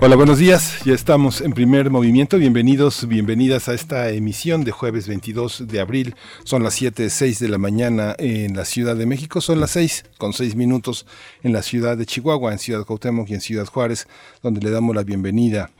Hola, buenos días. Ya estamos en primer movimiento. Bienvenidos, bienvenidas a esta emisión de jueves 22 de abril. Son las 7, 6 de la mañana en la Ciudad de México. Son las 6 con 6 minutos en la ciudad de Chihuahua, en Ciudad Cuauhtémoc y en Ciudad Juárez, donde le damos la bienvenida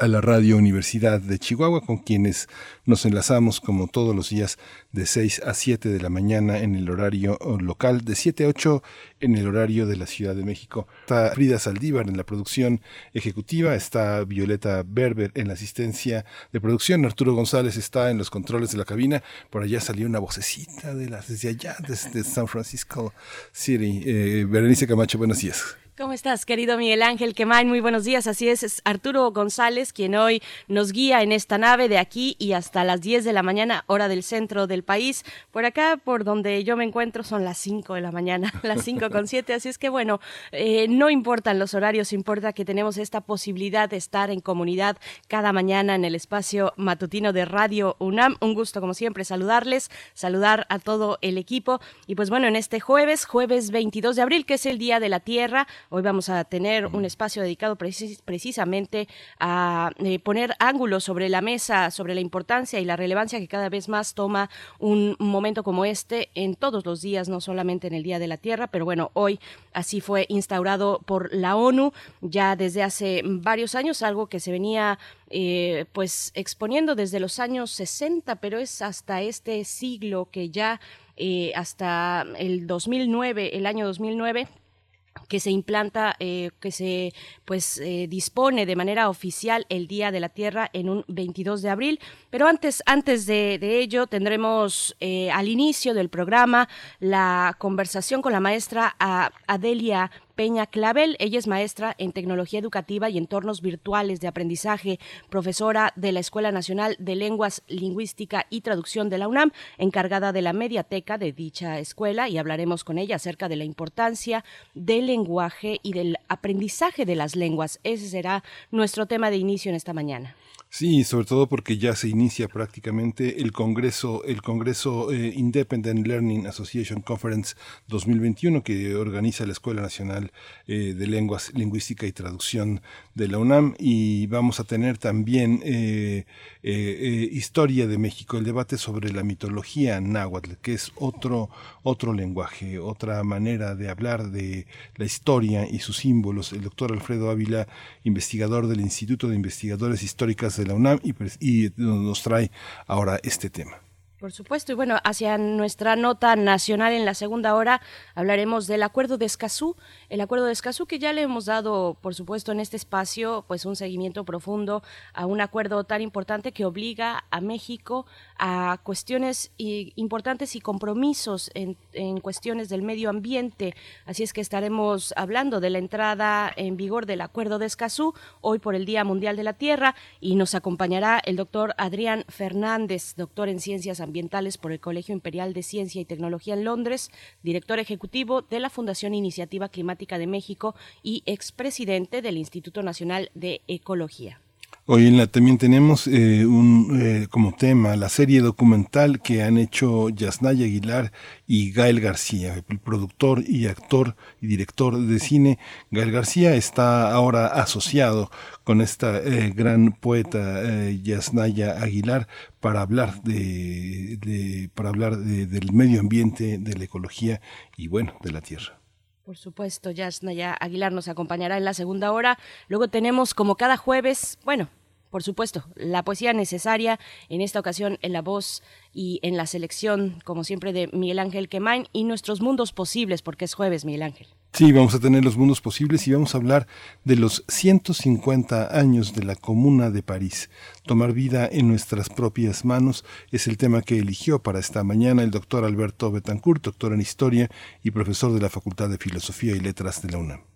a la Radio Universidad de Chihuahua, con quienes nos enlazamos como todos los días de 6 a 7 de la mañana en el horario local, de 7 a 8 en el horario de la Ciudad de México. Está Frida Saldívar en la producción ejecutiva, está Violeta Berber en la asistencia de producción, Arturo González está en los controles de la cabina, por allá salió una vocecita de las, desde allá, desde San Francisco City. Eh, Berenice Camacho, buenos días. ¿Cómo estás, querido Miguel Ángel Quemain? Muy buenos días. Así es, es Arturo González quien hoy nos guía en esta nave de aquí y hasta las 10 de la mañana, hora del centro del país. Por acá, por donde yo me encuentro, son las 5 de la mañana, las 5 con 7. Así es que, bueno, eh, no importan los horarios, importa que tenemos esta posibilidad de estar en comunidad cada mañana en el espacio matutino de Radio UNAM. Un gusto, como siempre, saludarles, saludar a todo el equipo. Y pues bueno, en este jueves, jueves 22 de abril, que es el Día de la Tierra, Hoy vamos a tener un espacio dedicado precisamente a eh, poner ángulos sobre la mesa, sobre la importancia y la relevancia que cada vez más toma un momento como este en todos los días, no solamente en el Día de la Tierra, pero bueno, hoy así fue instaurado por la ONU ya desde hace varios años, algo que se venía eh, pues exponiendo desde los años 60, pero es hasta este siglo que ya eh, hasta el 2009, el año 2009, que se implanta, eh, que se pues eh, dispone de manera oficial el Día de la Tierra en un 22 de abril. Pero antes, antes de, ello, tendremos eh, al inicio del programa la conversación con la maestra Adelia Peña Clavel. Ella es maestra en tecnología educativa y entornos virtuales de aprendizaje, profesora de la Escuela Nacional de Lenguas, Lingüística y Traducción de la UNAM, encargada de la mediateca de dicha escuela y hablaremos con ella acerca de la importancia del lenguaje y del aprendizaje de las lenguas. Ese será nuestro tema de inicio en esta mañana. Sí, sobre todo porque ya se inicia prácticamente el Congreso, el Congreso eh, Independent Learning Association Conference 2021 que organiza la Escuela Nacional eh, de Lenguas, Lingüística y Traducción de la UNAM y vamos a tener también eh, Historia de México, el debate sobre la mitología náhuatl, que es otro, otro lenguaje, otra manera de hablar de la historia y sus símbolos. El doctor Alfredo Ávila, investigador del Instituto de Investigadores Históricas de la UNAM y, nos trae ahora este tema. Por supuesto, y bueno, hacia nuestra nota nacional en la segunda hora hablaremos del acuerdo de Escazú, el acuerdo de Escazú que ya le hemos dado, por supuesto, en este espacio, pues un seguimiento profundo a un acuerdo tan importante que obliga a México a cuestiones importantes y compromisos en, en cuestiones del medio ambiente. Así es que estaremos hablando de la entrada en vigor del acuerdo de Escazú, hoy por el Día Mundial de la Tierra, y nos acompañará el doctor Adrián Fernández, doctor en Ciencias ambientales por el Colegio Imperial de Ciencia y Tecnología en Londres, director ejecutivo de la Fundación Iniciativa Climática de México y expresidente del Instituto Nacional de Ecología. Hoy en la, también tenemos eh, un, eh, como tema la serie documental que han hecho Yasnaya Aguilar y Gael García, el productor y actor y director de cine. Gael García está ahora asociado con esta eh, gran poeta Yasnaya Aguilar para hablar de, para hablar del medio ambiente, de la ecología y bueno, de la tierra. Por supuesto, Yasnaya Aguilar nos acompañará en la segunda hora. Luego tenemos, como cada jueves, bueno, por supuesto, la poesía necesaria, en esta ocasión en la voz y en la selección, como siempre, de Miguel Ángel Quemain y nuestros mundos posibles, porque es jueves, Miguel Ángel. Sí, vamos a tener los mundos posibles y vamos a hablar de los 150 años de la Comuna de París. Tomar vida en nuestras propias manos es el tema que eligió para esta mañana el doctor Alberto Betancourt, doctor en Historia y profesor de la Facultad de Filosofía y Letras de la UNAM.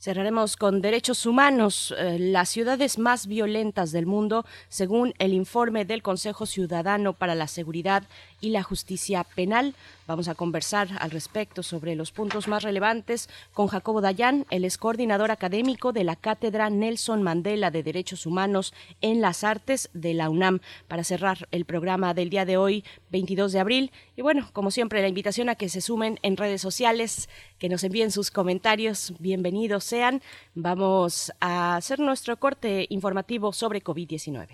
Cerraremos con derechos humanos, eh, las ciudades más violentas del mundo, según el informe del Consejo Ciudadano para la Seguridad y la Justicia Penal. Vamos a conversar al respecto sobre los puntos más relevantes con Jacobo Dayan, el ex coordinador académico de la Cátedra Nelson Mandela de Derechos Humanos en las Artes de la UNAM, para cerrar el programa del día de hoy, 22 de abril. Y bueno, como siempre, la invitación a que se sumen en redes sociales, que nos envíen sus comentarios. Bienvenidos sean. Vamos a hacer nuestro corte informativo sobre COVID-19.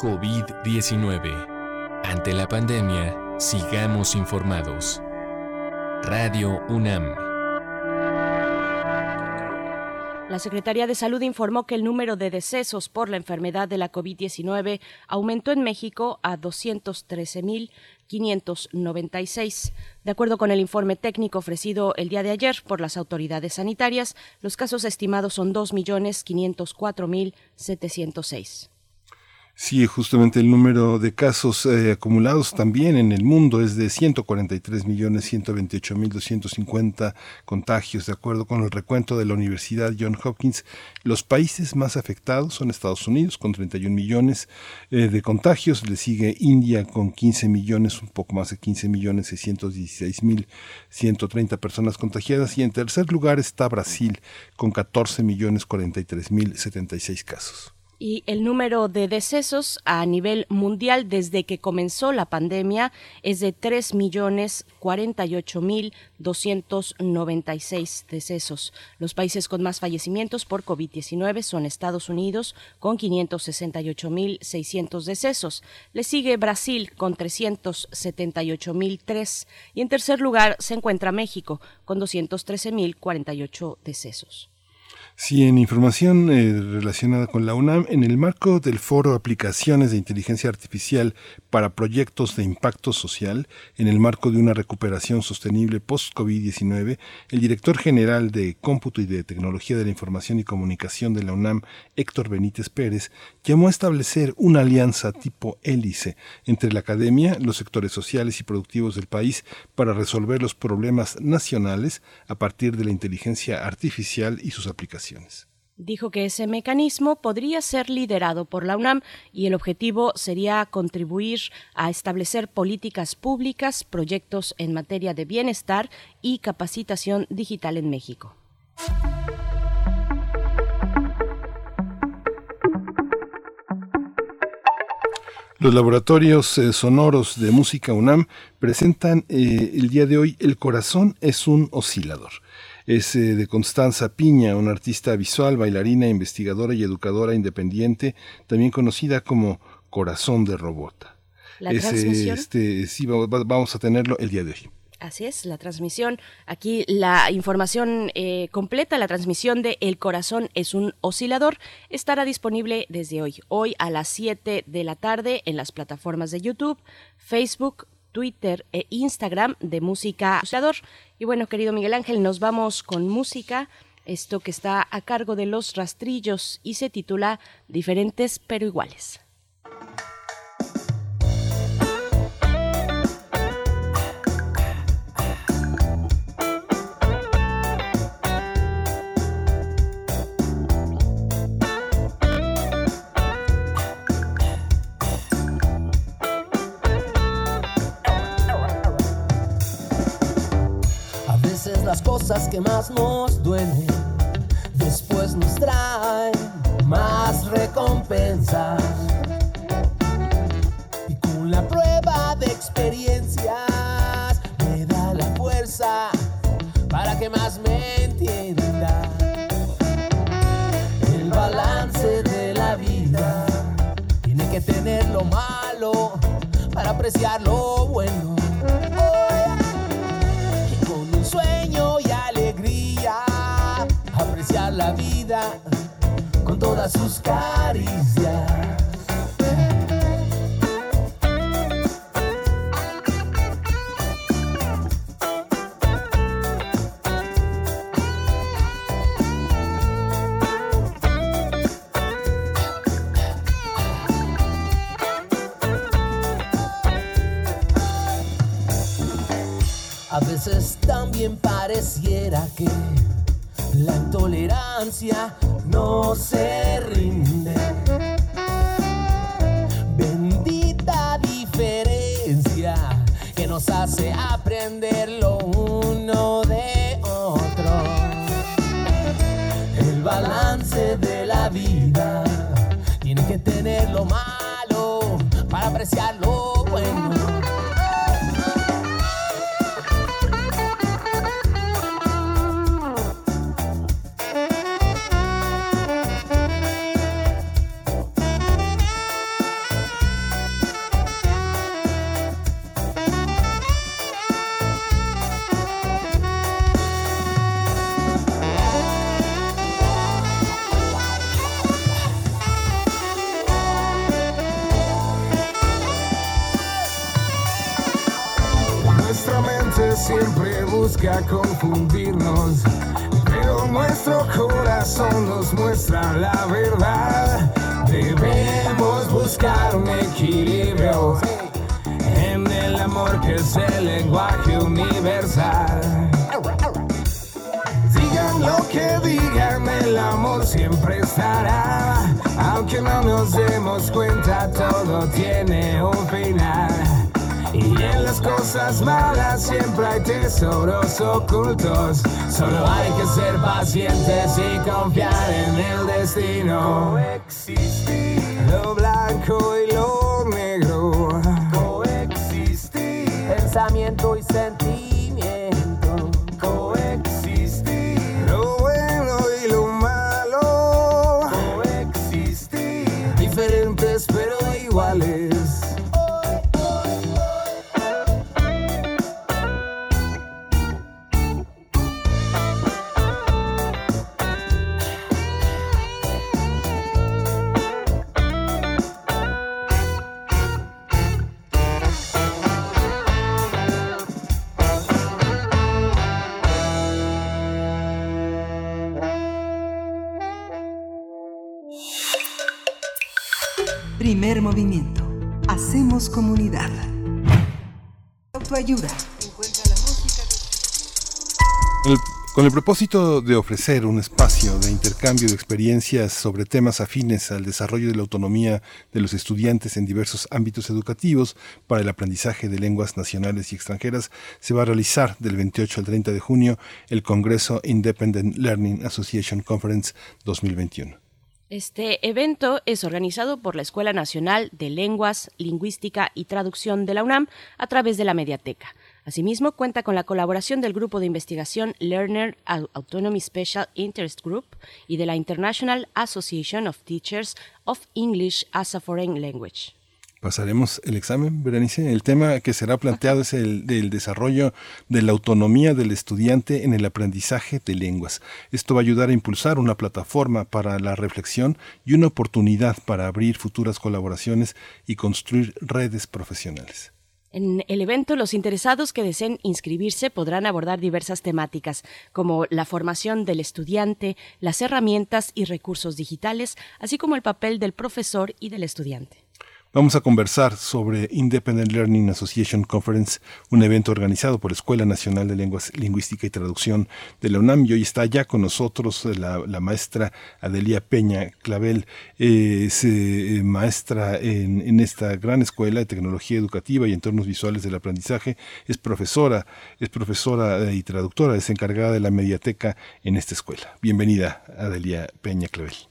COVID-19 ante la pandemia, sigamos informados. Radio UNAM. La Secretaría de Salud informó que el número de decesos por la enfermedad de la COVID-19 aumentó en México a 213.596. De acuerdo con el informe técnico ofrecido el día de ayer por las autoridades sanitarias, los casos estimados son 2.504.706. Sí, justamente el número de casos eh, acumulados también en el mundo es de 143 millones 128 mil 250 contagios, de acuerdo con el recuento de la Universidad John Hopkins. Los países más afectados son Estados Unidos con 31 millones eh, de contagios, le sigue India con 15 millones, un poco más de 15 millones 616 mil 130 personas contagiadas. Y en tercer lugar está Brasil con 14 millones 43 mil 76 casos y el número de decesos a nivel mundial desde que comenzó la pandemia es de 3.048.296 decesos. Los países con más fallecimientos por COVID-19 son Estados Unidos con 578.600 decesos. Le sigue Brasil con 378.003 y en tercer lugar se encuentra México con 213.048 decesos. Sí, en información eh, relacionada con la UNAM, en el marco del foro Aplicaciones de Inteligencia Artificial para Proyectos de Impacto Social, en el marco de una recuperación sostenible post-COVID-19, el director general de Cómputo y de Tecnología de la Información y Comunicación de la UNAM, Héctor Benítez Pérez, llamó a establecer una alianza tipo hélice entre la academia, los sectores sociales y productivos del país para resolver los problemas nacionales a partir de la inteligencia artificial y sus aplicaciones. Dijo que ese mecanismo podría ser liderado por la UNAM y el objetivo sería contribuir a establecer políticas públicas, proyectos en materia de bienestar y capacitación digital en México. Los laboratorios eh, sonoros de música UNAM presentan eh, el día de hoy El corazón es un oscilador es eh, de Constanza Piña, una artista visual, bailarina, investigadora y educadora independiente, también conocida como Corazón de Robota. La transmisión. Este, sí, vamos a tenerlo el día de hoy. Así es, la transmisión. Aquí la información eh, completa, la transmisión de El Corazón es un oscilador, estará disponible desde hoy, hoy a las 7 de la tarde en las plataformas de YouTube, Facebook, Twitter e Instagram de Música Oscilador. Y bueno, querido Miguel Ángel, nos vamos con música. Esto que está a cargo de los rastrillos y se titula Diferentes pero iguales. Las cosas que más nos duelen, después nos traen más recompensas. Y con la prueba de experiencias me da la fuerza para que más me entienda. El balance de la vida tiene que tener lo malo para apreciar lo bueno. La vida con todas sus caricias. A veces también pareciera que la intolerancia no se rinde. Bendita diferencia que nos hace aprender lo uno de otro. El balance de la vida tiene que tener lo malo para apreciar busca confundirnos, pero nuestro corazón nos muestra la verdad. Debemos buscar un equilibrio en el amor que es el lenguaje universal. Digan lo que digan, el amor siempre estará. Aunque no nos demos cuenta, todo tiene un final. Y en las cosas malas siempre hay tesoros ocultos. Solo hay que ser pacientes y confiar en el destino. Coexistir. Lo blanco y lo negro. Coexistir. Pensamiento y sentimiento. Con el propósito de ofrecer un espacio de intercambio de experiencias sobre temas afines al desarrollo de la autonomía de los estudiantes en diversos ámbitos educativos para el aprendizaje de lenguas nacionales y extranjeras, se va a realizar del 28 al 30 de junio el Congreso Independent Learning Association Conference 2021. Este evento es organizado por la Escuela Nacional de Lenguas, Lingüística y Traducción de la UNAM a través de la Mediateca. Asimismo, cuenta con la colaboración del grupo de investigación Learner Autonomy Special Interest Group y de la International Association of Teachers of English as a Foreign Language. Pasaremos el examen, Berenice. El tema que será planteado es el del desarrollo de la autonomía del estudiante en el aprendizaje de lenguas. Esto va a ayudar a impulsar una plataforma para la reflexión y una oportunidad para abrir futuras colaboraciones y construir redes profesionales. En el evento, los interesados que deseen inscribirse podrán abordar diversas temáticas, como la formación del estudiante, las herramientas y recursos digitales, así como el papel del profesor y del estudiante. Vamos a conversar sobre Independent Learning Association Conference, un evento organizado por la Escuela Nacional de Lenguas, Lingüística y Traducción de la UNAM. Y hoy está ya con nosotros la, maestra Adelia Peña Clavel, es eh, maestra en, en, esta gran escuela de tecnología educativa y entornos visuales del aprendizaje. Es profesora, es profesora y traductora, es encargada de la mediateca en esta escuela. Bienvenida, Adelia Peña Clavel.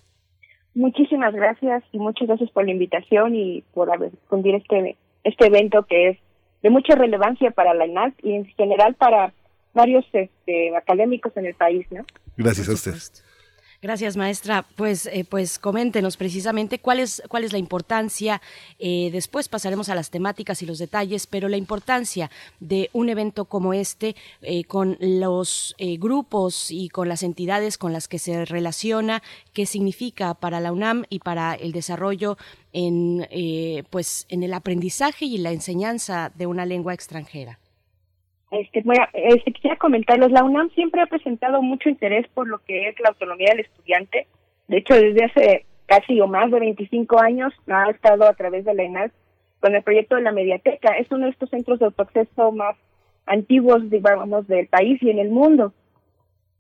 Muchísimas gracias y muchas gracias por la invitación y por difundir este, este evento que es de mucha relevancia para la INAC y en general para varios este, académicos en el país, ¿no? Gracias a usted. Gracias, maestra. Pues, eh, pues coméntenos precisamente cuál es, cuál es la importancia. Eh, después pasaremos a las temáticas y los detalles, pero la importancia de un evento como este eh, con los grupos y con las entidades con las que se relaciona, qué significa para la UNAM y para el desarrollo en, pues, en el aprendizaje y la enseñanza de una lengua extranjera. Este, bueno, este, quisiera comentarles, la UNAM siempre ha presentado mucho interés por lo que es la autonomía del estudiante. De hecho, desde hace casi o más de 25 años ha estado a través de la ENAD con el proyecto de la Mediateca. Es uno de estos centros de autoacceso más antiguos, digamos, del país y en el mundo.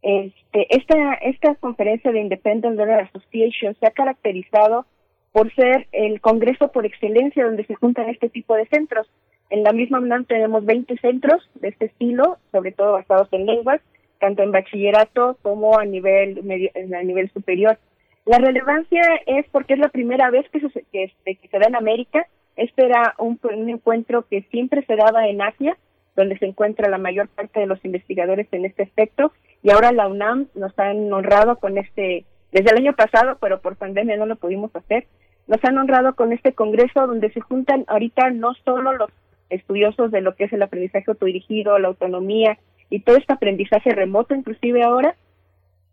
Este, esta, esta conferencia de Independent Learner Association se ha caracterizado por ser el congreso por excelencia donde se juntan este tipo de centros. En la misma UNAM tenemos 20 centros de este estilo, sobre todo basados en lenguas, tanto en bachillerato como a nivel medio, a nivel superior. La relevancia es porque es la primera vez que se, que, este, se da en América. Este era un, un encuentro que siempre se daba en Asia, donde se encuentra la mayor parte de los investigadores en este aspecto, y ahora la UNAM nos han honrado con este, desde el año pasado, pero por pandemia no lo pudimos hacer, nos han honrado con este congreso donde se juntan ahorita no solo los estudiosos de lo que es el aprendizaje autodirigido, la autonomía y todo este aprendizaje remoto, inclusive ahora,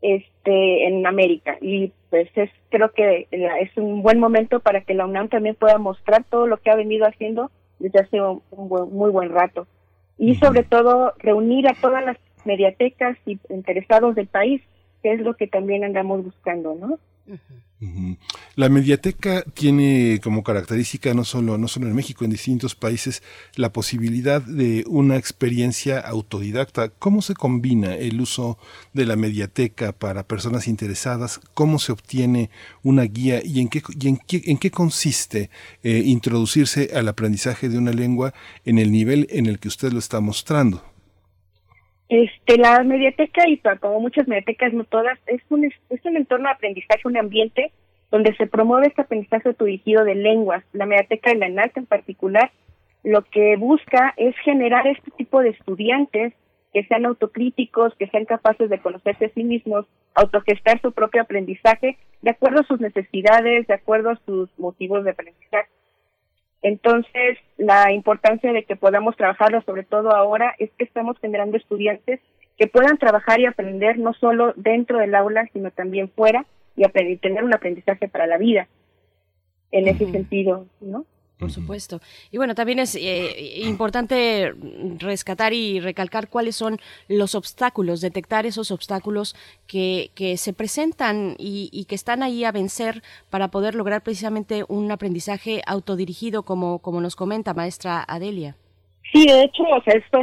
este, en América. Y pues es, creo que es un buen momento para que la UNAM también pueda mostrar todo lo que ha venido haciendo desde hace un, muy buen rato. Y sobre todo reunir a todas las mediatecas y interesados del país, es lo que también andamos buscando, ¿no? La mediateca tiene como característica no solo, no solo en México, en distintos países, la posibilidad de una experiencia autodidacta. ¿Cómo se combina el uso de la mediateca para personas interesadas? ¿Cómo se obtiene una guía y en qué, en qué, consiste eh, introducirse al aprendizaje de una lengua en el nivel en el que usted lo está mostrando? Este, la mediateca, y como muchas mediatecas, no todas, es un, es un entorno de aprendizaje, un ambiente donde se promueve este aprendizaje autodirigido de lenguas. La mediateca de la ENALT en particular lo que busca es generar este tipo de estudiantes que sean autocríticos, que sean capaces de conocerse a sí mismos, autogestar su propio aprendizaje de acuerdo a sus necesidades, de acuerdo a sus motivos de aprendizaje. Entonces, la importancia de que podamos trabajarlo, sobre todo ahora, es que estamos generando estudiantes que puedan trabajar y aprender no solo dentro del aula, sino también fuera y aprender, tener un aprendizaje para la vida en ese sentido, ¿no? Por supuesto. Y bueno, también es eh, importante rescatar y recalcar cuáles son los obstáculos, detectar esos obstáculos que, que se presentan y, que están ahí a vencer para poder lograr precisamente un aprendizaje autodirigido, como, como nos comenta maestra Adelia. Sí, de hecho, o sea, esto,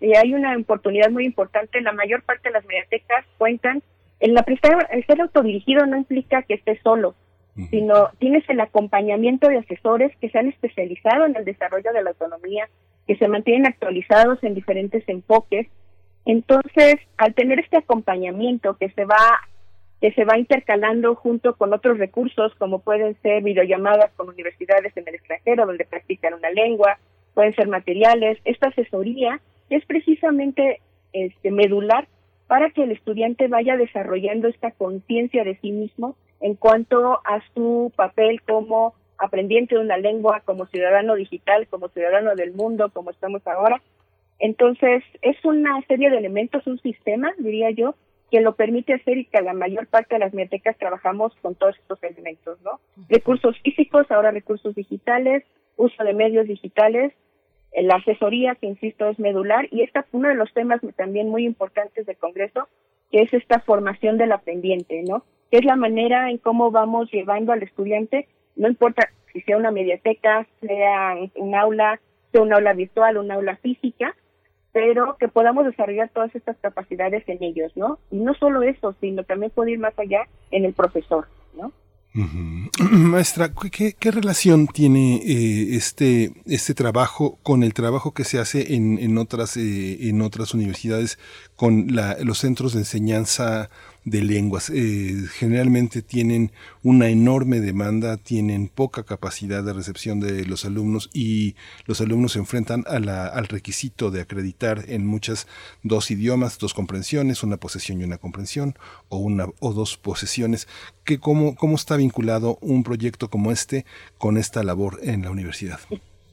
y hay una oportunidad muy importante. La mayor parte de las mediatecas cuentan en la prestar, el ser autodirigido no implica que estés solo sino tienes el acompañamiento de asesores que se han especializado en el desarrollo de la autonomía, que se mantienen actualizados en diferentes enfoques. Entonces, al tener este acompañamiento que se va que se va intercalando junto con otros recursos como pueden ser videollamadas con universidades en el extranjero donde practican una lengua, pueden ser materiales, esta asesoría es precisamente este medular para que el estudiante vaya desarrollando esta conciencia de sí mismo en cuanto a su papel como aprendiente de una lengua, como ciudadano digital, como ciudadano del mundo, como estamos ahora. Entonces, es una serie de elementos, un sistema, diría yo, que lo permite hacer y que la mayor parte de las bibliotecas trabajamos con todos estos elementos, ¿no? Recursos físicos, ahora recursos digitales, uso de medios digitales, eh, la asesoría, que insisto, es medular, y este es uno de los temas también muy importantes del Congreso, que es esta formación del aprendiente, ¿no? Que es la manera en cómo vamos llevando al estudiante, no importa si sea una mediateca, sea un aula, sea un aula virtual, un aula física, pero que podamos desarrollar todas estas capacidades en ellos, ¿no? Y no solo eso, sino también puede ir más allá en el profesor, ¿no? Maestra, ¿qué, relación tiene eh, este, este trabajo con el trabajo que se hace en, en otras, eh, en otras universidades con la, los centros de enseñanza de lenguas. Eh, generalmente tienen una enorme demanda, tienen poca capacidad de recepción de los alumnos y los alumnos se enfrentan a la, al requisito de acreditar en muchas dos idiomas, dos comprensiones, una posesión y una comprensión, o una o dos posesiones. Que cómo, ¿Cómo está vinculado un proyecto como este con esta labor en la universidad?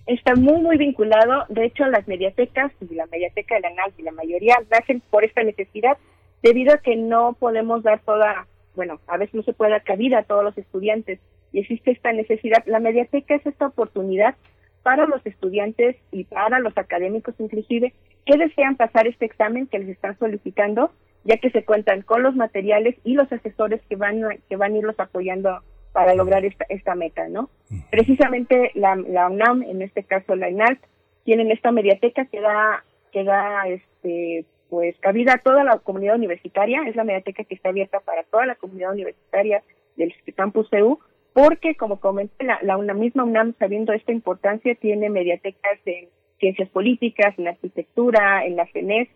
Está muy, muy vinculado. De hecho, las mediatecas la mediateca de la NAL y la mayoría nacen por esta necesidad debido a que no podemos dar toda, bueno, a veces no se puede dar cabida a todos los estudiantes y existe esta necesidad. La mediateca es esta oportunidad para los estudiantes y para los académicos inclusive que desean pasar este examen que les están solicitando, ya que se cuentan con los materiales y los asesores que van que van a irlos apoyando para lograr esta, esta meta, ¿no? Precisamente la, la UNAM, en este caso la INALT, tienen esta mediateca que da que da este pues cabida a toda la comunidad universitaria, es la mediateca que está abierta para toda la comunidad universitaria del campus EU, porque como comenté, la, la, misma UNAM, sabiendo esta importancia, tiene mediatecas en ciencias políticas, en arquitectura, en la CENES,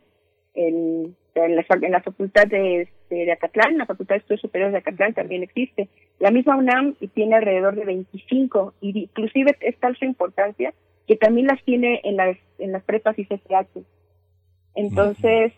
en, la, en la facultad de, este, de, Acatlán, la facultad de estudios superiores de Acatlán también existe. La misma UNAM tiene alrededor de 25, y inclusive es tal su importancia que también las tiene en las, en las prepas y CCH. Entonces,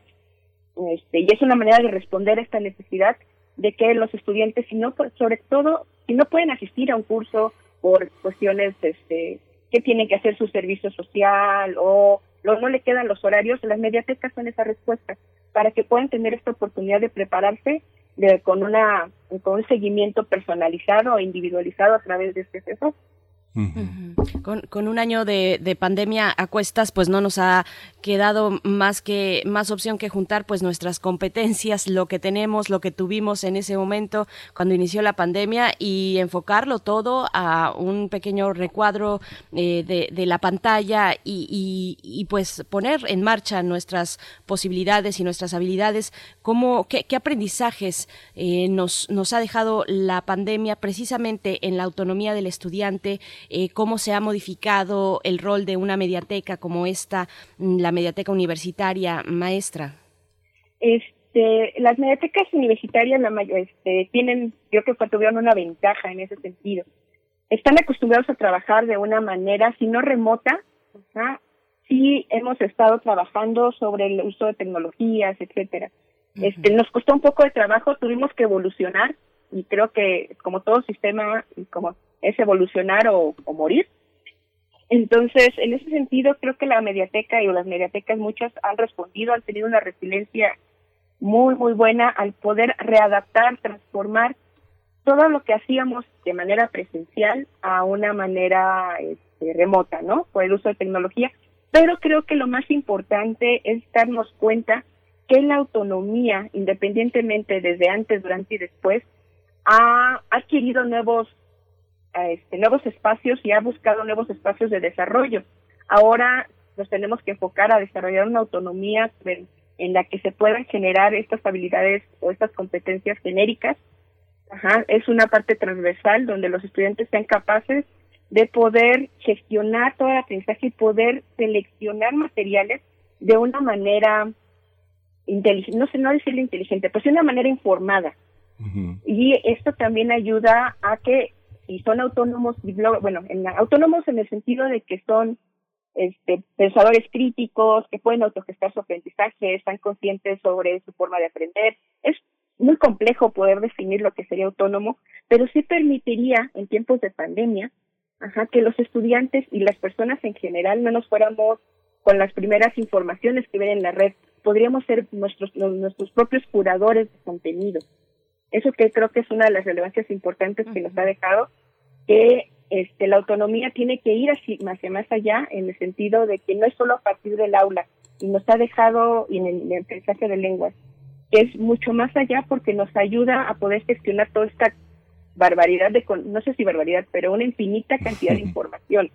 este, y es una manera de responder a esta necesidad de que los estudiantes, si no, sobre todo, si no pueden asistir a un curso por cuestiones este, que tienen que hacer su servicio social o no le quedan los horarios, las mediatecas son esa respuesta para que puedan tener esta oportunidad de prepararse de, con, una, con un seguimiento personalizado e individualizado a través de este con, con, un año de, de, pandemia a cuestas, pues no nos ha quedado más que más opción que juntar pues nuestras competencias, lo que tenemos, lo que tuvimos en ese momento cuando inició la pandemia y enfocarlo todo a un pequeño recuadro eh, de, de, la pantalla y, y, pues poner en marcha nuestras posibilidades y nuestras habilidades. ¿Cómo, qué, qué aprendizajes eh, nos, nos ha dejado la pandemia precisamente en la autonomía del estudiante? Eh, cómo se ha modificado el rol de una mediateca como esta, mm, la mediateca universitaria maestra. Este, las mediatecas universitarias la mayor, este, tienen, yo creo que tuvieron una ventaja en ese sentido. Están acostumbrados a trabajar de una manera, si no remota, sí hemos estado trabajando sobre el uso de tecnologías, etcétera. Este, nos costó un poco de trabajo, tuvimos que evolucionar y creo que como todo sistema, como es evolucionar o, morir. Entonces, en ese sentido, creo que la mediateca y las mediatecas muchas han respondido, han tenido una resiliencia muy, muy buena al poder readaptar, transformar todo lo que hacíamos de manera presencial a una manera este, remota, ¿no? Por el uso de tecnología. Pero creo que lo más importante es darnos cuenta que la autonomía, independientemente desde antes, durante y después, ha adquirido nuevos este, nuevos espacios y ha buscado nuevos espacios de desarrollo. Ahora nos tenemos que enfocar a desarrollar una autonomía en la que se puedan generar estas habilidades o estas competencias genéricas. Ajá, es una parte transversal donde los estudiantes sean capaces de poder gestionar todo el aprendizaje y poder seleccionar materiales de una manera inteligente, no sé, no decirle inteligente, pero de una manera informada. Y esto también ayuda a que y son autónomos, bueno, en, autónomos en el sentido de que son este, pensadores críticos, que pueden autogestar su aprendizaje, están conscientes sobre su forma de aprender. Es muy complejo poder definir lo que sería autónomo, pero sí permitiría en tiempos de pandemia ajá, que los estudiantes y las personas en general no nos fuéramos con las primeras informaciones que ven en la red. Podríamos ser nuestros, nuestros propios curadores de contenido. Eso que creo que es una de las relevancias importantes que nos ha dejado, que este, la autonomía tiene que ir hacia, más allá en el sentido de que no es solo a partir del aula, y nos ha dejado en el, el aprendizaje de lenguas, que es mucho más allá porque nos ayuda a poder gestionar toda esta barbaridad de, no sé si barbaridad, pero una infinita cantidad de información.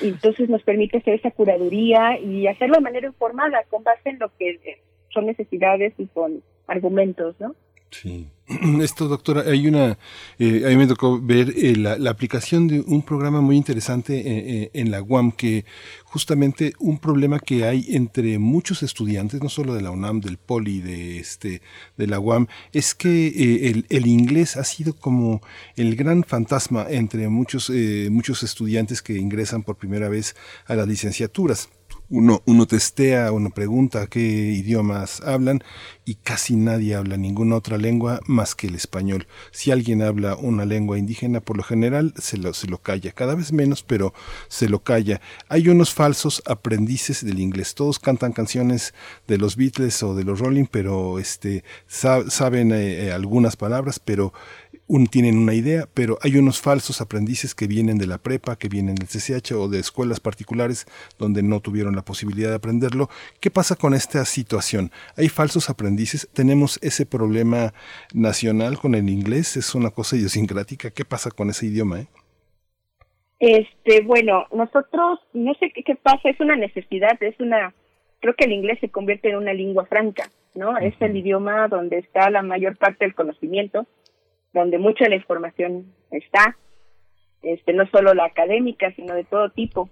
y entonces nos permite hacer esa curaduría y hacerlo de manera informada, con base en lo que son necesidades y con argumentos, ¿no? Sí. Esto, doctora, hay una, eh, a mí me tocó ver eh, la, aplicación de un programa muy interesante eh, en la UAM, que justamente un problema que hay entre muchos estudiantes, no solo de la UNAM, del Poli, de, este, de la UAM, es que el, el, inglés ha sido como el gran fantasma entre muchos, muchos estudiantes que ingresan por primera vez a las licenciaturas uno, uno testea, uno pregunta qué idiomas hablan y casi nadie habla ninguna otra lengua más que el español. Si alguien habla una lengua indígena, por lo general se lo, se lo calla, cada vez menos, pero se lo calla. Hay unos falsos aprendices del inglés. Todos cantan canciones de los Beatles o de los Rolling, pero este, saben eh, eh, algunas palabras, pero un, tienen una idea, pero hay unos falsos aprendices que vienen de la prepa, que vienen del CCH o de escuelas particulares donde no tuvieron la posibilidad de aprenderlo. ¿Qué pasa con esta situación? Hay falsos aprendices, tenemos ese problema nacional con el inglés, es una cosa idiosincrática. ¿Qué pasa con ese idioma? Eh? Este, bueno, nosotros, no sé qué, qué pasa, es una necesidad, es una, creo que el inglés se convierte en una lengua franca, ¿no? Es el idioma donde está la mayor parte del conocimiento, donde mucha de la información está, este, no solo la académica, sino de todo tipo.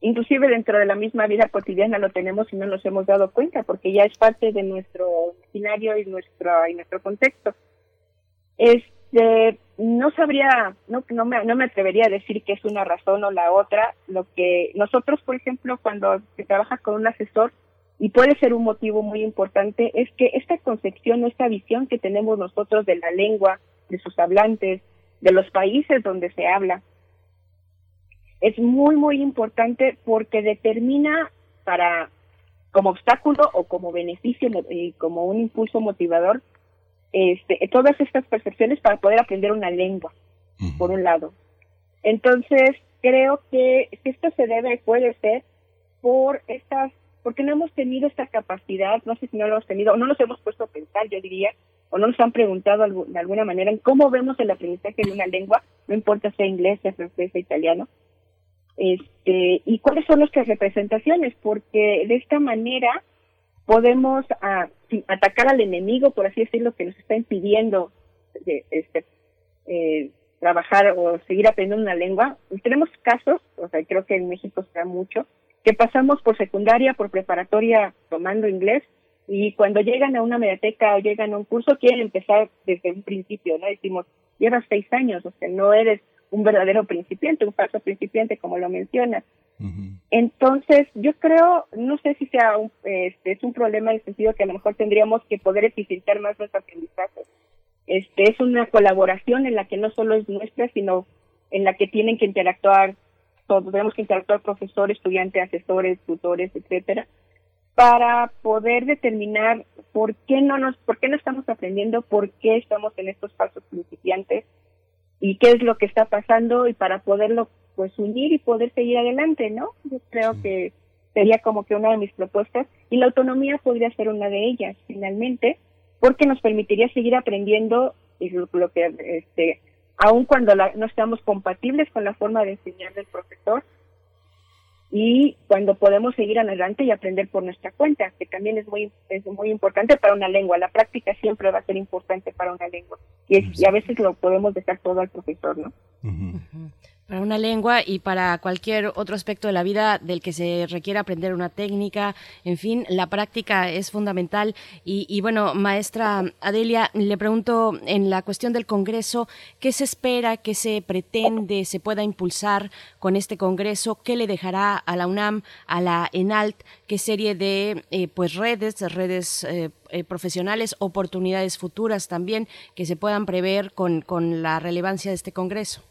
Inclusive dentro de la misma vida cotidiana lo tenemos y no nos hemos dado cuenta, porque ya es parte de nuestro escenario y nuestro, y nuestro contexto. Este, no sabría, no, no, me, no me atrevería a decir que es una razón o la otra. Lo que nosotros, por ejemplo, cuando se trabaja con un asesor, y puede ser un motivo muy importante, es que esta concepción, esta visión que tenemos nosotros de la lengua, de sus hablantes, de los países donde se habla, es muy, muy importante porque determina para, como obstáculo o como beneficio y como un impulso motivador, este, todas estas percepciones para poder aprender una lengua, por un lado. Entonces, creo que esto se debe, puede ser, por estas porque no hemos tenido esta capacidad, no sé si no lo hemos tenido, o no nos hemos puesto a pensar, yo diría, o no nos han preguntado de alguna manera en cómo vemos el aprendizaje de una lengua, no importa sea inglés, sea francés, italiano, este, y cuáles son nuestras representaciones, porque de esta manera podemos ah, atacar al enemigo, por así decirlo, que nos está impidiendo este, eh, trabajar o seguir aprendiendo una lengua. tenemos casos, o sea, creo que en México se da mucho, que pasamos por secundaria, por preparatoria tomando inglés y cuando llegan a una mediateca o llegan a un curso quieren empezar desde un principio, ¿no? Decimos, llevas seis años, o sea, no eres un verdadero principiante, un falso principiante, como lo mencionas. Entonces, yo creo, no sé si sea un, este, es un problema en el sentido que a lo mejor tendríamos que poder eficientar más nuestro aprendizaje. Este, es una colaboración en la que no solo es nuestra, sino en la que tienen que interactuar todos, tenemos que interactuar profesor, estudiante, asesores, tutores, etcétera, para poder determinar por qué no nos, por qué no estamos aprendiendo, por qué estamos en estos pasos principiantes y qué es lo que está pasando y para poderlo pues unir y poder seguir adelante, ¿no? Yo creo que sería como que una de mis propuestas y la autonomía podría ser una de ellas finalmente porque nos permitiría seguir aprendiendo y lo, lo que este aun cuando no estamos compatibles con la forma de enseñar del profesor y cuando podemos seguir adelante y aprender por nuestra cuenta, que también es muy es muy importante para una lengua. La práctica siempre va a ser importante para una lengua y, y a veces lo podemos dejar todo al profesor, ¿no? Para una lengua y para cualquier otro aspecto de la vida del que se requiera aprender una técnica. En fin, la práctica es fundamental. Y, bueno, maestra Adelia, le pregunto en la cuestión del Congreso, ¿qué se espera, qué se pretende, se pueda impulsar con este Congreso? ¿Qué le dejará a la UNAM, a la ENALT? ¿Qué serie de eh, pues redes, redes eh, eh, profesionales, oportunidades futuras también que se puedan prever con, con la relevancia de este Congreso?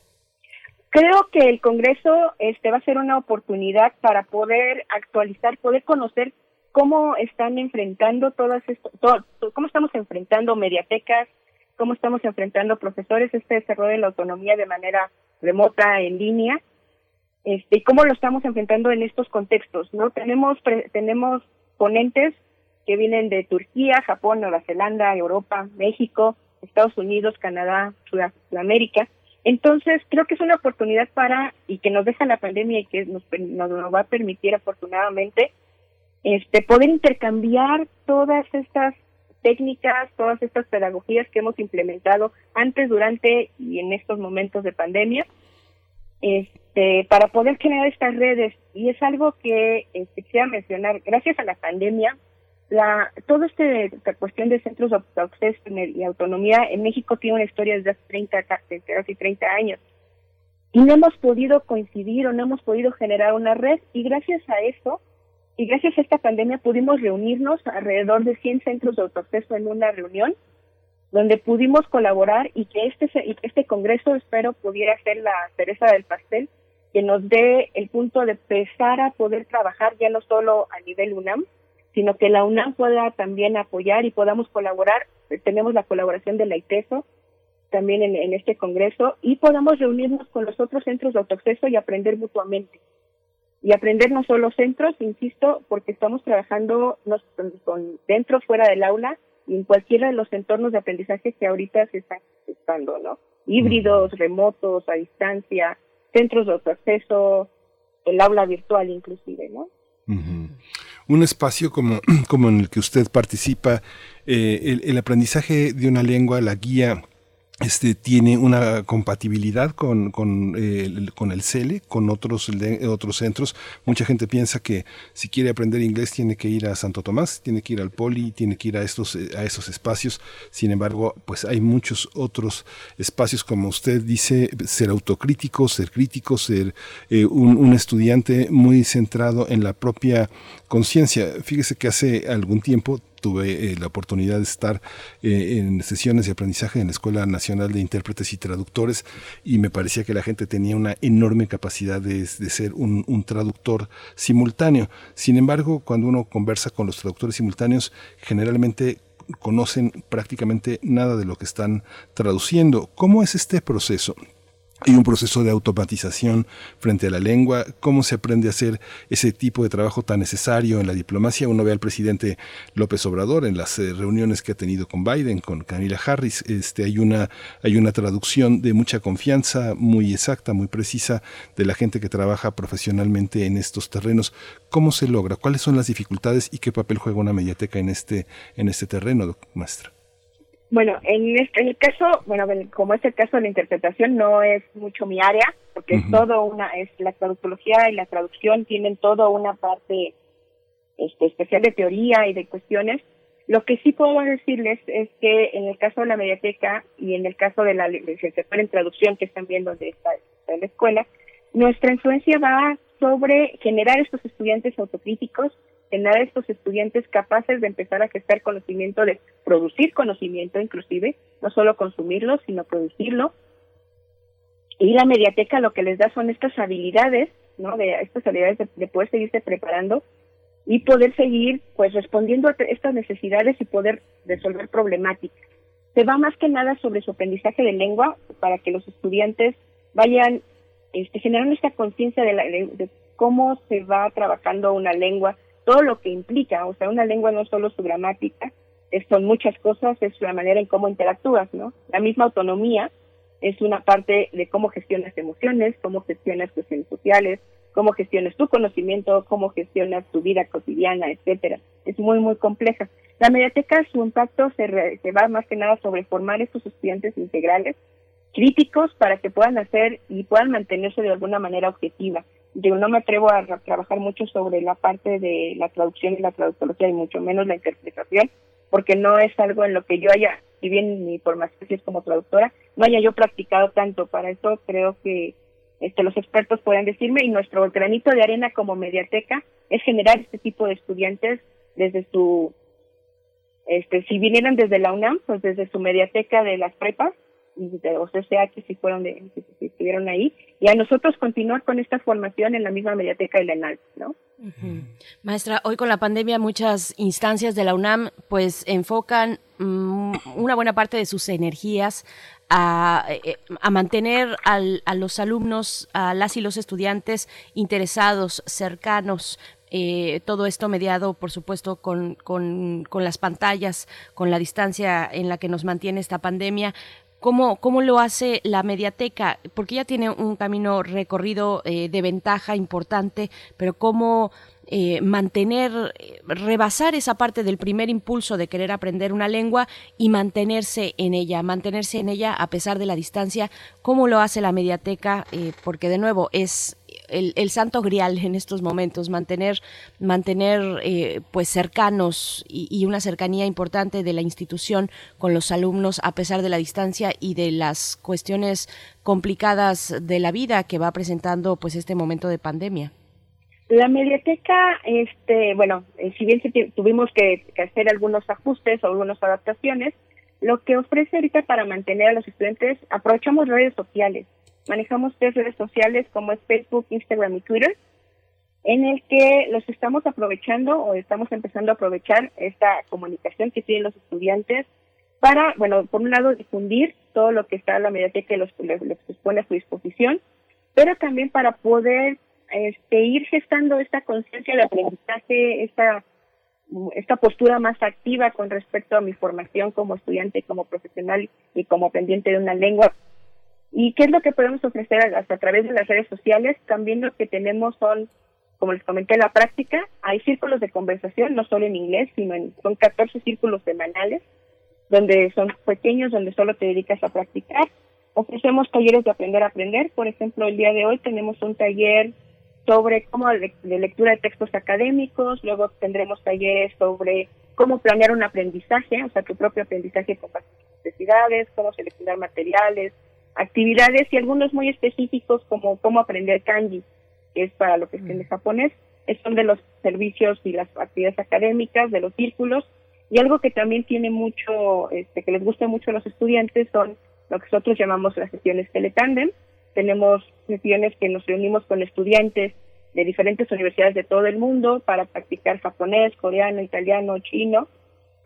Creo que el Congreso este va a ser una oportunidad para poder actualizar, poder conocer cómo están enfrentando todas esto, cómo estamos enfrentando mediatecas, cómo estamos enfrentando profesores este desarrollo de la autonomía de manera remota en línea, este, y cómo lo estamos enfrentando en estos contextos, ¿no? Tenemos tenemos ponentes que vienen de Turquía, Japón, Nueva Zelanda, Europa, México, Estados Unidos, Canadá, Sudamérica, entonces, creo que es una oportunidad para, y que nos deja la pandemia y que nos, nos, va a permitir afortunadamente, este, poder intercambiar todas estas técnicas, todas estas pedagogías que hemos implementado antes, durante y en estos momentos de pandemia, este, para poder generar estas redes. Y es algo que este, quisiera mencionar, gracias a la pandemia, la, toda este, esta cuestión de centros de acceso y autonomía en México tiene una historia desde hace 30, casi 30 años. Y no hemos podido coincidir o no hemos podido generar una red y gracias a eso y gracias a esta pandemia pudimos reunirnos alrededor de 100 centros de autoacceso en una reunión donde pudimos colaborar y que este, este congreso espero pudiera ser la cereza del pastel que nos dé el punto de empezar a poder trabajar ya no solo a nivel UNAM, sino que la UNAM pueda también apoyar y podamos colaborar. Tenemos la colaboración de la ITESO también en, este congreso y podamos reunirnos con los otros centros de autoacceso y aprender mutuamente. Y aprender no solo centros, insisto, porque estamos trabajando con, dentro, fuera del aula y en cualquiera de los entornos de aprendizaje que ahorita se están usando, ¿no? Híbridos, remotos, a distancia, centros de autoacceso, el aula virtual inclusive, ¿no? Un espacio como, como en el que usted participa, eh, el aprendizaje de una lengua, la guía este, tiene una compatibilidad con, con, eh, con el CELE, con otros, otros centros. Mucha gente piensa que si quiere aprender inglés tiene que ir a Santo Tomás, tiene que ir al Poli, tiene que ir a estos, a esos espacios. Sin embargo, pues hay muchos otros espacios, como usted dice, ser autocrítico, ser crítico, ser eh, un estudiante muy centrado en la propia conciencia. Fíjese que hace algún tiempo tuve eh, la oportunidad de estar eh, en sesiones de aprendizaje en la Escuela Nacional de Intérpretes y Traductores y me parecía que la gente tenía una enorme capacidad de, ser un, traductor simultáneo. Sin embargo, cuando uno conversa con los traductores simultáneos, generalmente conocen prácticamente nada de lo que están traduciendo. ¿Cómo es este proceso? Hay un proceso de automatización frente a la lengua. ¿Cómo se aprende a hacer ese tipo de trabajo tan necesario en la diplomacia? Uno ve al presidente López Obrador en las eh, reuniones que ha tenido con Biden, con Camila Harris. Este, hay, una, hay una traducción de mucha confianza, muy exacta, muy precisa, de la gente que trabaja profesionalmente en estos terrenos. ¿Cómo se logra? ¿Cuáles son las dificultades y qué papel juega una mediateca en este, en este terreno, maestra? Bueno, en, este, el caso, bueno, como es el caso de la interpretación, no es mucho mi área, porque es todo una, es la traductología y la traducción tienen todo una parte este, especial de teoría y de cuestiones. Lo que sí puedo decirles es que en el caso de la mediateca y en el caso de la licenciatura en traducción que están viendo de esta, de la escuela, nuestra influencia va sobre generar estos estudiantes autocríticos tener a estos estudiantes capaces de empezar a gestar conocimiento, de producir conocimiento inclusive, no solo consumirlo, sino producirlo. Y la mediateca lo que les da son estas habilidades, ¿no? De estas habilidades de, poder seguirse preparando y poder seguir, pues, respondiendo a estas necesidades y poder resolver problemáticas. Se va más que nada sobre su aprendizaje de lengua para que los estudiantes vayan este, generando esta conciencia de, de cómo se va trabajando una lengua, todo lo que implica, o sea, una lengua no solo su gramática, son muchas cosas, es la manera en cómo interactúas, ¿no? La misma autonomía es una parte de cómo gestionas emociones, cómo gestionas cuestiones sociales, cómo gestionas tu conocimiento, cómo gestionas tu vida cotidiana, etcétera. Es muy, muy compleja. La mediateca, su impacto se, se va más que nada sobre formar estos estudiantes integrales, críticos, para que puedan hacer y puedan mantenerse de alguna manera objetiva yo no me atrevo a trabajar mucho sobre la parte de la traducción y la traductología y mucho menos la interpretación, porque no es algo en lo que yo haya, si bien mi formación es como traductora, no haya yo practicado tanto. Para eso creo que este, los expertos pueden decirme y nuestro granito de arena como mediateca es generar este tipo de estudiantes desde su, este, si vinieran desde la UNAM, pues desde su mediateca de las prepas, los CCH si fueron si, estuvieron ahí, y a nosotros continuar con esta formación en la misma mediateca de la ENAL, ¿no? Maestra, hoy con la pandemia muchas instancias de la UNAM pues enfocan mm, una buena parte de sus energías a, eh, a mantener al, a los alumnos, a las y los estudiantes interesados, cercanos, eh, todo esto mediado, por supuesto, con, con, con, las pantallas, con la distancia en la que nos mantiene esta pandemia. ¿Cómo, ¿Cómo lo hace la mediateca? Porque ya tiene un camino recorrido eh, de ventaja importante, pero ¿cómo eh, mantener, eh, rebasar esa parte del primer impulso de querer aprender una lengua y mantenerse en ella, mantenerse en ella a pesar de la distancia? ¿Cómo lo hace la mediateca? porque de nuevo es el, santo grial en estos momentos, mantener, mantener eh, pues cercanos y, una cercanía importante de la institución con los alumnos a pesar de la distancia y de las cuestiones complicadas de la vida que va presentando pues este momento de pandemia. La mediateca, este, bueno, eh, si bien tuvimos que, que hacer algunos ajustes o algunas adaptaciones, lo que ofrece ahorita para mantener a los estudiantes, aprovechamos redes sociales manejamos tres redes sociales como es Facebook, Instagram y Twitter, en el que los estamos aprovechando o estamos empezando a aprovechar esta comunicación que tienen los estudiantes para, bueno, por un lado difundir todo lo que está en la mediateca y los, los, pone a su disposición, pero también para poder este, ir gestando esta conciencia de aprendizaje, esta, esta postura más activa con respecto a mi formación como estudiante, como profesional y como pendiente de una lengua ¿Y qué es lo que podemos ofrecer hasta a través de las redes sociales? También lo que tenemos son, como les comenté, la práctica. Hay círculos de conversación, no solo en inglés, sino en, son 14 círculos semanales, donde son pequeños, donde solo te dedicas a practicar. Ofrecemos talleres de aprender a aprender. Por ejemplo, el día de hoy tenemos un taller sobre cómo de lectura de textos académicos, luego tendremos talleres sobre cómo planear un aprendizaje, o sea, tu propio aprendizaje con necesidades, cómo seleccionar materiales, actividades y algunos muy específicos como cómo aprender kanji, que es para lo que entiende mm. japonés, son de los servicios y las actividades académicas, de los círculos, y algo que también tiene mucho, este, que les gusta mucho a los estudiantes son lo que nosotros llamamos las sesiones teletandem. Tenemos sesiones que nos reunimos con estudiantes de diferentes universidades de todo el mundo para practicar japonés, coreano, italiano, chino,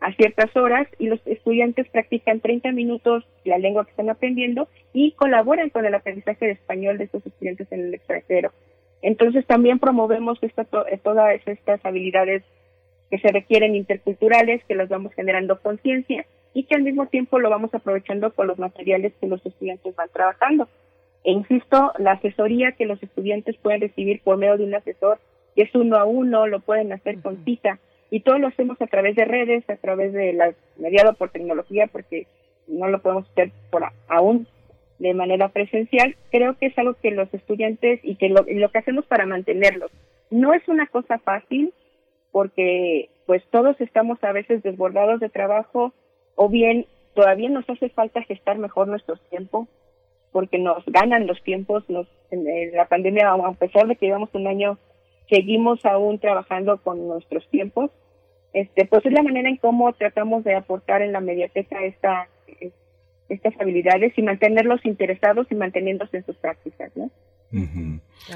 a ciertas horas y los estudiantes practican 30 minutos la lengua que están aprendiendo y colaboran con el aprendizaje de español de estos estudiantes en el extranjero. Entonces también promovemos esta, eh, todas estas habilidades que se requieren interculturales, que las vamos generando conciencia y que al mismo tiempo lo vamos aprovechando con los materiales que los estudiantes van trabajando. E insisto, la asesoría que los estudiantes pueden recibir por medio de un asesor, que es uno a uno, lo pueden hacer con cita y todo lo hacemos a través de redes, a través de la mediado por tecnología, porque no lo podemos hacer por aún de manera presencial. Creo que es algo que los estudiantes y que lo, lo que hacemos para mantenerlos no es una cosa fácil, porque pues todos estamos a veces desbordados de trabajo o bien todavía nos hace falta gestar mejor nuestro tiempo porque nos ganan los tiempos, nos, en la pandemia, a pesar de que llevamos un año, seguimos aún trabajando con nuestros tiempos este, pues es la manera en cómo tratamos de aportar en la mediateca esta, estas habilidades y mantenerlos interesados y manteniéndose en sus prácticas, ¿no?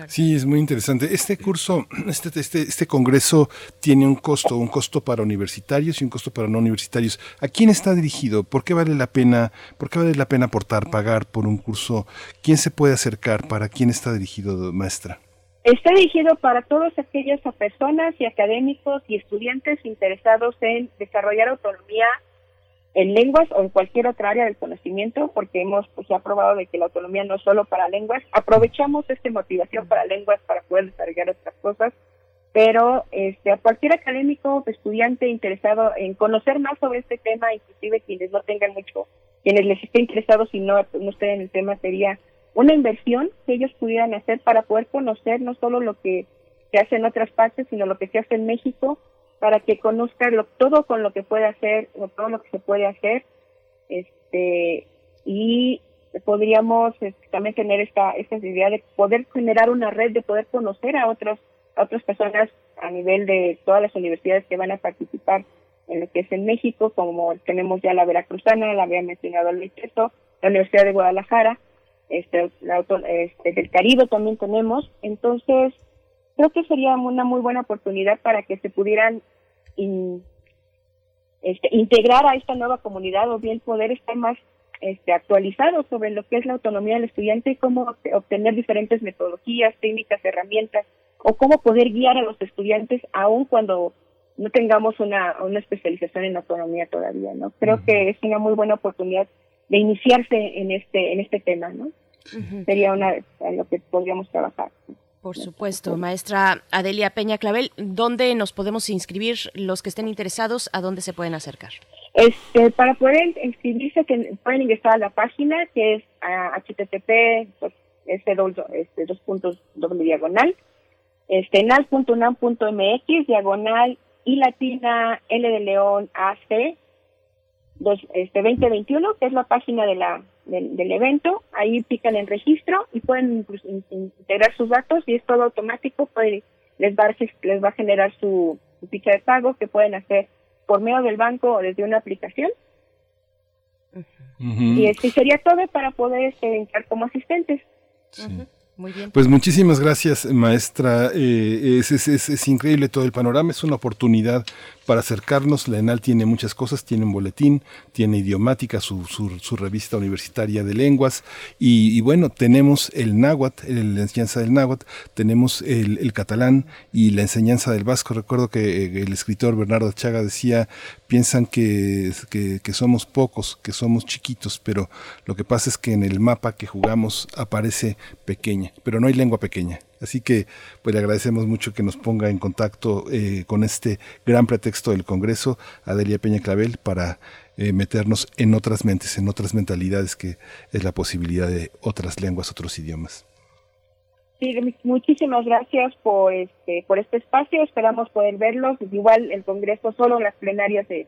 Sí, es muy interesante. Este curso, este, este, este congreso tiene un costo, un costo para universitarios y un costo para no universitarios. ¿A quién está dirigido? ¿Por qué vale la pena, por qué vale la pena aportar, pagar por un curso? ¿Quién se puede acercar? ¿Para quién está dirigido, maestra? Está dirigido para todas aquellas personas y académicos y estudiantes interesados en desarrollar autonomía en lenguas o en cualquier otra área del conocimiento, porque hemos pues, ya probado de que la autonomía no es solo para lenguas. Aprovechamos esta motivación para lenguas para poder desarrollar otras cosas, pero este, a cualquier académico, estudiante interesado en conocer más sobre este tema, inclusive quienes no tengan mucho, quienes les esté interesados y no, no estén en el tema, sería una inversión que ellos pudieran hacer para poder conocer no solo lo que se hace en otras partes, sino lo que se hace en México, para que conozcan lo, todo con lo que puede hacer, o todo lo que se puede hacer, este, y podríamos este, también tener esta, esta idea de poder generar una red, de poder conocer a otros, a otras personas a nivel de todas las universidades que van a participar en lo que es en México, como tenemos ya la Veracruzana, la había mencionado el la Universidad de Guadalajara, este, este, del Caribe también tenemos. Entonces, creo que sería una muy buena oportunidad para que se pudieran este, integrar a esta nueva comunidad o bien poder estar más este, actualizados sobre lo que es la autonomía del estudiante y cómo obtener diferentes metodologías, técnicas, herramientas o cómo poder guiar a los estudiantes aun cuando no tengamos una, una especialización en autonomía todavía, ¿no? Creo que es una muy buena oportunidad de iniciarse en este en este tema, ¿no? Sería una en lo que podríamos trabajar. Por supuesto, maestra Adelia Peña Clavel, ¿dónde nos podemos inscribir los que estén interesados? ¿A dónde se pueden acercar? Este, para poder inscribirse pueden ingresar a la página que es http pues, este, dos, este, dos puntos doble diagonal este nal.unam.mx diagonal y latina L de León AC dos, este 2021, que es la página de la, del, evento. Ahí pican en registro y pueden integrar sus datos y es todo automático. Puede, les, va, les va a generar su, ficha de pago que pueden hacer por medio del banco o desde una aplicación. Y este sería todo para poder este, entrar como asistentes. Muy bien. Pues muchísimas gracias, maestra. Eh, es, es, es, es, increíble todo el panorama, es una oportunidad para acercarnos. La ENAL tiene muchas cosas, tiene un boletín, tiene idiomática, su, revista universitaria de lenguas, y, bueno, tenemos el náhuatl, la enseñanza del náhuatl, tenemos el, catalán y la enseñanza del vasco. Recuerdo que eh, el escritor Bernardo Chaga decía, piensan que somos pocos, que somos chiquitos, pero lo que pasa es que en el mapa que jugamos aparece pequeña, pero no hay lengua pequeña. Así que pues le agradecemos mucho que nos ponga en contacto eh, con este gran pretexto del Congreso, Adelia Peña Clavel, para eh, meternos en otras mentes, en otras mentalidades, que es la posibilidad de otras lenguas, otros idiomas. Sí, muchísimas gracias por este por este espacio. Esperamos poder verlos. Igual el Congreso solo las plenarias se,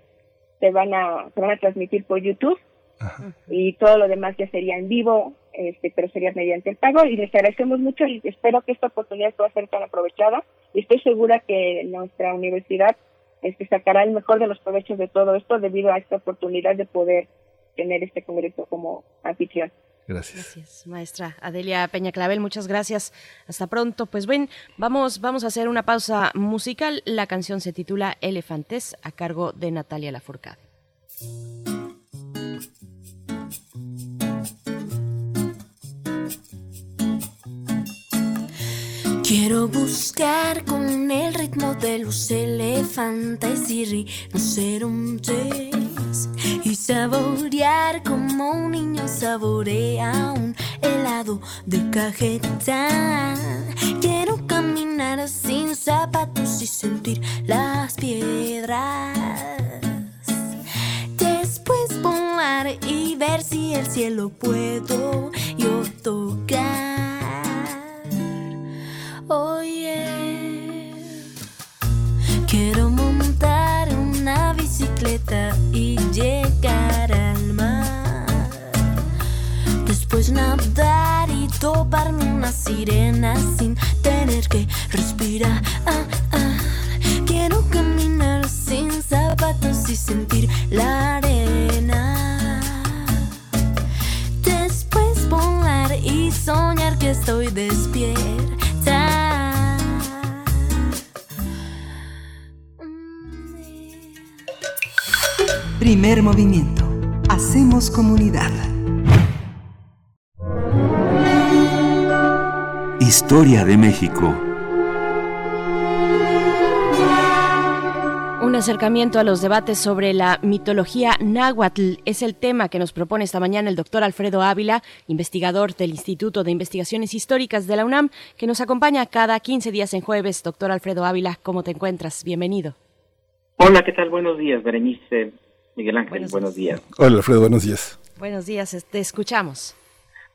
se van a se van a transmitir por YouTube Ajá. y todo lo demás ya sería en vivo este, pero sería mediante el pago y les agradecemos mucho y espero que esta oportunidad pueda ser tan aprovechada y estoy segura que nuestra universidad este, sacará el mejor de los provechos de todo esto debido a esta oportunidad de poder tener este congreso como anfitrión. Gracias. Gracias, maestra Adelia Peña Clavel, muchas gracias. Hasta pronto. Pues ven, vamos, vamos a hacer una pausa musical. La canción se titula Elefantes a cargo de Natalia Lafourcade. Quiero buscar con el ritmo de los elefantes y rinocerontes y saborear como un niño saborea un helado de cajeta. Quiero caminar sin zapatos y sentir las piedras. Y ver si el cielo puedo yo tocar. Oye, quiero montar una bicicleta y llegar al mar. Después nadar y toparme una sirena sin tener que respirar. Quiero caminar sin zapatos y sentir la arena. Soñar que estoy despierta. Primer movimiento. Hacemos comunidad. Historia de México. Acercamiento a los debates sobre la mitología náhuatl es el tema que nos propone esta mañana el doctor Alfredo Ávila, investigador del Instituto de Investigaciones Históricas de la UNAM, que nos acompaña cada 15 días en jueves. Doctor Alfredo Ávila, ¿cómo te encuentras? Bienvenido. Hola, ¿qué tal? Buenos días, Berenice. Miguel Ángel, buenos, buenos días. Hola, Alfredo, buenos días. Buenos días, te escuchamos.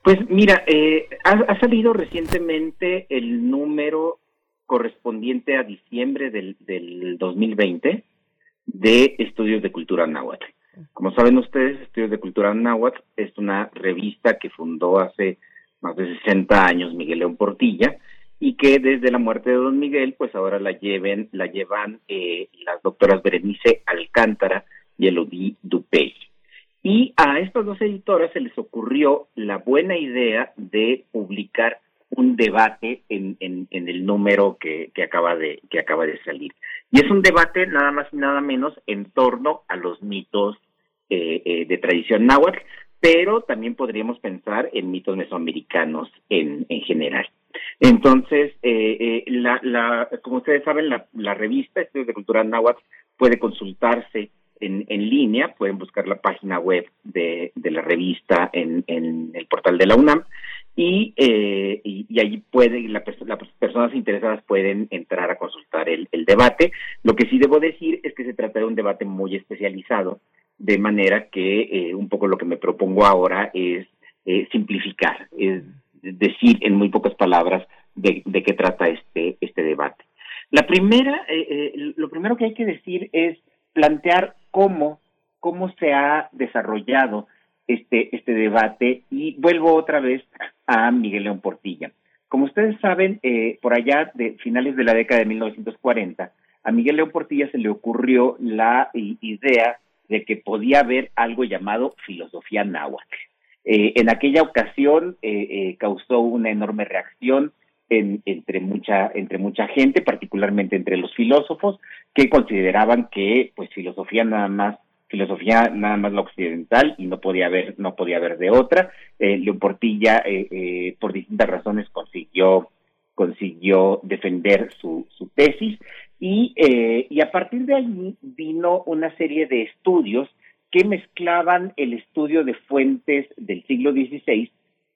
Pues mira, eh, ha, ha, salido recientemente el número correspondiente a diciembre del, del 2020 de Estudios de Cultura Náhuatl. Como saben ustedes, Estudios de Cultura Náhuatl es una revista que fundó hace más de 60 años Miguel León Portilla y que desde la muerte de don Miguel, pues ahora la lleven, la llevan eh, las doctoras Berenice Alcántara y Elodie Dupey. Y a estas dos editoras se les ocurrió la buena idea de publicar un debate en, en, el número que, acaba de, que acaba de salir. Y es un debate nada más y nada menos en torno a los mitos eh, eh, de tradición náhuatl, pero también podríamos pensar en mitos mesoamericanos en, en general. Entonces, eh, eh, la, la, como ustedes saben, la revista Estudios de Cultura Náhuatl puede consultarse en, línea, pueden buscar la página web de, de la revista en, en, el portal de la UNAM y, eh, y, y allí puede, la, las personas interesadas pueden entrar a consultar el, el, debate. Lo que sí debo decir es que se trata de un debate muy especializado, de manera que eh, un poco lo que me propongo ahora es eh, simplificar, es decir en muy pocas palabras de, de qué trata este, este debate. La primera, eh, lo primero que hay que decir es plantear cómo, cómo se ha desarrollado este, este debate y vuelvo otra vez a Miguel León Portilla. Como ustedes saben, eh, por allá de finales de la década de 1940, a Miguel León Portilla se le ocurrió la idea de que podía haber algo llamado filosofía náhuatl. Eh, en aquella ocasión eh, eh, causó una enorme reacción entre, mucha, entre mucha gente, particularmente entre los filósofos, que consideraban que pues filosofía nada más filosofía nada más la occidental y no podía haber no podía haber de otra. Eh, León Portilla por distintas razones consiguió consiguió defender su, tesis y, y a partir de ahí vino una serie de estudios que mezclaban el estudio de fuentes del siglo XVI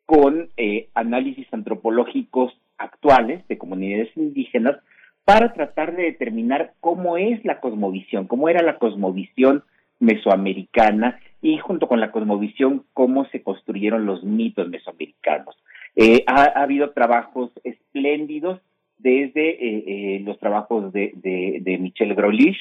con eh, análisis antropológicos actuales de comunidades indígenas para tratar de determinar cómo es la cosmovisión, cómo era la cosmovisión mesoamericana y junto con la cosmovisión cómo se construyeron los mitos mesoamericanos. Eh, ha, habido trabajos espléndidos desde eh, los trabajos de, de, Michel Grolich,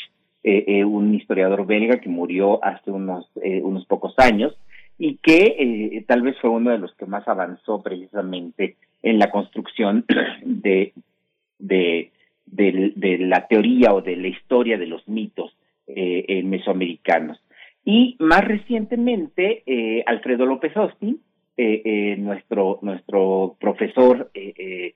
eh, eh, un historiador belga que murió hace unos, eh, unos pocos años y que tal vez fue uno de los que más avanzó precisamente en la construcción de, de, la teoría o de la historia de los mitos mesoamericanos. Y más recientemente, Alfredo López Austin, nuestro, nuestro profesor de,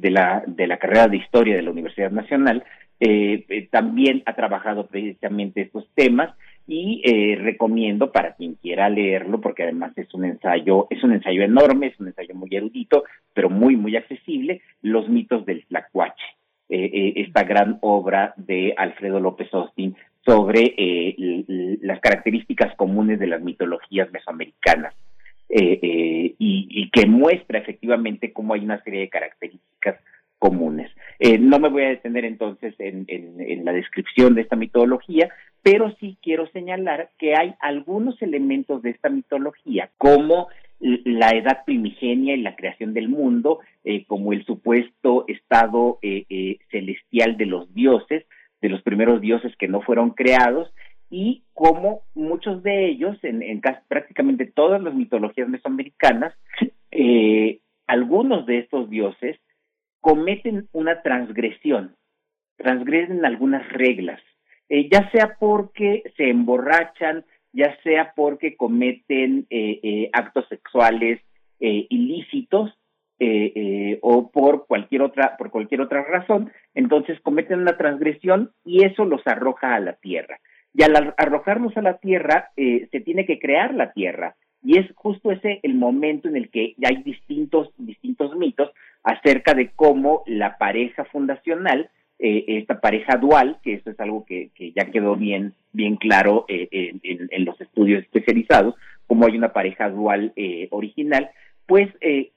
de, la, de la carrera de historia de la Universidad Nacional, eh, eh, también ha trabajado precisamente estos temas y eh, recomiendo para quien quiera leerlo porque además es un ensayo es un ensayo enorme es un ensayo muy erudito pero muy muy accesible los mitos del tlacuache esta gran obra de Alfredo López Austin sobre las características comunes de las mitologías mesoamericanas y, y que muestra efectivamente cómo hay una serie de características comunes. Eh, no me voy a detener entonces en, la descripción de esta mitología, pero sí quiero señalar que hay algunos elementos de esta mitología, como la edad primigenia y la creación del mundo, eh, como el supuesto estado eh, celestial de los dioses, de los primeros dioses que no fueron creados, y como muchos de ellos, en, en casi, prácticamente todas las mitologías mesoamericanas, algunos de estos dioses cometen una transgresión, transgreden algunas reglas, eh, ya sea porque se emborrachan, ya sea porque cometen eh, eh, actos sexuales ilícitos o por cualquier otra por cualquier otra razón, entonces cometen una transgresión y eso los arroja a la tierra. Y al arrojarlos a la tierra se tiene que crear la tierra y es justo ese el momento en el que hay distintos distintos mitos acerca de cómo la pareja fundacional, eh, esta pareja dual, que eso es algo que, ya quedó bien, bien claro eh, en, los estudios especializados, cómo hay una pareja dual eh, original, pues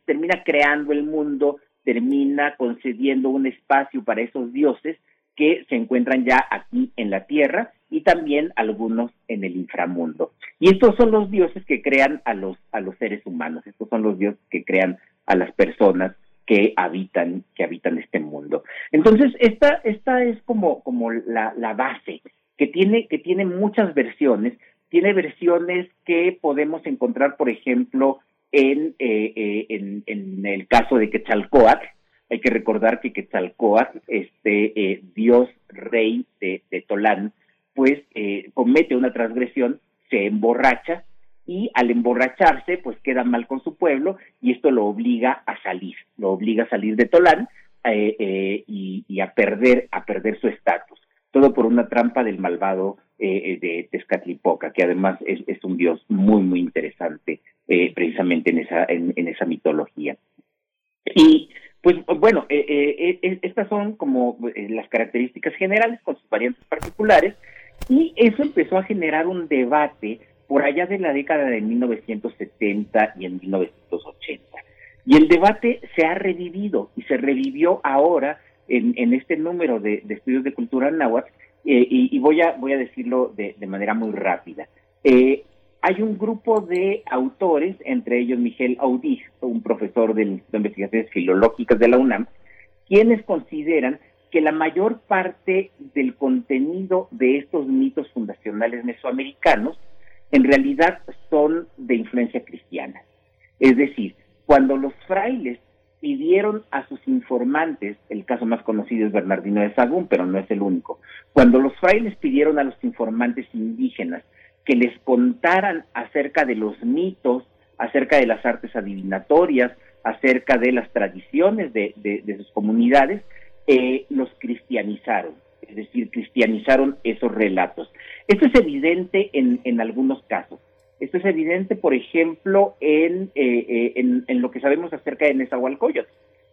termina creando el mundo, termina concediendo un espacio para esos dioses que se encuentran ya aquí en la tierra y también algunos en el inframundo. Y estos son los dioses que crean a los, a los seres humanos, estos son los dioses que crean a las personas que habitan, que habitan este mundo. Entonces, esta, esta es como, como la, la base, que tiene, que tiene muchas versiones, tiene versiones que podemos encontrar, por ejemplo, en, eh, eh, en, en, el caso de Quetzalcoatl. Hay que recordar que Quetzalcoatl, este eh, dios rey de, de Tolán, pues comete una transgresión, se emborracha y al emborracharse pues queda mal con su pueblo y esto lo obliga a salir, lo obliga a salir de Tolán eh, eh, y, a perder a perder su estatus, todo por una trampa del malvado eh, de Tezcatlipoca, que además es, un dios muy muy interesante precisamente en esa en, esa mitología. Y pues bueno, estas son como las características generales con sus variantes particulares y eso empezó a generar un debate por allá de la década de 1970 y en 1980. Y el debate se ha revivido y se revivió ahora en, este número de, estudios de cultura náhuatl eh, y, voy, a, voy a decirlo de, manera muy rápida. Eh, hay un grupo de autores, entre ellos Miguel Audig, un profesor de, de investigaciones filológicas de la UNAM, quienes consideran que la mayor parte del contenido de estos mitos fundacionales mesoamericanos en realidad son de influencia cristiana. Es decir, cuando los frailes pidieron a sus informantes, el caso más conocido es Bernardino de Sagún, pero no es el único, cuando los frailes pidieron a los informantes indígenas que les contaran acerca de los mitos, acerca de las artes adivinatorias, acerca de las tradiciones de, de, sus comunidades, eh, los cristianizaron, es decir, cristianizaron esos relatos. Esto es evidente en, en algunos casos. Esto es evidente, por ejemplo, en, eh, en, en, lo que sabemos acerca de Nezahualcóyotl.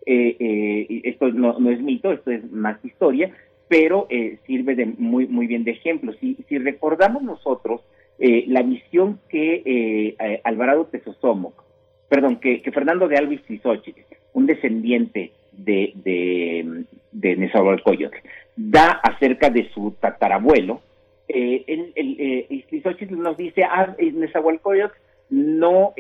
esto no, es mito, esto es más historia, pero sirve de muy, muy bien de ejemplo. Si, si recordamos nosotros eh, la visión que eh, Alvarado Tesosomoc, perdón, que, Fernando de Alvis Tizochitl, un descendiente de, de, de Nezahualcóyotl, da acerca de su tatarabuelo, eh, el, el, nos dice, ah, Nezahualcóyotl no,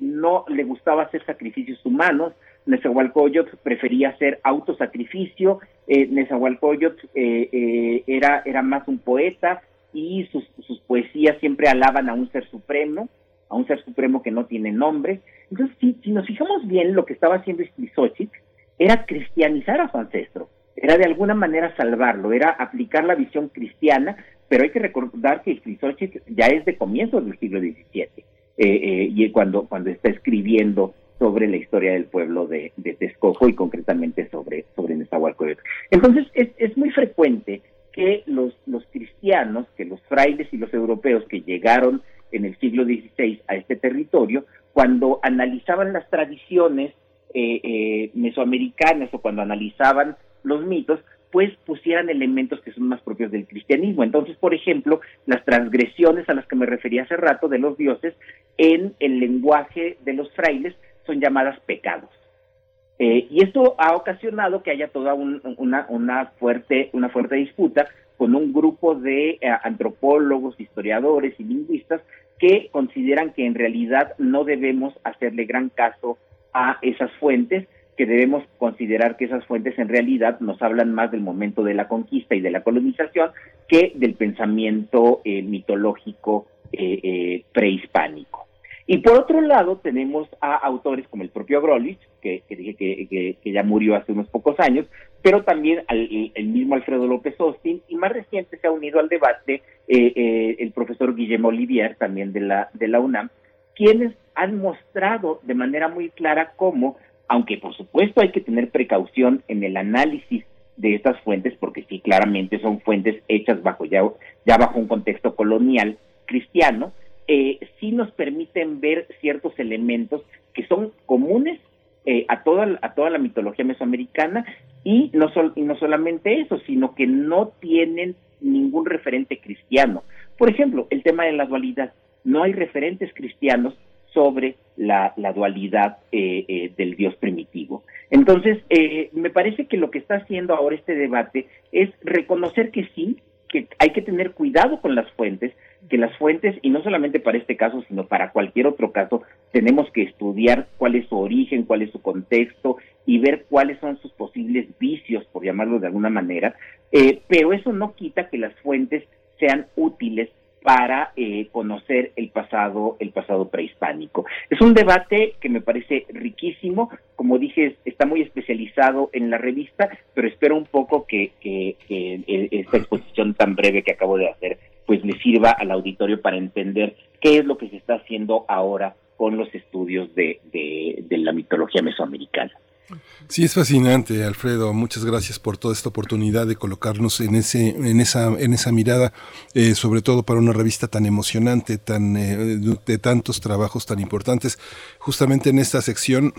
no le gustaba hacer sacrificios humanos, Nezahualcóyotl prefería hacer autosacrificio, eh, Nezahualcóyotl era, era más un poeta, y sus, sus poesías siempre alaban a un ser supremo, a un ser supremo que no tiene nombre. Entonces, si, si nos fijamos bien, lo que estaba haciendo Xochitl era cristianizar a su ancestro, era de alguna manera salvarlo, era aplicar la visión cristiana, pero hay que recordar que Xochitl ya es de comienzos del siglo XVII, eh, eh, y cuando, cuando está escribiendo sobre la historia del pueblo de, de y concretamente sobre, sobre Nezahualcóyotl. Entonces, es, es muy frecuente que los, los cristianos, que los frailes y los europeos que llegaron en el siglo XVI a este territorio, cuando analizaban las tradiciones eh, eh, mesoamericanas o cuando analizaban los mitos, pues pusieran elementos que son más propios del cristianismo. Entonces, por ejemplo, las transgresiones a las que me refería hace rato de los dioses en el lenguaje de los frailes son llamadas pecados. Eh, y esto ha ocasionado que haya toda una, fuerte, una fuerte disputa con un grupo de eh, antropólogos, historiadores y lingüistas que consideran que en realidad no debemos hacerle gran caso a esas fuentes, que debemos considerar que esas fuentes en realidad nos hablan más del momento de la conquista y de la colonización que del pensamiento eh, mitológico prehispánico. Y por otro lado, tenemos a autores como el propio Grolich, que, dije que, ya murió hace unos pocos años, pero también el mismo Alfredo López Austin, y más reciente se ha unido al debate eh, eh, el profesor Guillermo Olivier, también de la, de la UNAM, quienes han mostrado de manera muy clara cómo, aunque por supuesto hay que tener precaución en el análisis de estas fuentes, porque sí, claramente son fuentes hechas bajo ya, bajo un contexto colonial cristiano, eh, sí nos permiten ver ciertos elementos que son comunes eh, a, toda, a toda la mitología mesoamericana y no, y no solamente eso, sino que no tienen ningún referente cristiano. Por ejemplo, el tema de la dualidad. No hay referentes cristianos sobre la, dualidad eh, eh, del Dios primitivo. Entonces, me parece que lo que está haciendo ahora este debate es reconocer que sí, que hay que tener cuidado con las fuentes, que las fuentes, y no solamente para este caso, sino para cualquier otro caso, tenemos que estudiar cuál es su origen, cuál es su contexto y ver cuáles son sus posibles vicios, por llamarlo de alguna manera, eh, pero eso no quita que las fuentes sean útiles para eh, conocer el pasado, el pasado prehispánico. Es un debate que me parece riquísimo, como dije, está muy especializado en la revista, pero espero un poco que, esta exposición tan breve que acabo de hacer pues le sirva al auditorio para entender qué es lo que se está haciendo ahora con los estudios de, la mitología mesoamericana. Sí, es fascinante, Alfredo. Muchas gracias por toda esta oportunidad de colocarnos en ese, en esa, en esa mirada, eh, sobre todo para una revista tan emocionante, tan eh, de tantos trabajos tan importantes. Justamente en esta sección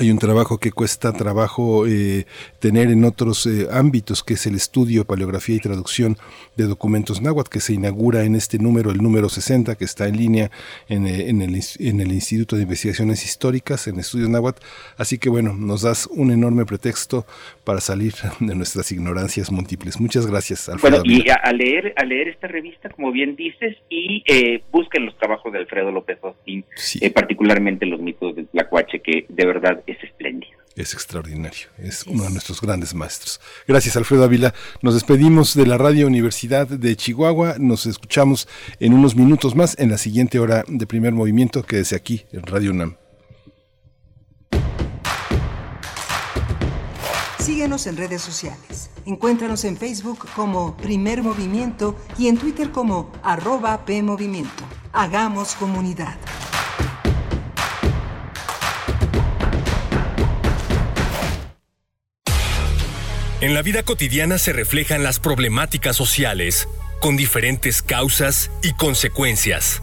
hay un trabajo que cuesta trabajo eh, tener en otros eh, ámbitos, que es el estudio, paleografía y traducción de documentos náhuatl, que se inaugura en este número, el número 60, que está en línea en, eh, el, en el Instituto de Investigaciones Históricas, en Estudios Náhuatl. Así que bueno, nos das un enorme pretexto para salir de nuestras ignorancias múltiples. Muchas gracias, Alfredo. Bueno, y a, leer, a leer esta revista, como bien dices, y busquen los trabajos de Alfredo López Austin, particularmente los mitos de Tlacuache, que de verdad es espléndido. Es extraordinario, es uno de nuestros grandes maestros. Gracias, Alfredo Ávila. Nos despedimos de la Radio Universidad de Chihuahua. Nos escuchamos en unos minutos más en la siguiente hora de primer movimiento. que desde aquí en Radio UNAM. Síguenos en redes sociales. Encuéntranos en Facebook como Primer Movimiento y en Twitter como arroba PMovimiento. Hagamos comunidad. En la vida cotidiana se reflejan las problemáticas sociales, con diferentes causas y consecuencias.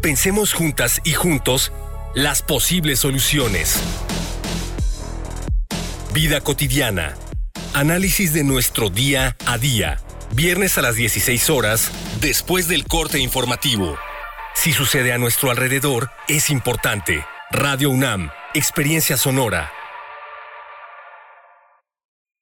Pensemos juntas y juntos las posibles soluciones. Vida cotidiana. Análisis de nuestro día a día. Viernes a las 16 horas, después del corte informativo. Si sucede a nuestro alrededor, es importante. Radio UNAM, Experiencia Sonora.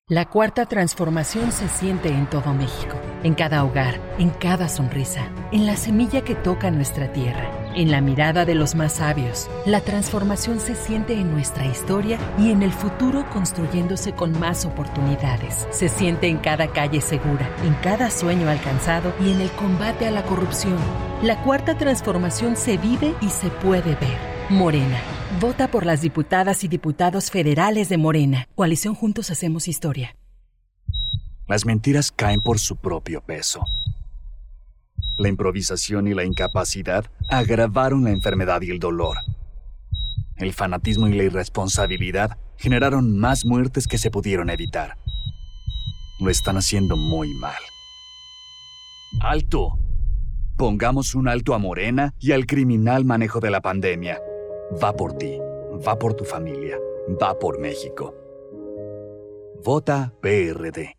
La cuarta transformación se siente en todo México, en cada hogar, en cada sonrisa, en la semilla que toca nuestra tierra, en la mirada de los más sabios. La transformación se siente en nuestra historia y en el futuro construyéndose con más oportunidades. Se siente en cada calle segura, en cada sueño alcanzado y en el combate a la corrupción. La cuarta transformación se vive y se puede ver. Morena Vota por las diputadas y diputados federales de Morena. Coalición Juntos Hacemos Historia. Las mentiras caen por su propio peso. La improvisación y la incapacidad agravaron la enfermedad y el dolor. El fanatismo y la irresponsabilidad generaron más muertes que se pudieron evitar. Lo están haciendo muy mal. ¡Alto! Pongamos un alto a Morena y al criminal manejo de la pandemia. Va por ti, va por tu familia, va por México. Vota PRD.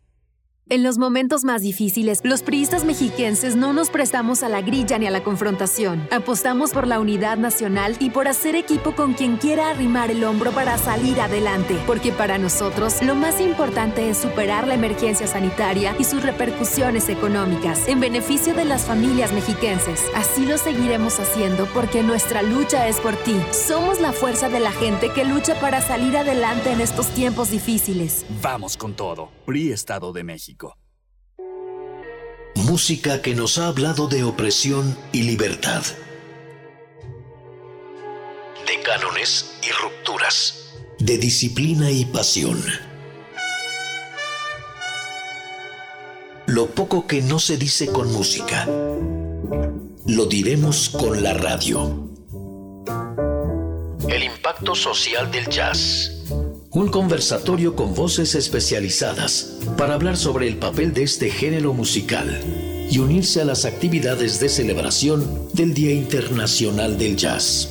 En los momentos más difíciles, los priistas mexiquenses no nos prestamos a la grilla ni a la confrontación. Apostamos por la unidad nacional y por hacer equipo con quien quiera arrimar el hombro para salir adelante. Porque para nosotros, lo más importante es superar la emergencia sanitaria y sus repercusiones económicas en beneficio de las familias mexiquenses. Así lo seguiremos haciendo porque nuestra lucha es por ti. Somos la fuerza de la gente que lucha para salir adelante en estos tiempos difíciles. Vamos con todo. PRI Estado de México. Música que nos ha hablado de opresión y libertad. De cánones y rupturas. De disciplina y pasión. Lo poco que no se dice con música, lo diremos con la radio. El impacto social del jazz. Un conversatorio con voces especializadas para hablar sobre el papel de este género musical y unirse a las actividades de celebración del Día Internacional del Jazz.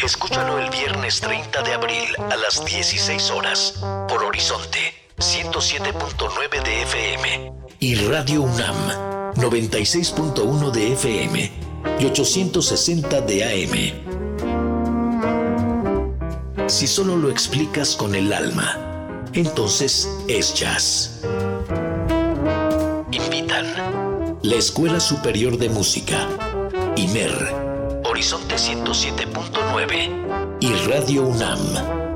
Escúchalo el viernes 30 de abril a las 16 horas por Horizonte 107.9 de FM y Radio UNAM 96.1 de FM y 860 de AM. Si solo lo explicas con el alma, entonces es jazz. Invitan la Escuela Superior de Música, IMER, Horizonte 107.9 y Radio UNAM.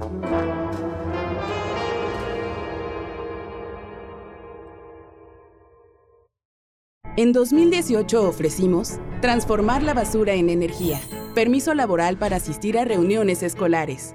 En 2018 ofrecimos transformar la basura en energía, permiso laboral para asistir a reuniones escolares,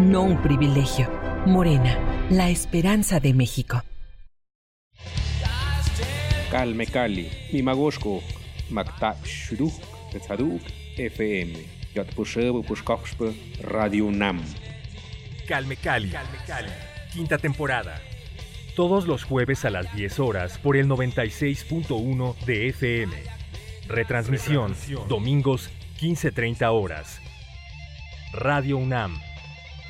no un privilegio. Morena, la esperanza de México. Calme Cali, Mimagoshko, Makta Shuru, Tzaduk FM. Yatpusheba Pushkoxpa Radio Nam. Calme Cali. Quinta temporada. Todos los jueves a las 10 horas por el 96.1 de FM. Retransmisión, domingos 15.30 horas. Radio UNAM.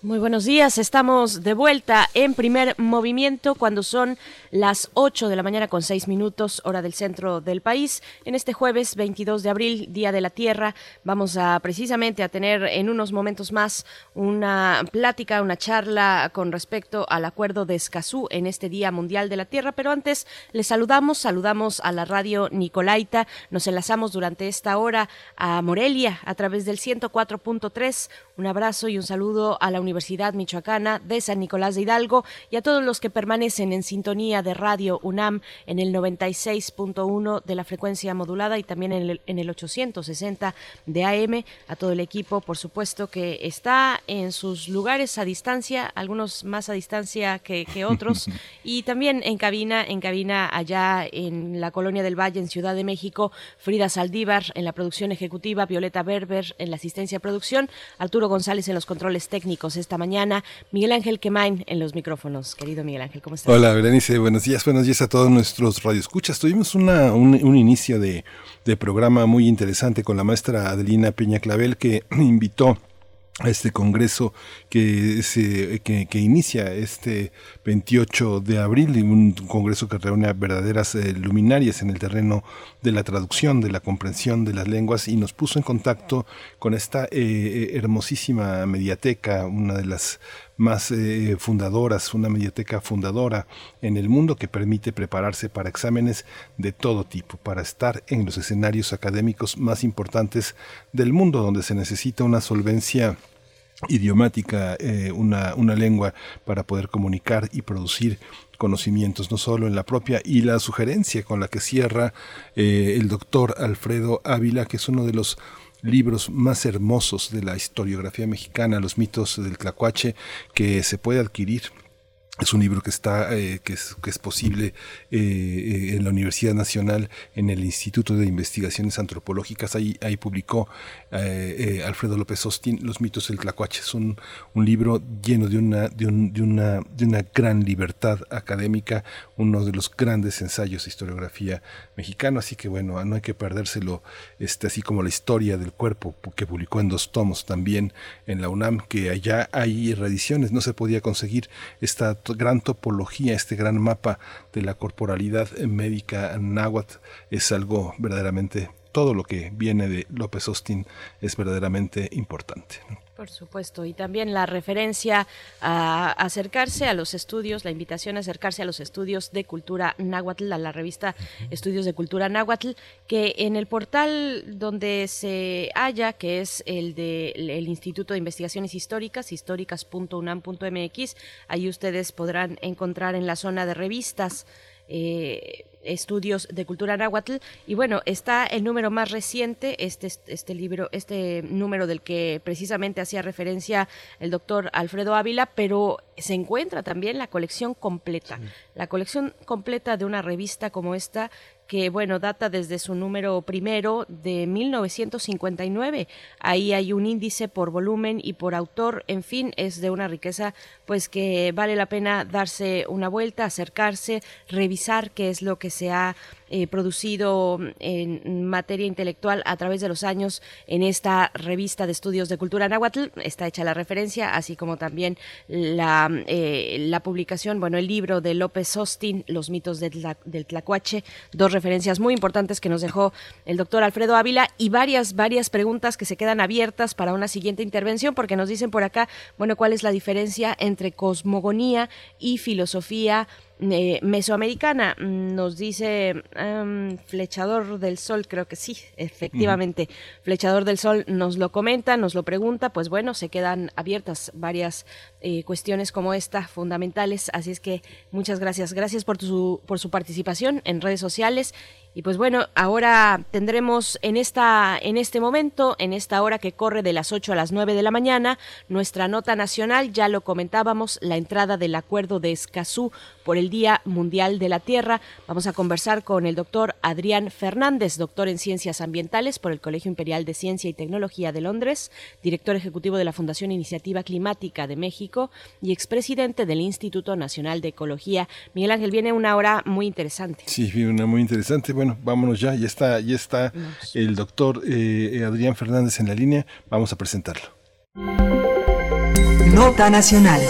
Muy buenos días, estamos de vuelta en primer movimiento cuando son las 8 de la mañana con 6 minutos, hora del centro del país. En este jueves 22 de abril, Día de la Tierra, vamos a precisamente a tener en unos momentos más una plática, una charla con respecto al acuerdo de Escazú en este Día Mundial de la Tierra. Pero antes les saludamos, saludamos a la radio Nicolaita, nos enlazamos durante esta hora a Morelia a través del 104.3. Un abrazo y un saludo a la Universidad Michoacana de San Nicolás de Hidalgo y a todos los que permanecen en sintonía de Radio UNAM en el 96.1 de la frecuencia modulada y también en el, en el 860 de AM, a todo el equipo, por supuesto, que está en sus lugares a distancia, algunos más a distancia que, que otros, y también en cabina, en cabina allá en la Colonia del Valle, en Ciudad de México, Frida Saldívar en la producción ejecutiva, Violeta Berber en la asistencia de producción, Arturo González en los controles técnicos esta mañana, Miguel Ángel Quemain en los micrófonos. Querido Miguel Ángel, ¿cómo estás? Hola, Berenice, buenos días, buenos días a todos nuestros radioescuchas. Tuvimos una, un, inicio de, de programa muy interesante con la maestra Adelina Peña Clavel que invitó este congreso que, se, que, que, inicia este 28 de abril, un congreso que reúne a verdaderas eh, luminarias en el terreno de la traducción, de la comprensión de las lenguas y nos puso en contacto con esta eh, hermosísima mediateca, una de las más eh, fundadoras, una mediateca fundadora en el mundo que permite prepararse para exámenes de todo tipo, para estar en los escenarios académicos más importantes del mundo, donde se necesita una solvencia idiomática, eh, una, una lengua para poder comunicar y producir conocimientos, no solo en la propia, y la sugerencia con la que cierra eh, el doctor Alfredo Ávila, que es uno de los libros más hermosos de la historiografía mexicana, los mitos del Tlacuache, que se puede adquirir es un libro que está, eh, que, es, que es posible eh, en la Universidad Nacional, en el Instituto de Investigaciones Antropológicas. Ahí, ahí publicó eh, Alfredo López Austin Los mitos del Tlacuache. Es un, un libro lleno de una, de, un, de, una, de una gran libertad académica, uno de los grandes ensayos de historiografía mexicano. Así que bueno, no hay que perdérselo, este, así como la historia del cuerpo, que publicó en dos tomos también en la UNAM, que allá hay reediciones. No se podía conseguir esta gran topología, este gran mapa de la corporalidad médica náhuatl es algo verdaderamente, todo lo que viene de López Austin es verdaderamente importante. Por supuesto, y también la referencia a acercarse a los estudios, la invitación a acercarse a los estudios de cultura náhuatl, a la revista Estudios de Cultura Náhuatl, que en el portal donde se halla, que es el del el Instituto de Investigaciones Históricas, históricas.unam.mx, ahí ustedes podrán encontrar en la zona de revistas. Eh, estudios de cultura náhuatl. Y bueno está el número más reciente este este libro este número del que precisamente hacía referencia el doctor Alfredo Ávila pero se encuentra también la colección completa. La colección completa de una revista como esta que bueno data desde su número primero de 1959 ahí hay un índice por volumen y por autor. En fin es de una riqueza pues que vale la pena darse una vuelta acercarse revisar qué es lo que se ha eh, producido en materia intelectual a través de los años en esta revista de estudios de cultura náhuatl. Está hecha la referencia, así como también la, eh, la publicación, bueno, el libro de López Austin, Los mitos del, del Tlacuache, dos referencias muy importantes que nos dejó el doctor Alfredo Ávila y varias, varias preguntas que se quedan abiertas para una siguiente intervención, porque nos dicen por acá, bueno, cuál es la diferencia entre cosmogonía y filosofía eh, mesoamericana. Nos dice um, Flechador del Sol, creo que sí, efectivamente. Flechador del Sol nos lo comenta, nos lo pregunta, pues bueno, se quedan abiertas varias eh, cuestiones como esta fundamentales. Así es que muchas gracias. Gracias por, tu, por su participación en redes sociales y pues bueno, ahora tendremos en esta en este momento, en esta hora que corre de las 8 a las 9 de la mañana, nuestra nota nacional, ya lo comentábamos, la entrada del acuerdo de Escazú por el Día Mundial de la Tierra. Vamos a conversar con el doctor Adrián Fernández, doctor en Ciencias Ambientales por el Colegio Imperial de Ciencia y Tecnología de Londres, director ejecutivo de la Fundación Iniciativa Climática de México y expresidente del Instituto Nacional de Ecología. Miguel Ángel, viene una hora muy interesante. Sí, viene una muy interesante. Bueno, vámonos ya, ya está, ya está el doctor eh, Adrián Fernández en la línea, vamos a presentarlo. Nota Nacional.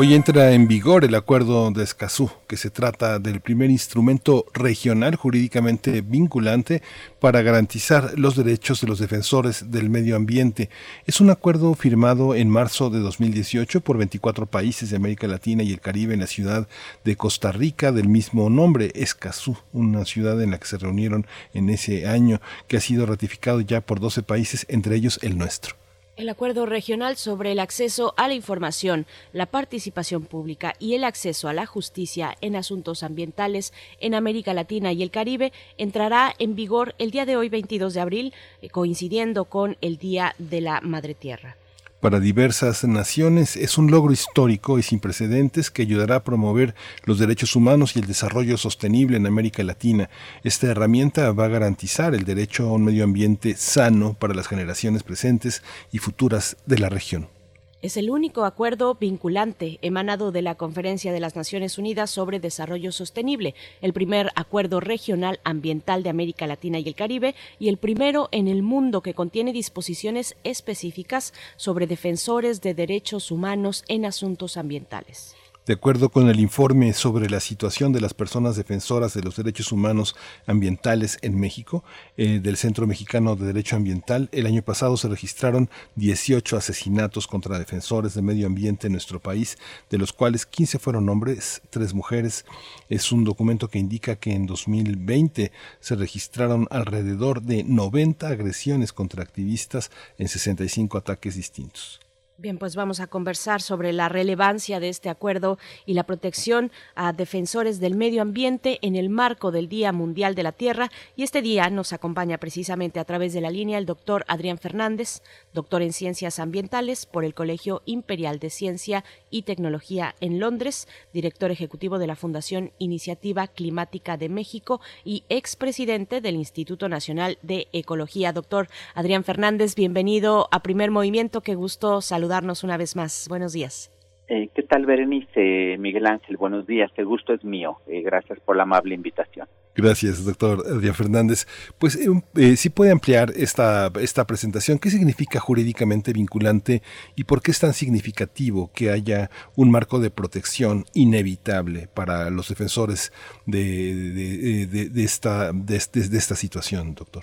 Hoy entra en vigor el acuerdo de Escazú, que se trata del primer instrumento regional jurídicamente vinculante para garantizar los derechos de los defensores del medio ambiente. Es un acuerdo firmado en marzo de 2018 por 24 países de América Latina y el Caribe en la ciudad de Costa Rica del mismo nombre, Escazú, una ciudad en la que se reunieron en ese año, que ha sido ratificado ya por 12 países, entre ellos el nuestro. El acuerdo regional sobre el acceso a la información, la participación pública y el acceso a la justicia en asuntos ambientales en América Latina y el Caribe entrará en vigor el día de hoy, 22 de abril, eh, coincidiendo con el Día de la Madre Tierra para diversas naciones es un logro histórico y sin precedentes que ayudará a promover los derechos humanos y el desarrollo sostenible en América Latina. Esta herramienta va a garantizar el derecho a un medio ambiente sano para las generaciones presentes y futuras de la región. Es el único acuerdo vinculante emanado de la Conferencia de las Naciones Unidas sobre Desarrollo Sostenible, el primer acuerdo regional ambiental de América Latina y el Caribe y el primero en el mundo que contiene disposiciones específicas sobre defensores de derechos humanos en asuntos ambientales. De acuerdo con el informe sobre la situación de las personas defensoras de los derechos humanos ambientales en México, eh, del Centro Mexicano de Derecho Ambiental, el año pasado se registraron 18 asesinatos contra defensores de medio ambiente en nuestro país, de los cuales 15 fueron hombres, 3 mujeres. Es un documento que indica que en 2020 se registraron alrededor de 90 agresiones contra activistas en 65 ataques distintos. Bien, pues vamos a conversar sobre la relevancia de este acuerdo y la protección a defensores del medio ambiente en el marco del Día Mundial de la Tierra. Y este día nos acompaña precisamente a través de la línea el doctor Adrián Fernández, doctor en Ciencias Ambientales por el Colegio Imperial de Ciencia y Tecnología en Londres, director ejecutivo de la Fundación Iniciativa Climática de México y expresidente del Instituto Nacional de Ecología. Doctor Adrián Fernández, bienvenido a Primer Movimiento. Qué gusto saludar saludarnos una vez más. Buenos días. Eh, ¿Qué tal, Berenice? Miguel Ángel, buenos días. El gusto es mío. Eh, gracias por la amable invitación. Gracias, doctor Díaz Fernández. Pues eh, eh, si puede ampliar esta, esta presentación, ¿qué significa jurídicamente vinculante y por qué es tan significativo que haya un marco de protección inevitable para los defensores de, de, esta, de, de, esta situación, doctor?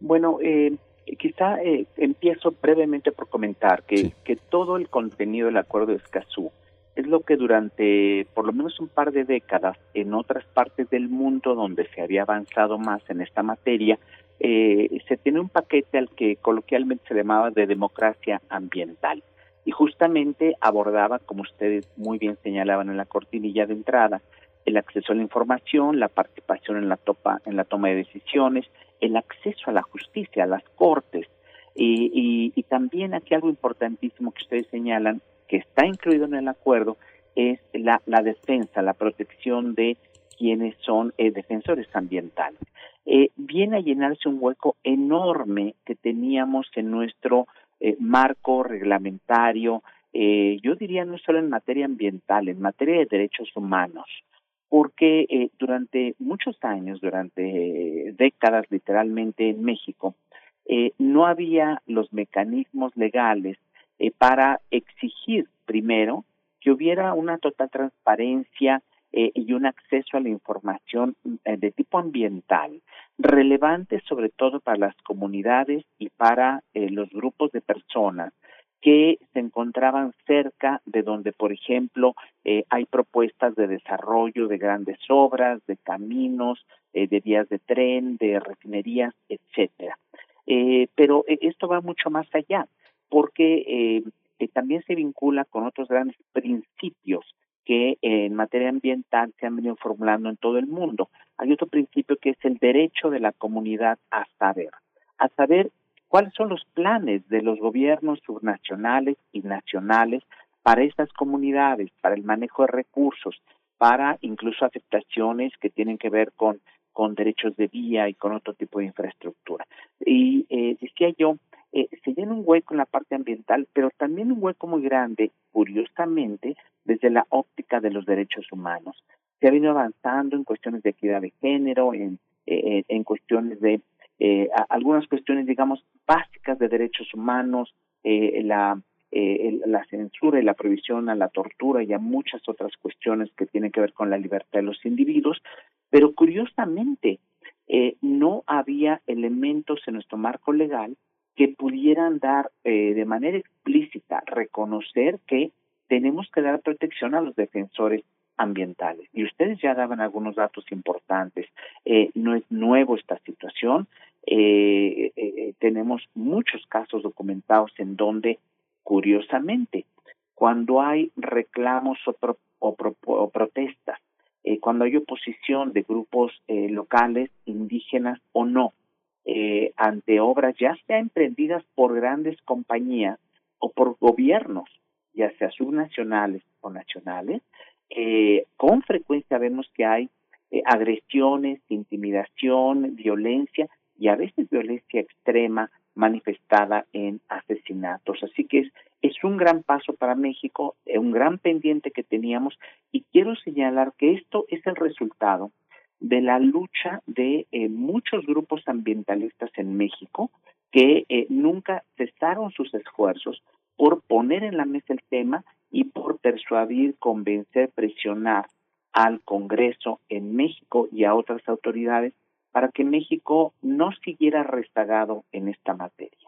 Bueno, eh, quizá eh, empiezo brevemente por comentar que, que todo el contenido del acuerdo de Escazú es lo que durante por lo menos un par de décadas en otras partes del mundo donde se había avanzado más en esta materia, eh, se tiene un paquete al que coloquialmente se llamaba de democracia ambiental y justamente abordaba, como ustedes muy bien señalaban en la cortinilla de entrada, el acceso a la información, la participación en la, topa, en la toma de decisiones, el acceso a la justicia, a las cortes. Y, y, también aquí algo importantísimo que ustedes señalan, que está incluido en el acuerdo, es la, la defensa, la protección de quienes son eh, defensores ambientales. Eh, viene a llenarse un hueco enorme que teníamos en nuestro eh, marco reglamentario, yo diría no solo en materia ambiental, en materia de derechos humanos porque eh, durante muchos años, durante décadas literalmente en México, eh, no había los mecanismos legales eh, para exigir primero que hubiera una total transparencia y un acceso a la información de tipo ambiental, relevante sobre todo para las comunidades y para los grupos de personas que se encontraban cerca de donde, por ejemplo, eh, hay propuestas de desarrollo de grandes obras, de caminos, eh, de vías de tren, de refinerías, etcétera. Eh, pero esto va mucho más allá, porque también se vincula con otros grandes principios que en materia ambiental se han venido formulando en todo el mundo. Hay otro principio que es el derecho de la comunidad a saber, a saber cuáles son los planes de los gobiernos subnacionales y nacionales para estas comunidades, para el manejo de recursos, para incluso afectaciones que tienen que ver con, con derechos de vía y con otro tipo de infraestructura. Y eh, decía yo, eh, se llena un hueco en la parte ambiental, pero también un hueco muy grande, curiosamente, desde la óptica de los derechos humanos. Se ha venido avanzando en cuestiones de equidad de género, en, eh, en cuestiones de eh, algunas cuestiones, digamos, básicas de derechos humanos, eh, la, eh, la censura y la prohibición a la tortura y a muchas otras cuestiones que tienen que ver con la libertad de los individuos, pero curiosamente eh, no había elementos en nuestro marco legal que pudieran dar eh, de manera explícita, reconocer que tenemos que dar protección a los defensores ambientales. Y ustedes ya daban algunos datos importantes. Eh, no es nuevo esta situación. Eh, eh, tenemos muchos casos documentados en donde, curiosamente, cuando hay reclamos o, o protestas, cuando hay oposición de grupos locales, indígenas o no, ante obras ya sea emprendidas por grandes compañías o por gobiernos, ya sea subnacionales o nacionales, eh, con frecuencia vemos que hay eh, agresiones, intimidación, violencia y a veces violencia extrema manifestada en asesinatos. Así que es, es un gran paso para México, eh, un gran pendiente que teníamos y quiero señalar que esto es el resultado de la lucha de eh, muchos grupos ambientalistas en México que eh, nunca cesaron sus esfuerzos por poner en la mesa el tema y por persuadir, convencer, presionar al Congreso en México y a otras autoridades para que México no siguiera rezagado en esta materia.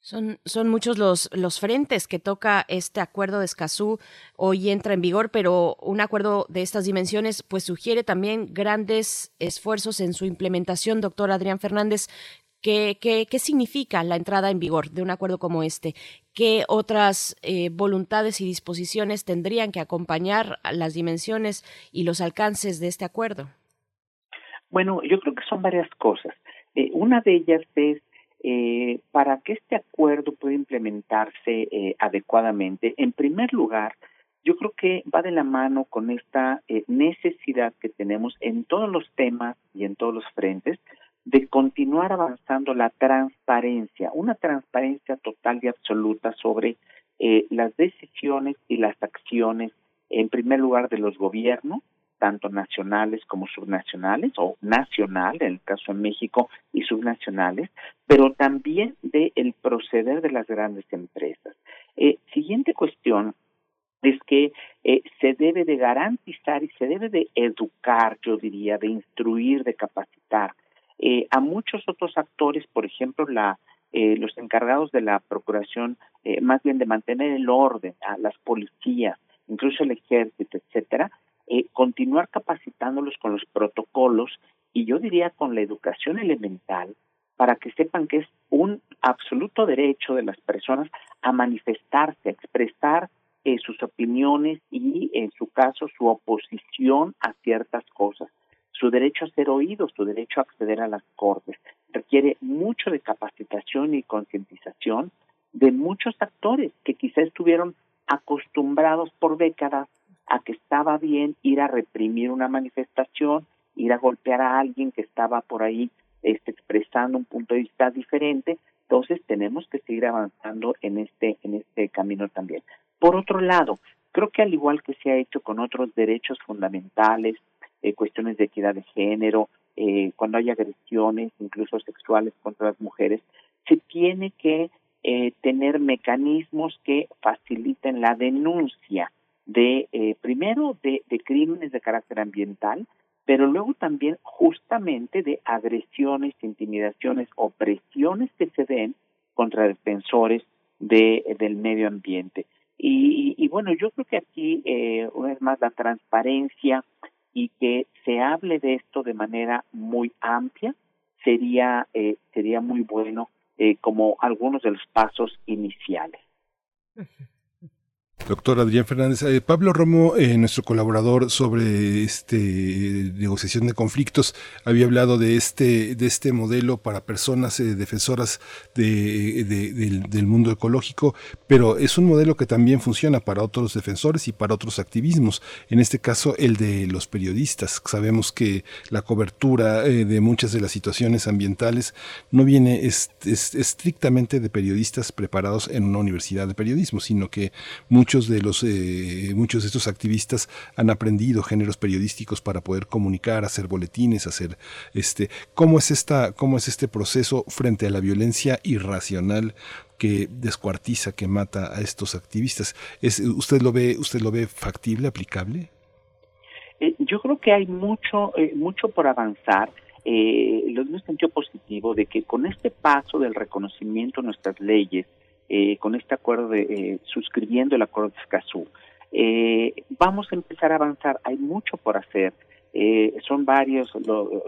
Son, son muchos los, los frentes que toca este acuerdo de Escazú. Hoy entra en vigor, pero un acuerdo de estas dimensiones pues sugiere también grandes esfuerzos en su implementación. Doctor Adrián Fernández, ¿Qué, qué, significa la entrada en vigor de un acuerdo como este? ¿Qué otras eh, voluntades y disposiciones tendrían que acompañar las dimensiones y los alcances de este acuerdo? Bueno, yo creo que son varias cosas. Eh, una de ellas es eh, para que este acuerdo pueda implementarse eh, adecuadamente. En primer lugar, yo creo que va de la mano con esta necesidad que tenemos en todos los temas y en todos los frentes de continuar avanzando la transparencia, una transparencia total y absoluta sobre eh, las decisiones y las acciones, en primer lugar, de los gobiernos, tanto nacionales como subnacionales, o nacional, en el caso de México, y subnacionales, pero también del el proceder de las grandes empresas. Eh, siguiente cuestión es que eh, se debe de garantizar y se debe de educar, yo diría, de instruir, de capacitar eh, a muchos otros actores, por ejemplo, la, eh, los encargados de la procuración, eh, más bien de mantener el orden, a las policías, incluso el ejército, etcétera, eh, continuar capacitándolos con los protocolos y yo diría con la educación elemental para que sepan que es un absoluto derecho de las personas a manifestarse, a expresar eh, sus opiniones y, en su caso, su oposición a ciertas cosas su derecho a ser oído, su derecho a acceder a las cortes. Requiere mucho de capacitación y concientización de muchos actores que quizá estuvieron acostumbrados por décadas a que estaba bien ir a reprimir una manifestación, ir a golpear a alguien que estaba por ahí este, expresando un punto de vista diferente. Entonces tenemos que seguir avanzando en este en este camino también. Por otro lado, creo que al igual que se ha hecho con otros derechos fundamentales, eh, cuestiones de equidad de género, eh, cuando hay agresiones, incluso sexuales contra las mujeres, se tiene que eh, tener mecanismos que faciliten la denuncia de, eh, primero, de, de crímenes de carácter ambiental, pero luego también justamente de agresiones, intimidaciones, opresiones que se den contra defensores de, del medio ambiente. Y, y, bueno, yo creo que aquí, eh, una vez más, la transparencia, y que se hable de esto de manera muy amplia sería eh, sería muy bueno eh, como algunos de los pasos iniciales. Doctor Adrián Fernández, eh, Pablo Romo, eh, nuestro colaborador sobre este negociación de conflictos, había hablado de este de este modelo para personas eh, defensoras de, del, mundo ecológico, pero es un modelo que también funciona para otros defensores y para otros activismos. En este caso, el de los periodistas. Sabemos que la cobertura de muchas de las situaciones ambientales no viene estrictamente de periodistas preparados en una universidad de periodismo, sino que muchos de los eh, muchos de estos activistas han aprendido géneros periodísticos para poder comunicar, hacer boletines, hacer este cómo es esta cómo es este proceso frente a la violencia irracional que descuartiza, que mata a estos activistas. ¿Es, ¿Usted lo ve usted lo ve factible, aplicable? Eh, yo creo que hay mucho eh, mucho por avanzar. Eh, lo en sentido positivo de que con este paso del reconocimiento de nuestras leyes eh, con este acuerdo de eh, suscribiendo el acuerdo de Escazú. Eh, vamos a empezar a avanzar, hay mucho por hacer. son varios,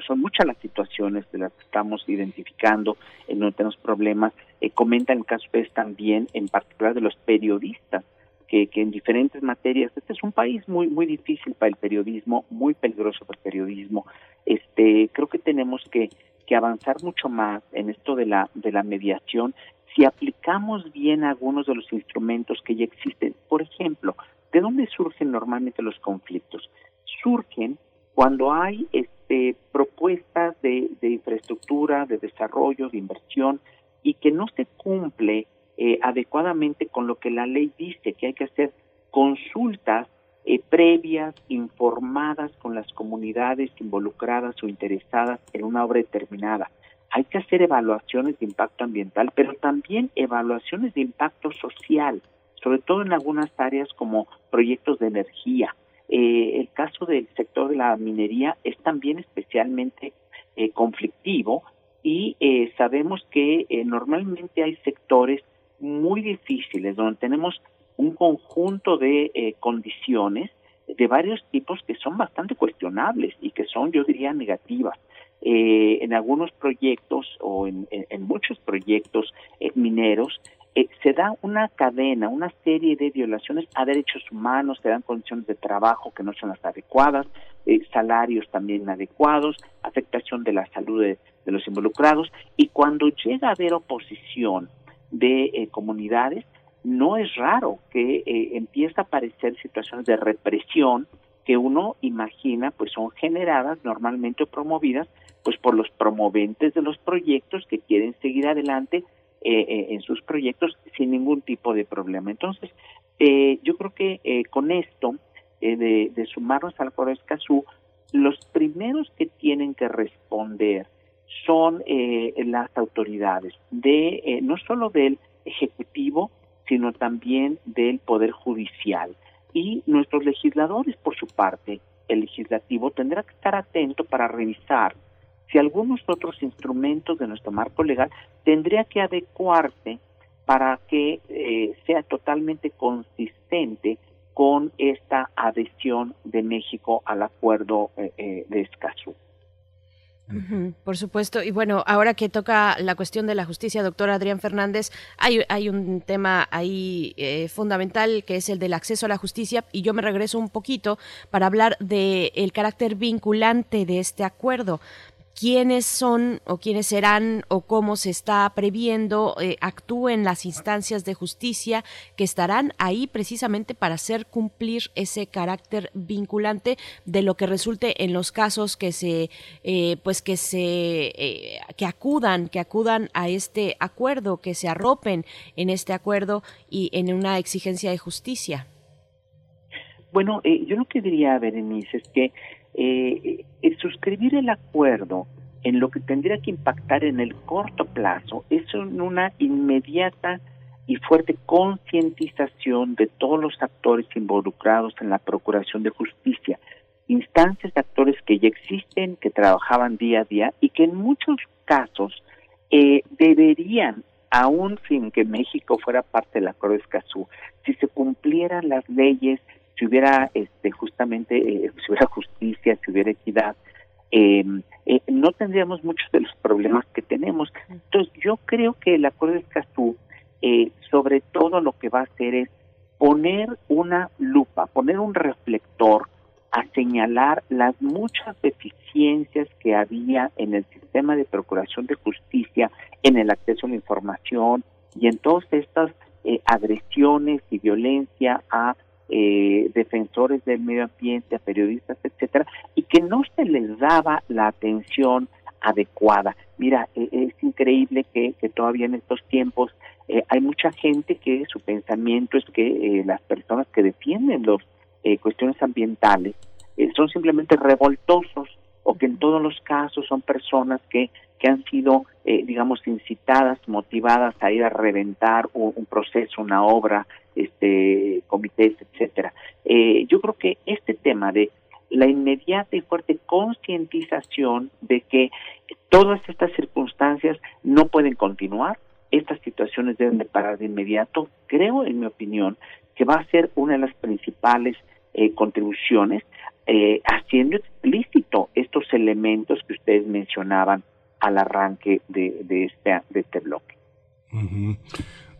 son muchas las situaciones de las que estamos identificando en donde tenemos problemas. comenta el caso es también, en particular de los periodistas, que, que, en diferentes materias, este es un país muy muy difícil para el periodismo, muy peligroso para el periodismo. Este, creo que tenemos que, que avanzar mucho más en esto de la de la mediación si aplicamos bien algunos de los instrumentos que ya existen, por ejemplo, ¿de dónde surgen normalmente los conflictos? Surgen cuando hay este, propuestas de, infraestructura, de desarrollo, de inversión, y que no se cumple eh, adecuadamente con lo que la ley dice, que hay que hacer consultas eh, previas, informadas con las comunidades involucradas o interesadas en una obra determinada hay que hacer evaluaciones de impacto ambiental, pero también evaluaciones de impacto social, sobre todo en algunas áreas como proyectos de energía. Eh, el caso del sector de la minería es también especialmente eh, conflictivo y eh, sabemos que normalmente hay sectores muy difíciles donde tenemos un conjunto de condiciones de varios tipos que son bastante cuestionables y que son, yo diría, negativas. Eh, en algunos proyectos o en, muchos proyectos eh, mineros eh, se da una cadena, una serie de violaciones a derechos humanos, se dan condiciones de trabajo que no son las adecuadas, salarios también inadecuados, afectación de la salud de, los involucrados y cuando llega a haber oposición de comunidades, no es raro que empiece a aparecer situaciones de represión que uno imagina pues son generadas normalmente o promovidas pues por los promoventes de los proyectos que quieren seguir adelante eh, eh, en sus proyectos sin ningún tipo de problema. Entonces, eh, yo creo que con esto de, de, sumarnos al Coro Escazú, los primeros que tienen que responder son las autoridades de no solo del ejecutivo, sino también del poder judicial y nuestros legisladores, por su parte, el legislativo tendrá que estar atento para revisar si algunos otros instrumentos de nuestro marco legal tendría que adecuarse para que eh, sea totalmente consistente con esta adhesión de México al acuerdo eh, eh, de Escazú. por supuesto. Y bueno, ahora que toca la cuestión de la justicia, doctor Adrián Fernández, hay, hay un tema ahí fundamental que es el del acceso a la justicia y yo me regreso un poquito para hablar del el carácter vinculante de este acuerdo quiénes son o quiénes serán o cómo se está previendo eh, actúen las instancias de justicia que estarán ahí precisamente para hacer cumplir ese carácter vinculante de lo que resulte en los casos que se eh, pues que se eh, que acudan que acudan a este acuerdo que se arropen en este acuerdo y en una exigencia de justicia. Bueno yo lo que diría Berenice es que eh, el suscribir el acuerdo en lo que tendría que impactar en el corto plazo es una inmediata y fuerte concientización de todos los actores involucrados en la procuración de justicia, instancias de actores que ya existen, que trabajaban día a día y que en muchos casos eh, deberían, aún sin que México fuera parte del Acuerdo de Escazú, si se cumplieran las leyes si hubiera este, justamente, eh, si hubiera justicia, si hubiera equidad, eh, eh, no tendríamos muchos de los problemas que tenemos. Entonces, yo creo que el acuerdo de Escazú sobre todo lo que va a hacer es poner una lupa, poner un reflector a señalar las muchas deficiencias que había en el sistema de procuración de justicia, en el acceso a la información y en todas estas eh, agresiones y violencia a eh, defensores del medio ambiente, a periodistas, etcétera, y que no se les daba la atención adecuada. Mira, e, es increíble que, todavía en estos tiempos eh, hay mucha gente que su pensamiento es que las personas que defienden los eh, cuestiones ambientales eh, son simplemente revoltosos o que en todos los casos son personas que, que han sido, eh, digamos, incitadas, motivadas a ir a reventar un, proceso, una obra, este, comités, etcétera. yo creo que este tema de la inmediata y fuerte concientización de que todas estas circunstancias no pueden continuar, estas situaciones deben de parar de inmediato, creo, en mi opinión, que va a ser una de las principales eh, contribuciones, eh, haciendo explícito estos elementos que ustedes mencionaban al arranque de, de, este, de este bloque.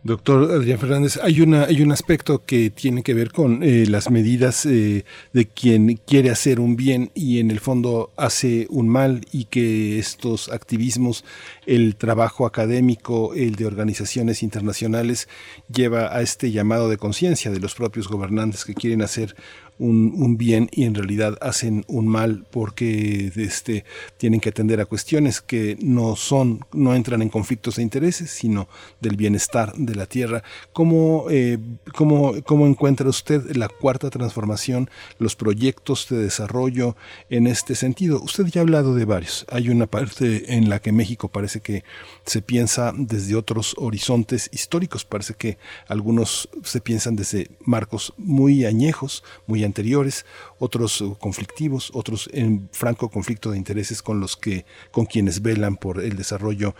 Doctor Adrián Fernández, hay, una, hay un aspecto que tiene que ver con eh, las medidas eh, de quien quiere hacer un bien y en el fondo hace un mal y que estos activismos, el trabajo académico, el de organizaciones internacionales, lleva a este llamado de conciencia de los propios gobernantes que quieren hacer un, bien y en realidad hacen un mal porque este, tienen que atender a cuestiones que no son, no entran en conflictos de intereses, sino del bienestar de la tierra. ¿Cómo, eh, cómo, cómo encuentra usted la cuarta transformación, los proyectos de desarrollo en este sentido? Usted ya ha hablado de varios. Hay una parte en la que México parece que se piensa desde otros horizontes históricos, parece que algunos se piensan desde marcos muy añejos, muy anteriores, otros uh, conflictivos, otros en franco conflicto de intereses con los que, con quienes velan por el desarrollo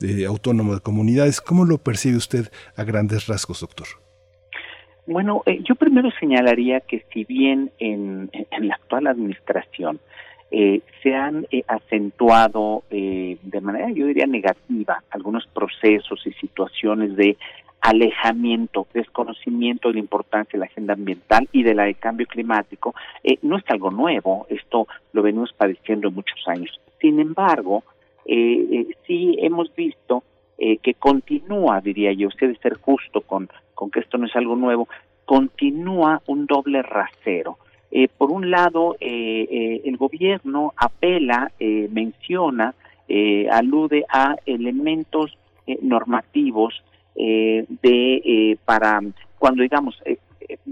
eh, autónomo de comunidades. ¿Cómo lo percibe usted a grandes rasgos, doctor? Bueno, eh, yo primero señalaría que si bien en, la actual administración eh, se han acentuado de manera, yo diría, negativa algunos procesos y situaciones de alejamiento, desconocimiento de la importancia de la agenda ambiental y de la de cambio climático, eh, no es algo nuevo, esto lo venimos padeciendo muchos años. Sin embargo, eh, eh, sí hemos visto que continúa, diría yo, usted de ser justo con, con que esto no es algo nuevo, continúa un doble rasero. por un lado, el gobierno apela, menciona, alude a elementos normativos eh, de eh, para cuando digamos eh,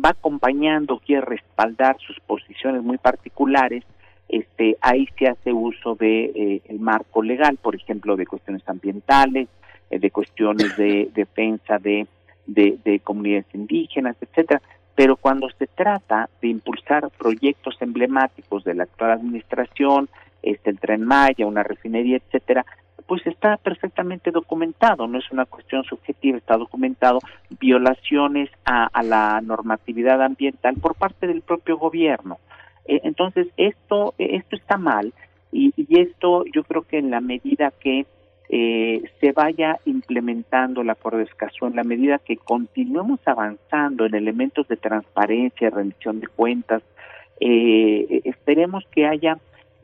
va acompañando quiere respaldar sus posiciones muy particulares este ahí se hace uso de el marco legal por ejemplo de cuestiones ambientales de cuestiones de defensa de, de, comunidades indígenas etcétera. Pero cuando se trata de impulsar proyectos emblemáticos de la actual administración este el tren Maya una refinería etcétera pues está perfectamente documentado, no es una cuestión subjetiva, está documentado violaciones a, la normatividad ambiental por parte del propio gobierno. Eh, entonces, esto, esto está mal y, esto yo creo que en la medida que eh, se vaya implementando de Escazú, en la medida que continuemos avanzando en elementos de transparencia, rendición de cuentas, eh, esperemos que haya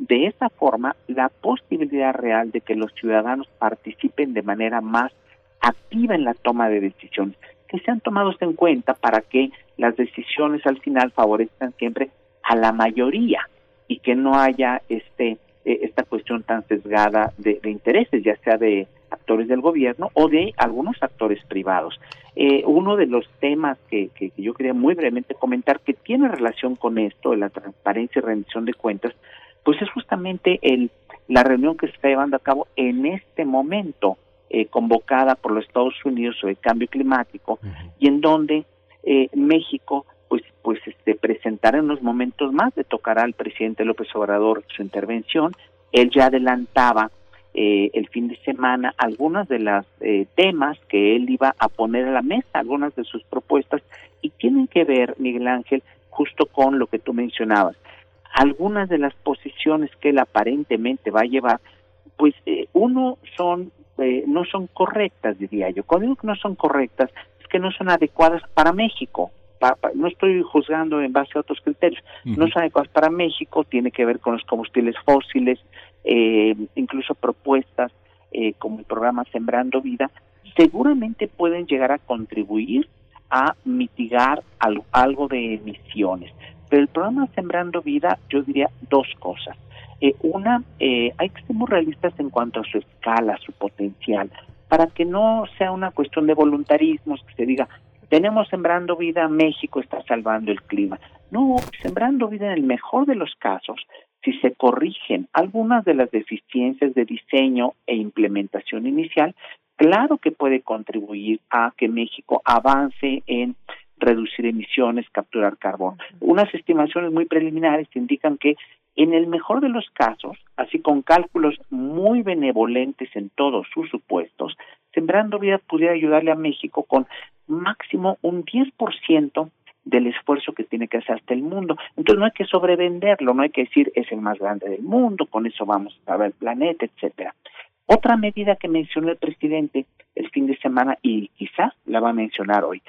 de esa forma la posibilidad real de que los ciudadanos participen de manera más activa en la toma de decisiones, que sean tomados en cuenta para que las decisiones al final favorezcan siempre a la mayoría y que no haya este eh, esta cuestión tan sesgada de, intereses, ya sea de actores del gobierno o de algunos actores privados. Eh, uno de los temas que, que, yo quería muy brevemente comentar que tiene relación con esto, de la transparencia y rendición de cuentas, pues es justamente el, la reunión que se está llevando a cabo en este momento, eh, convocada por los Estados Unidos sobre el cambio climático, y en donde eh, México pues pues este presentará en unos momentos más le tocará al presidente López Obrador su intervención. Él ya adelantaba eh, el fin de semana algunos de los temas que él iba a poner a la mesa algunas de sus propuestas y tienen que ver Miguel Ángel justo con lo que tú mencionabas algunas de las posiciones que él aparentemente va a llevar, pues eh, uno son eh, no son correctas, diría yo. Cuando digo que no son correctas, es que no son adecuadas para México. no estoy juzgando en base a otros criterios, no son adecuadas para México, tiene que ver con los combustibles fósiles, eh, incluso propuestas eh, como el programa Sembrando Vida, seguramente pueden llegar a contribuir a mitigar algo, de emisiones. Pero el programa Sembrando Vida, yo diría dos cosas. Eh, una, eh, hay que ser muy realistas en cuanto a su escala, su potencial, para que no sea una cuestión de voluntarismos, que se diga, tenemos Sembrando Vida, México está salvando el clima. No, Sembrando Vida en el mejor de los casos, si se corrigen algunas de las deficiencias de diseño e implementación inicial, claro que puede contribuir a que México avance en reducir emisiones, capturar carbón. Unas estimaciones muy preliminares indican que en el mejor de los casos, así con cálculos muy benevolentes en todos sus supuestos, Sembrando Vida pudiera ayudarle a México con máximo un 10% del esfuerzo que tiene que hacer hasta el mundo. Entonces no hay que sobrevenderlo, no hay que decir es el más grande del mundo, con eso vamos a ver el planeta, etcétera. Otra medida que mencionó el presidente el fin de semana y quizás la va a mencionar hoy,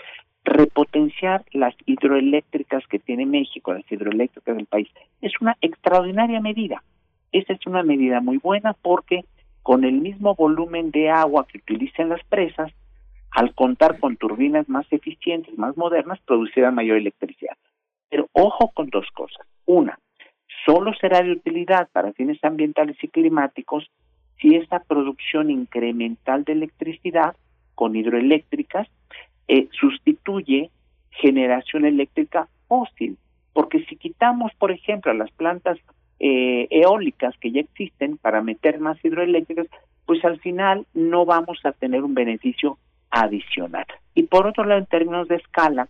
repotenciar las hidroeléctricas que tiene México, las hidroeléctricas del país, es una extraordinaria medida. Esa es una medida muy buena porque con el mismo volumen de agua que utilizan las presas, al contar con turbinas más eficientes, más modernas, producirán mayor electricidad. Pero ojo con dos cosas. Una, solo será de utilidad para fines ambientales y climáticos si esta producción incremental de electricidad con hidroeléctricas eh, sustituye generación eléctrica fósil. Porque si quitamos, por ejemplo, las plantas eh, eólicas que ya existen para meter más hidroeléctricas, pues al final no vamos a tener un beneficio adicional. Y por otro lado, en términos de escala,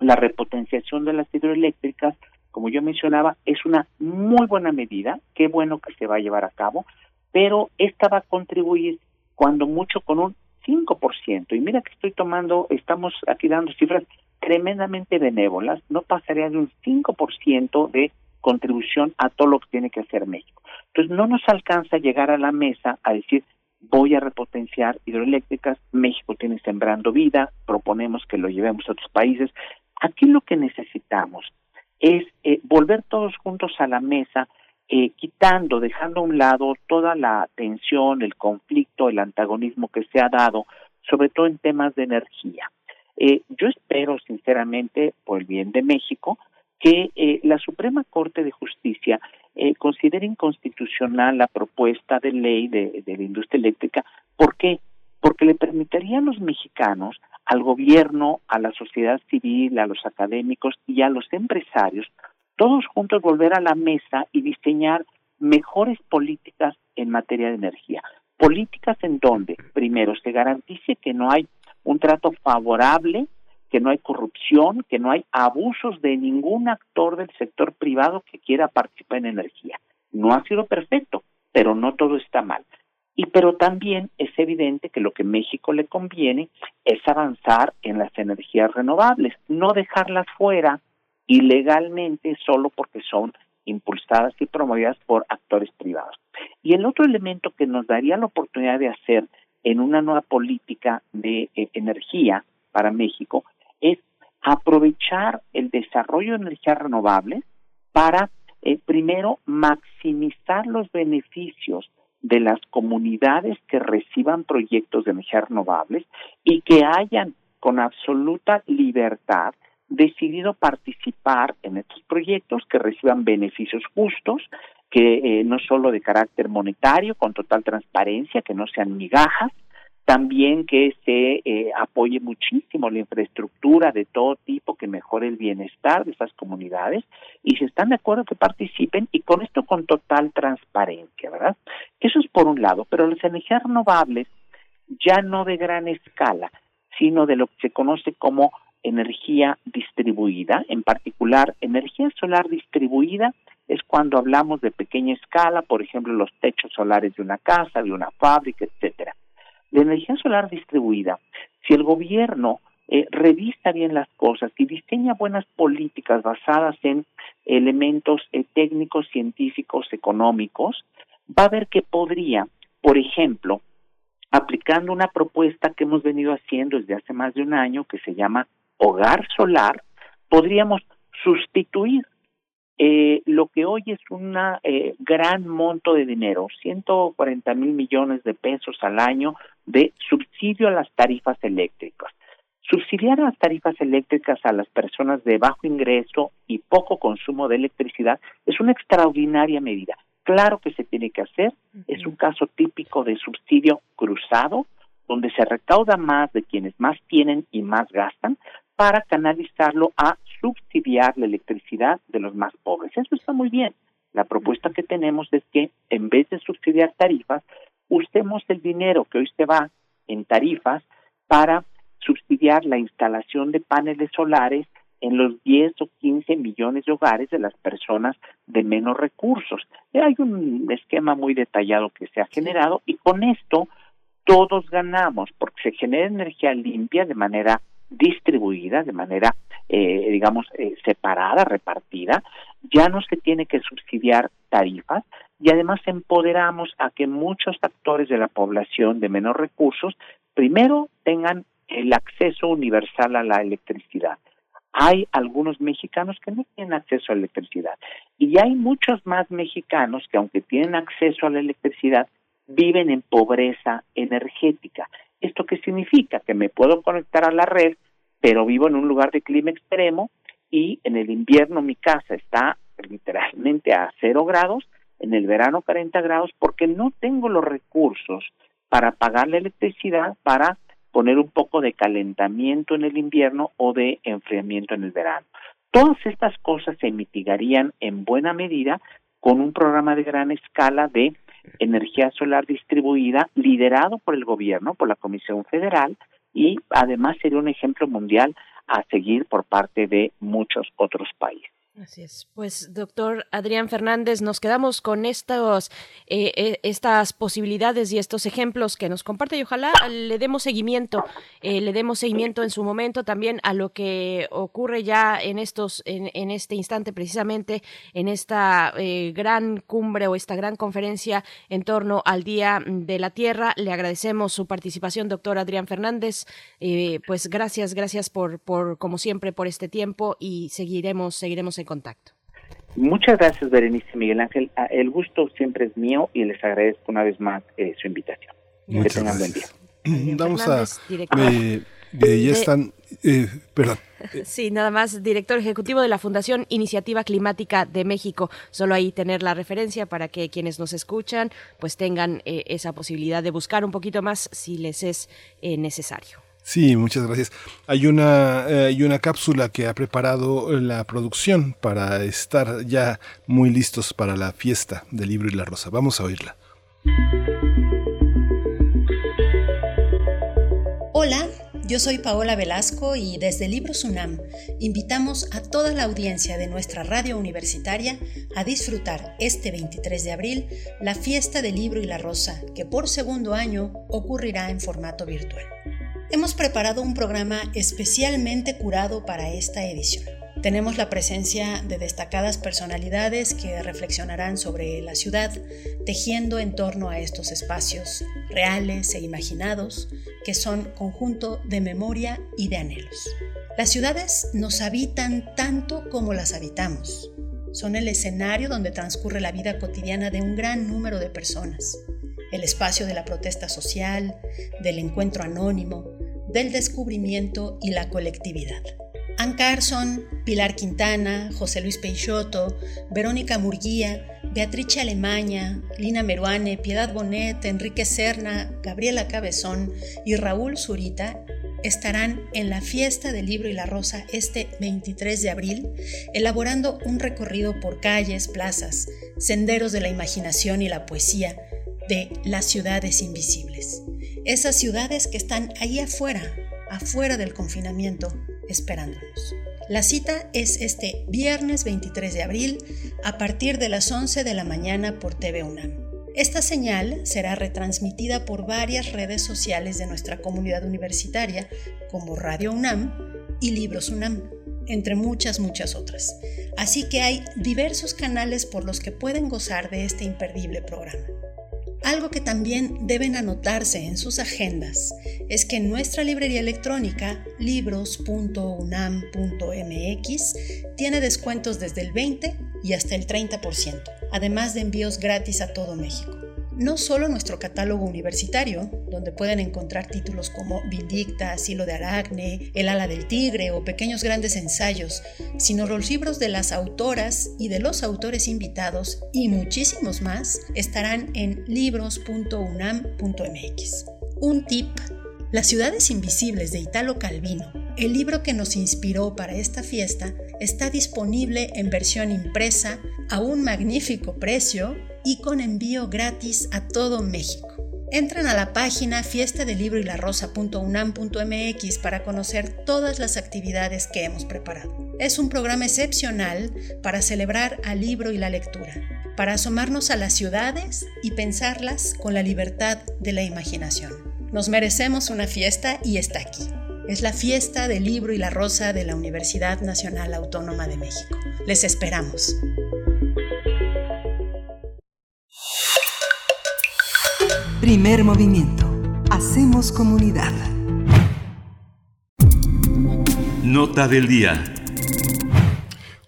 la repotenciación de las hidroeléctricas, como yo mencionaba, es una muy buena medida, qué bueno que se va a llevar a cabo, pero esta va a contribuir cuando mucho con un 5%. Y mira que estoy tomando, estamos aquí dando cifras tremendamente benévolas, no pasaría de un 5% de contribución a todo lo que tiene que hacer México. Entonces no nos alcanza llegar a la mesa a decir voy a repotenciar hidroeléctricas, México tiene sembrando vida, proponemos que lo llevemos a otros países. Aquí lo que necesitamos es eh, volver todos juntos a la mesa, eh, quitando, dejando a un lado toda la tensión, el conflicto, el antagonismo que se ha dado, sobre todo en temas de energía. Eh, yo espero, sinceramente, por el bien de México, que la Suprema Corte de Justicia eh, considera inconstitucional la propuesta de ley de, de la industria eléctrica. ¿Por qué? Porque le permitiría a los mexicanos, al gobierno, a la sociedad civil, a los académicos y a los empresarios, todos juntos volver a la mesa y diseñar mejores políticas en materia de energía. Políticas en donde, primero, se garantice que no hay un trato favorable que no hay corrupción, que no hay abusos de ningún actor del sector privado que quiera participar en energía. No ha sido perfecto, pero no todo está mal. Y pero también es evidente que lo que México le conviene es avanzar en las energías renovables, no dejarlas fuera ilegalmente solo porque son impulsadas y promovidas por actores privados. Y el otro elemento que nos daría la oportunidad de hacer en una nueva política de eh, energía para México es aprovechar el desarrollo de energías renovables para, eh, primero, maximizar los beneficios de las comunidades que reciban proyectos de energías renovables y que hayan con absoluta libertad decidido participar en estos proyectos que reciban beneficios justos, que eh, no solo de carácter monetario, con total transparencia, que no sean migajas, también que se eh, apoye muchísimo la infraestructura de todo tipo que mejore el bienestar de esas comunidades y si están de acuerdo que participen y con esto con total transparencia, ¿verdad? Eso es por un lado, pero las energías renovables ya no de gran escala, sino de lo que se conoce como energía distribuida, en particular energía solar distribuida es cuando hablamos de pequeña escala, por ejemplo, los techos solares de una casa, de una fábrica, etcétera. La energía solar distribuida, si el gobierno eh, revista bien las cosas y diseña buenas políticas basadas en elementos eh, técnicos, científicos, económicos, va a ver que podría, por ejemplo, aplicando una propuesta que hemos venido haciendo desde hace más de un año que se llama Hogar Solar, podríamos sustituir eh, lo que hoy es un eh, gran monto de dinero, 140 mil millones de pesos al año de subsidio a las tarifas eléctricas. Subsidiar las tarifas eléctricas a las personas de bajo ingreso y poco consumo de electricidad es una extraordinaria medida. Claro que se tiene que hacer, es un caso típico de subsidio cruzado, donde se recauda más de quienes más tienen y más gastan para canalizarlo a subsidiar la electricidad de los más pobres. Eso está muy bien. La propuesta que tenemos es que en vez de subsidiar tarifas, usemos el dinero que hoy se va en tarifas para subsidiar la instalación de paneles solares en los 10 o 15 millones de hogares de las personas de menos recursos. Hay un esquema muy detallado que se ha generado y con esto todos ganamos porque se genera energía limpia de manera distribuida, de manera, eh, digamos, eh, separada, repartida. Ya no se tiene que subsidiar tarifas y además empoderamos a que muchos actores de la población de menos recursos primero tengan el acceso universal a la electricidad. Hay algunos mexicanos que no tienen acceso a electricidad y hay muchos más mexicanos que aunque tienen acceso a la electricidad, viven en pobreza energética. ¿Esto qué significa? Que me puedo conectar a la red, pero vivo en un lugar de clima extremo y en el invierno mi casa está literalmente a cero grados, en el verano 40 grados, porque no tengo los recursos para pagar la electricidad para poner un poco de calentamiento en el invierno o de enfriamiento en el verano. Todas estas cosas se mitigarían en buena medida con un programa de gran escala de energía solar distribuida liderado por el gobierno, por la Comisión Federal y además sería un ejemplo mundial a seguir por parte de muchos otros países. Así es. Pues, doctor Adrián Fernández, nos quedamos con estos, eh, eh, estas posibilidades y estos ejemplos que nos comparte y ojalá le demos seguimiento, eh, le demos seguimiento en su momento también a lo que ocurre ya en estos, en, este instante precisamente, en esta gran cumbre o esta gran conferencia en torno al Día de la Tierra. Le agradecemos su participación, doctor Adrián Fernández. pues gracias, gracias por, por, como siempre, por este tiempo y seguiremos, seguiremos en contacto. Muchas gracias, Berenice Miguel Ángel. Ah, el gusto siempre es mío y les agradezco una vez más eh, su invitación. que tengan buen día. Vamos a. Eh, eh, ya están. perdón. Sí, nada más, director ejecutivo de la Fundación Iniciativa Climática de México. Solo ahí tener la referencia para que quienes nos escuchan pues tengan esa posibilidad de buscar un poquito más si les es necesario. Sí, muchas gracias. Hay una, eh, hay una cápsula que ha preparado la producción para estar ya muy listos para la fiesta del libro y la rosa. Vamos a oírla. Hola, yo soy Paola Velasco y desde Libros UNAM invitamos a toda la audiencia de nuestra radio universitaria a disfrutar este 23 de abril la fiesta del libro y la rosa, que por segundo año ocurrirá en formato virtual hemos preparado un programa especialmente curado para esta edición. Tenemos la presencia de destacadas personalidades que reflexionarán sobre la ciudad, tejiendo en torno a estos espacios reales e imaginados que son conjunto de memoria y de anhelos. Las ciudades nos habitan tanto como las habitamos. Son el escenario donde transcurre la vida cotidiana de un gran número de personas el espacio de la protesta social, del encuentro anónimo, del descubrimiento y la colectividad. Ann Carson, Pilar Quintana, José Luis Peixoto, Verónica Murguía, Beatrice Alemania, Lina Meruane, Piedad Bonet, Enrique Serna, Gabriela Cabezón y Raúl Zurita estarán en la fiesta del libro y la rosa este 23 de abril, elaborando un recorrido por calles, plazas, senderos de la imaginación y la poesía de las ciudades invisibles. Esas ciudades que están ahí afuera, afuera del confinamiento, esperándonos. La cita es este viernes 23 de abril a partir de las 11 de la mañana por TV UNAM. Esta señal será retransmitida por varias redes sociales de nuestra comunidad universitaria, como Radio UNAM y Libros UNAM, entre muchas, muchas otras. Así que hay diversos canales por los que pueden gozar de este imperdible programa. Algo que también deben anotarse en sus agendas es que nuestra librería electrónica libros.unam.mx tiene descuentos desde el 20 y hasta el 30%, además de envíos gratis a todo México no solo nuestro catálogo universitario, donde pueden encontrar títulos como Vindicta, Asilo de Aracne, El ala del tigre o pequeños grandes ensayos, sino los libros de las autoras y de los autores invitados y muchísimos más estarán en libros.unam.mx. Un tip, Las ciudades invisibles de Italo Calvino, el libro que nos inspiró para esta fiesta, está disponible en versión impresa a un magnífico precio y con envío gratis a todo México. Entran a la página fiesta del libro y la rosa.unam.mx para conocer todas las actividades que hemos preparado. Es un programa excepcional para celebrar al libro y la lectura, para asomarnos a las ciudades y pensarlas con la libertad de la imaginación. Nos merecemos una fiesta y está aquí. Es la fiesta del libro y la rosa de la Universidad Nacional Autónoma de México. Les esperamos. Primer movimiento. Hacemos comunidad. Nota del día.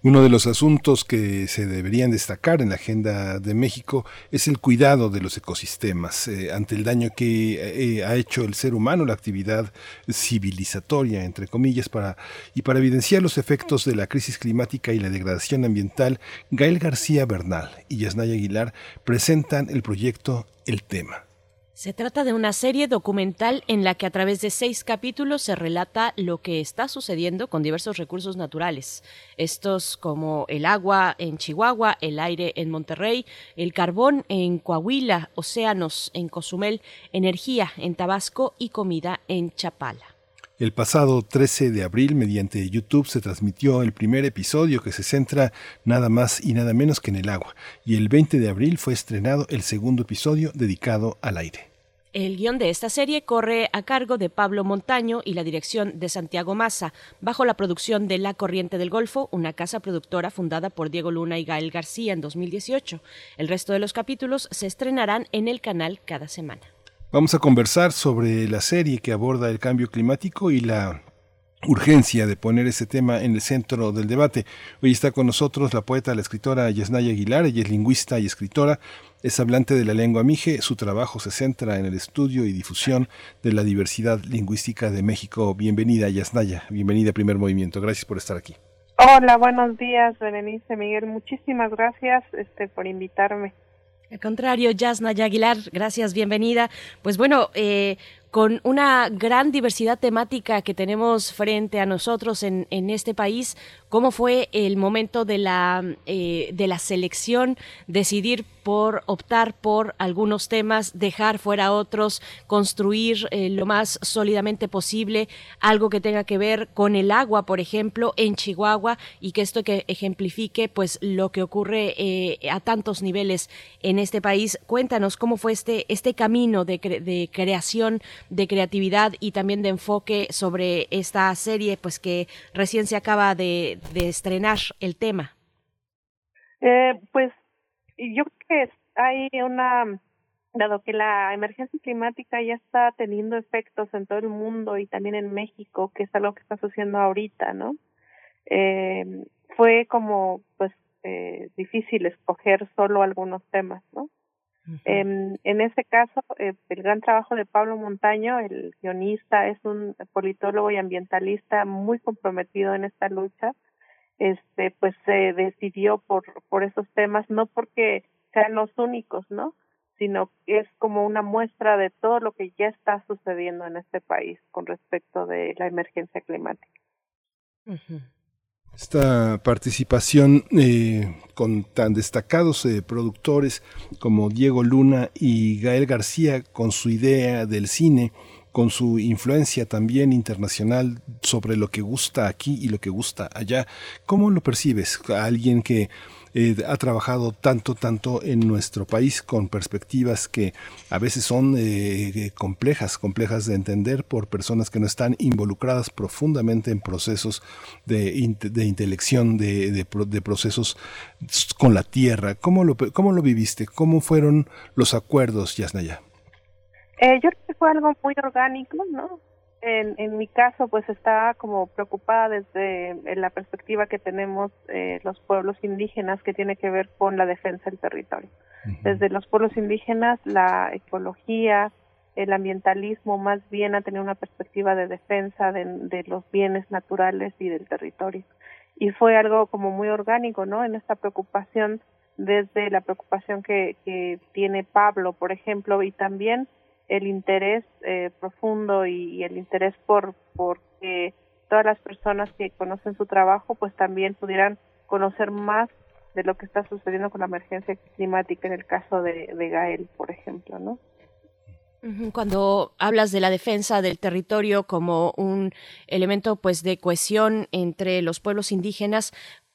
Uno de los asuntos que se deberían destacar en la agenda de México es el cuidado de los ecosistemas eh, ante el daño que eh, ha hecho el ser humano, la actividad civilizatoria, entre comillas, para, y para evidenciar los efectos de la crisis climática y la degradación ambiental, Gael García Bernal y Yasnaya Aguilar presentan el proyecto El Tema. Se trata de una serie documental en la que a través de seis capítulos se relata lo que está sucediendo con diversos recursos naturales. Estos como el agua en Chihuahua, el aire en Monterrey, el carbón en Coahuila, océanos en Cozumel, energía en Tabasco y comida en Chapala. El pasado 13 de abril, mediante YouTube, se transmitió el primer episodio que se centra nada más y nada menos que en el agua, y el 20 de abril fue estrenado el segundo episodio dedicado al aire. El guion de esta serie corre a cargo de Pablo Montaño y la dirección de Santiago Massa, bajo la producción de La Corriente del Golfo, una casa productora fundada por Diego Luna y Gael García en 2018. El resto de los capítulos se estrenarán en el canal cada semana. Vamos a conversar sobre la serie que aborda el cambio climático y la urgencia de poner ese tema en el centro del debate. Hoy está con nosotros la poeta, la escritora Yasnaya Aguilar, ella es lingüista y escritora, es hablante de la lengua mije, su trabajo se centra en el estudio y difusión de la diversidad lingüística de México. Bienvenida Yasnaya, bienvenida Primer Movimiento, gracias por estar aquí. Hola, buenos días, Berenice Miguel, muchísimas gracias este, por invitarme. Al contrario, Yasnaya Aguilar, gracias, bienvenida. Pues bueno, eh, con una gran diversidad temática que tenemos frente a nosotros en, en este país. ¿Cómo fue el momento de la, eh, de la selección? Decidir por optar por algunos temas, dejar fuera otros, construir eh, lo más sólidamente posible algo que tenga que ver con el agua, por ejemplo, en Chihuahua y que esto que ejemplifique pues lo que ocurre eh, a tantos niveles en este país. Cuéntanos cómo fue este, este camino de, de creación de creatividad y también de enfoque sobre esta serie, pues que recién se acaba de, de estrenar el tema. Eh, pues yo creo que hay una, dado que la emergencia climática ya está teniendo efectos en todo el mundo y también en México, que es algo que está sucediendo ahorita, ¿no? Eh, fue como, pues, eh, difícil escoger solo algunos temas, ¿no? en, en ese caso, eh, el gran trabajo de Pablo Montaño, el guionista, es un politólogo y ambientalista muy comprometido en esta lucha. Este, pues se decidió por por esos temas, no porque sean los únicos, ¿no? Sino que es como una muestra de todo lo que ya está sucediendo en este país con respecto de la emergencia climática. Esta participación eh, con tan destacados eh, productores como Diego Luna y Gael García con su idea del cine, con su influencia también internacional sobre lo que gusta aquí y lo que gusta allá. ¿Cómo lo percibes? alguien que eh, ha trabajado tanto, tanto en nuestro país con perspectivas que a veces son eh, complejas, complejas de entender por personas que no están involucradas profundamente en procesos de, de intelección, de, procesos con la tierra. ¿Cómo lo, ¿Cómo lo viviste? ¿Cómo fueron los acuerdos, Yasnaya? Eh, yo creo que fue algo muy orgánico, ¿no? En, en mi caso, pues estaba como preocupada desde la perspectiva que tenemos eh, los pueblos indígenas que tiene que ver con la defensa del territorio. Desde los pueblos indígenas, la ecología, el ambientalismo más bien ha tenido una perspectiva de defensa de, de, los bienes naturales y del territorio. Y fue algo como muy orgánico, ¿no? En esta preocupación, desde la preocupación que, que tiene Pablo, por ejemplo, y también el interés eh, profundo y, el interés por, por que todas las personas que conocen su trabajo pues también pudieran conocer más de lo que está sucediendo con la emergencia climática en el caso de, de Gael, por ejemplo, ¿no? Cuando hablas de la defensa del territorio como un elemento pues de cohesión entre los pueblos indígenas,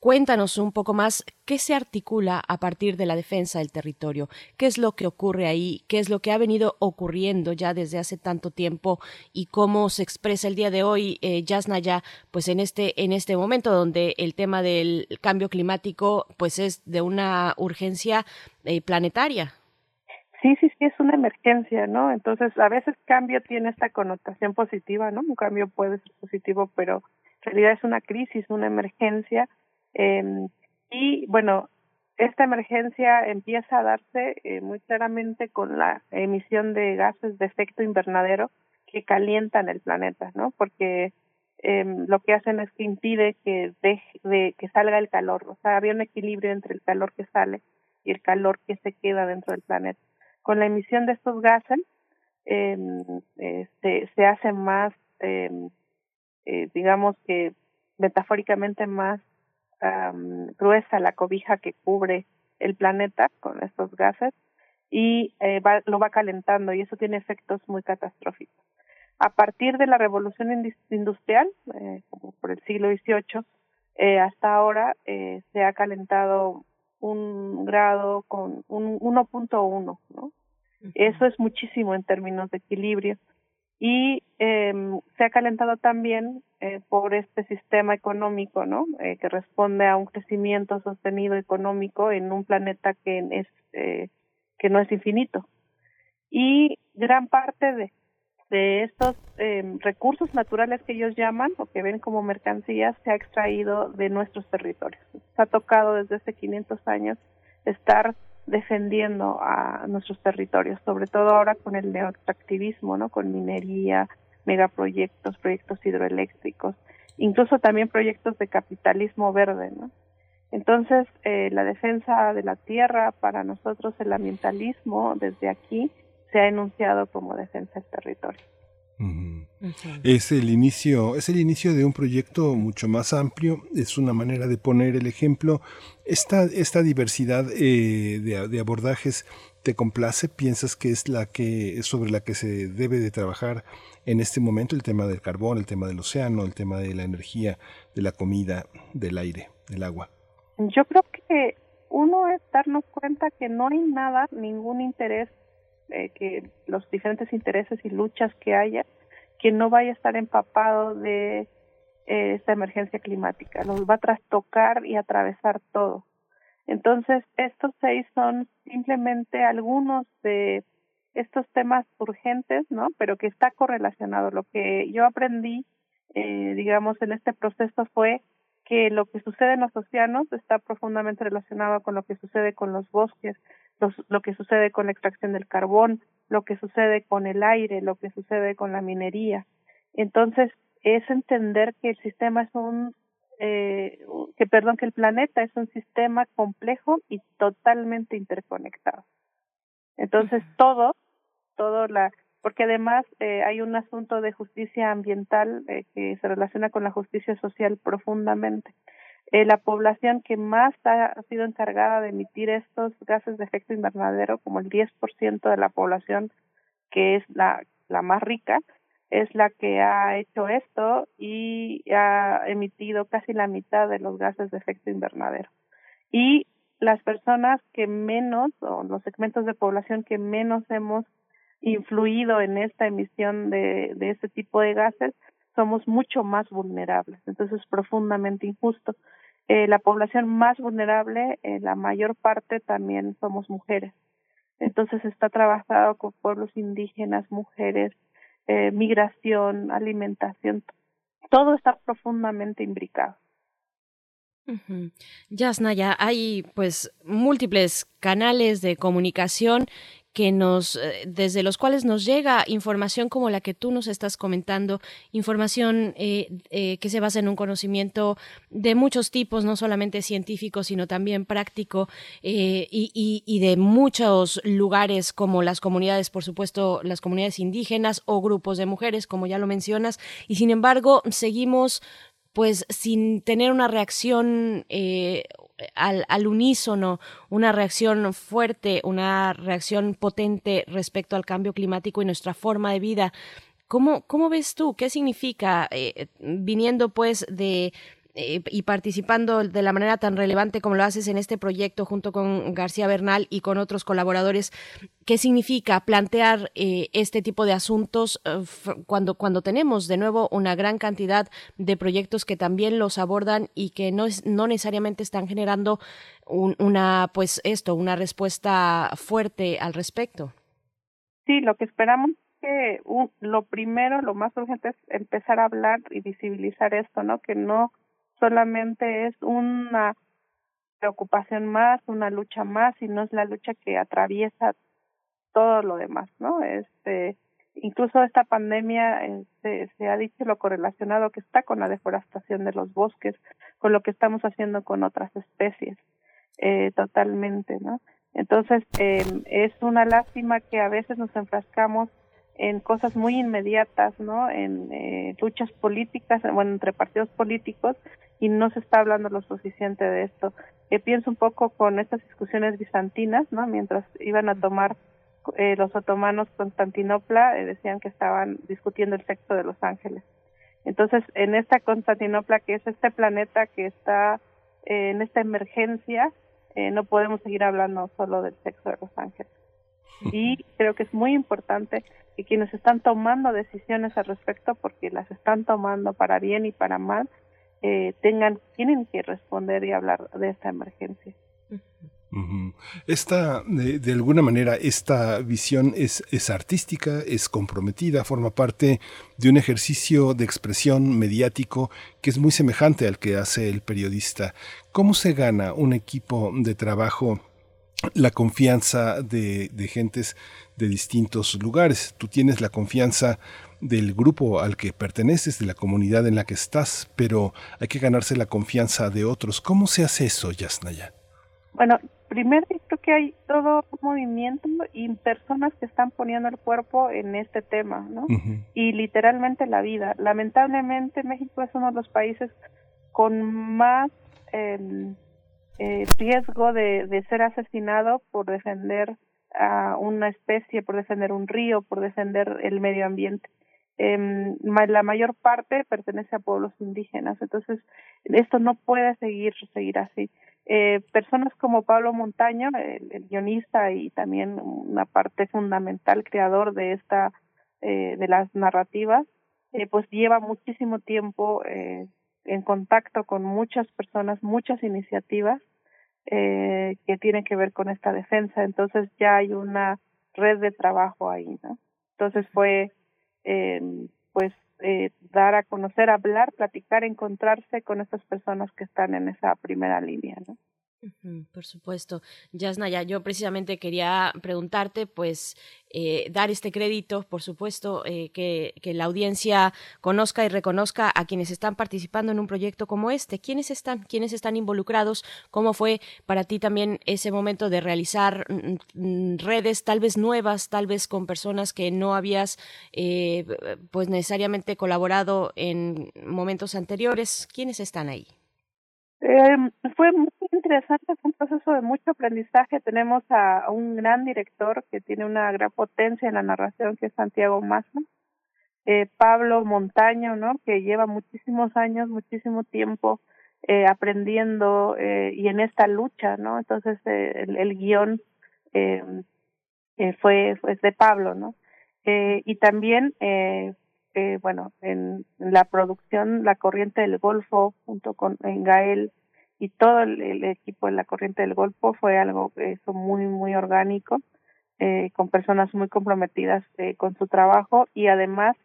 Cuéntanos un poco más qué se articula a partir de la defensa del territorio, qué es lo que ocurre ahí, qué es lo que ha venido ocurriendo ya desde hace tanto tiempo y cómo se expresa el día de hoy, eh, Yasnaya, pues en este, en este momento donde el tema del cambio climático pues es de una urgencia eh, planetaria. Sí, sí, sí, es una emergencia, ¿no? Entonces, a veces cambio tiene esta connotación positiva, ¿no? Un cambio puede ser positivo, pero en realidad es una crisis, una emergencia eh, y bueno, esta emergencia empieza a darse eh, muy claramente con la emisión de gases de efecto invernadero que calientan el planeta, ¿no? Porque eh, lo que hacen es que impide que deje de que salga el calor, o sea, había un equilibrio entre el calor que sale y el calor que se queda dentro del planeta. Con la emisión de estos gases eh, se, se hace más, eh, digamos que metafóricamente más gruesa la cobija que cubre el planeta con estos gases y eh, va, lo va calentando y eso tiene efectos muy catastróficos. A partir de la revolución industrial, eh, como por el siglo XVIII, eh, hasta ahora eh, se ha calentado un grado con un 1.1, ¿no? Eso es muchísimo en términos de equilibrio y eh, se ha calentado también eh, por este sistema económico, ¿no? Eh, que responde a un crecimiento sostenido económico en un planeta que es eh, que no es infinito y gran parte de de estos eh, recursos naturales que ellos llaman o que ven como mercancías se ha extraído de nuestros territorios. Se ha tocado desde hace 500 años estar defendiendo a nuestros territorios, sobre todo ahora con el neoextractivismo, ¿no? Con minería, megaproyectos, proyectos hidroeléctricos, incluso también proyectos de capitalismo verde, ¿no? Entonces, eh, la defensa de la tierra, para nosotros el ambientalismo, desde aquí, se ha enunciado como defensa del territorio. Es el inicio, es el inicio de un proyecto mucho más amplio, es una manera de poner el ejemplo. Esta, esta diversidad eh, de, abordajes te complace, piensas que es la que sobre la que se debe de trabajar en este momento, el tema del carbón, el tema del océano, el tema de la energía, de la comida, del aire, del agua. Yo creo que uno es darnos cuenta que no hay nada, ningún interés eh, que los diferentes intereses y luchas que haya, que no vaya a estar empapado de eh, esta emergencia climática. Los va a trastocar y atravesar todo. Entonces, estos seis son simplemente algunos de estos temas urgentes, ¿no? Pero que está correlacionado. Lo que yo aprendí, eh, digamos, en este proceso fue que lo que sucede en los océanos está profundamente relacionado con lo que sucede con los bosques, lo que sucede con la extracción del carbón, lo que sucede con el aire, lo que sucede con la minería. Entonces, es entender que el sistema es un, eh, que perdón, que el planeta es un sistema complejo y totalmente interconectado. Entonces, todo, todo la, porque además eh, hay un asunto de justicia ambiental eh, que se relaciona con la justicia social profundamente. Eh, la población que más ha, sido encargada de emitir estos gases de efecto invernadero, como el 10% de la población que es la, la más rica, es la que ha hecho esto y ha emitido casi la mitad de los gases de efecto invernadero. Y las personas que menos o los segmentos de población que menos hemos influido en esta emisión de, de este tipo de gases somos mucho más vulnerables. Entonces es profundamente injusto. Eh, la población más vulnerable, eh, la mayor parte también somos mujeres. Entonces está trabajado con pueblos indígenas, mujeres, eh, migración, alimentación, todo está profundamente imbricado. Yasnaya, hay pues múltiples canales de comunicación que nos, eh, desde los cuales nos llega información como la que tú nos estás comentando, información eh, eh, que se basa en un conocimiento de muchos tipos, no solamente científico, sino también práctico y, y, de muchos lugares como las comunidades, por supuesto, las comunidades indígenas o grupos de mujeres, como ya lo mencionas, y sin embargo seguimos pues sin tener una reacción al, al, unísono, una reacción fuerte, una reacción potente respecto al cambio climático y nuestra forma de vida. ¿Cómo, cómo ves tú? ¿Qué significa, eh, viniendo pues de eh, y participando de la manera tan relevante como lo haces en este proyecto junto con García Bernal y con otros colaboradores, ¿qué significa plantear eh, este tipo de asuntos eh, cuando, cuando tenemos de nuevo una gran cantidad de proyectos que también los abordan y que no, es, no necesariamente están generando una, pues esto, una respuesta fuerte al respecto? Sí, lo que esperamos que lo primero, lo más urgente es empezar a hablar y visibilizar esto, ¿no? Que no solamente es una preocupación más, una lucha más, y no es la lucha que atraviesa todo lo demás, ¿no? Este, incluso esta pandemia eh, se, ha dicho lo correlacionado que está con la deforestación de los bosques, con lo que estamos haciendo con otras especies, eh, totalmente, ¿no? Entonces, eh, es una lástima que a veces nos enfrascamos en cosas muy inmediatas, ¿no? En eh, luchas políticas, bueno, entre partidos políticos y no se está hablando lo suficiente de esto. Eh, pienso un poco con estas discusiones bizantinas, ¿no? Mientras iban a tomar eh, los otomanos Constantinopla, eh, decían que estaban discutiendo el sexo de los ángeles. Entonces, en esta Constantinopla, que es este planeta que está eh, en esta emergencia, eh, no podemos seguir hablando solo del sexo de los ángeles. Y creo que es muy importante que quienes están tomando decisiones al respecto, porque las están tomando para bien y para mal, eh, tengan, tienen que responder y hablar de esta emergencia. Esta, de, de, alguna manera, esta visión es, es artística, es comprometida, forma parte de un ejercicio de expresión mediático que es muy semejante al que hace el periodista. ¿Cómo se gana un equipo de trabajo la confianza de, de gentes de distintos lugares? Tú tienes la confianza del grupo al que perteneces, de la comunidad en la que estás, pero hay que ganarse la confianza de otros. ¿Cómo se hace eso, Yasnaya? Bueno, primero creo que hay todo un movimiento y personas que están poniendo el cuerpo en este tema, ¿no? Y literalmente la vida. Lamentablemente México es uno de los países con más eh, eh, riesgo de, de ser asesinado por defender a una especie, por defender un río, por defender el medio ambiente eh, la mayor parte pertenece a pueblos indígenas. Entonces, esto no puede seguir, seguir así. Eh, personas como Pablo Montaño, el, guionista y también una parte fundamental, creador de esta, eh, de las narrativas, eh, pues lleva muchísimo tiempo eh, en contacto con muchas personas, muchas iniciativas eh, que tienen que ver con esta defensa. Entonces ya hay una red de trabajo ahí, ¿no? Entonces fue eh, pues eh, dar a conocer, hablar, platicar, encontrarse con estas personas que están en esa primera línea, ¿no? Por supuesto. Yasnaya, yo precisamente quería preguntarte, pues, eh, dar este crédito, por supuesto, eh, que, que, la audiencia conozca y reconozca a quienes están participando en un proyecto como este. ¿Quiénes están? ¿Quiénes están involucrados? ¿Cómo fue para ti también ese momento de realizar mm, mm, redes tal vez nuevas, tal vez con personas que no habías, eh, pues, necesariamente colaborado en momentos anteriores? ¿Quiénes están ahí? Eh, fue muy interesante, fue un proceso de mucho aprendizaje. Tenemos a, un gran director que tiene una gran potencia en la narración, que es Santiago Massa. Eh, Pablo Montaño, ¿no? Que lleva muchísimos años, muchísimo tiempo eh, aprendiendo eh, y en esta lucha, ¿no? Entonces eh, el, el, guion eh, eh, fue, fue de Pablo, ¿no? Eh, y también, eh, eh, bueno, en, la producción La Corriente del Golfo, junto con en Gael y todo el, el, equipo de La Corriente del Golfo, fue algo eso muy, muy orgánico, eh, con personas muy comprometidas eh, con su trabajo y además,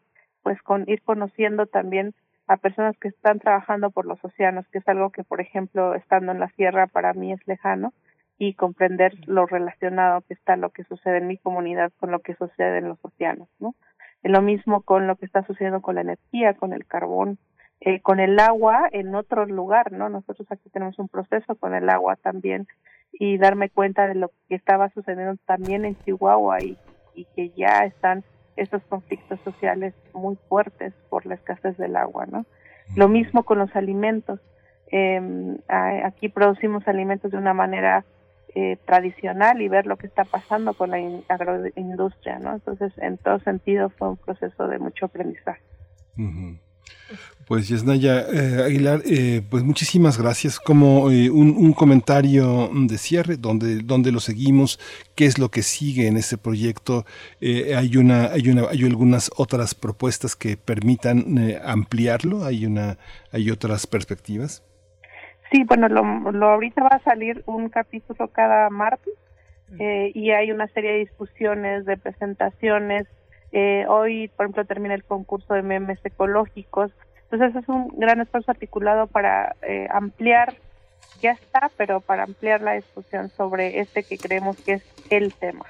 pues con ir conociendo también a personas que están trabajando por los océanos, que es algo que, por ejemplo, estando en la sierra para mí es lejano, y comprender lo relacionado que está lo que sucede en mi comunidad con lo que sucede en los océanos, ¿no? Lo mismo con lo que está sucediendo con la energía, con el carbón, eh, con el agua en otro lugar, ¿no? Nosotros aquí tenemos un proceso con el agua también y darme cuenta de lo que estaba sucediendo también en Chihuahua y, y que ya están esos conflictos sociales muy fuertes por la escasez del agua, ¿no? Lo mismo con los alimentos. Eh, aquí producimos alimentos de una manera eh, tradicional y ver lo que está pasando con la agroindustria, ¿no? Entonces, en todo sentido fue un proceso de mucho aprendizaje. Pues Yesnaya eh, Aguilar, eh, pues muchísimas gracias. Como eh, un, un, comentario de cierre, donde, donde lo seguimos, qué es lo que sigue en este proyecto. Eh, hay una, hay una, hay algunas otras propuestas que permitan ampliarlo. Hay una, hay otras perspectivas. Sí, bueno, lo, lo ahorita va a salir un capítulo cada martes eh, y hay una serie de discusiones, de presentaciones. Eh, hoy, por ejemplo, termina el concurso de memes ecológicos. Entonces es un gran esfuerzo articulado para eh, ampliar, ya está, pero para ampliar la discusión sobre este que creemos que es el tema.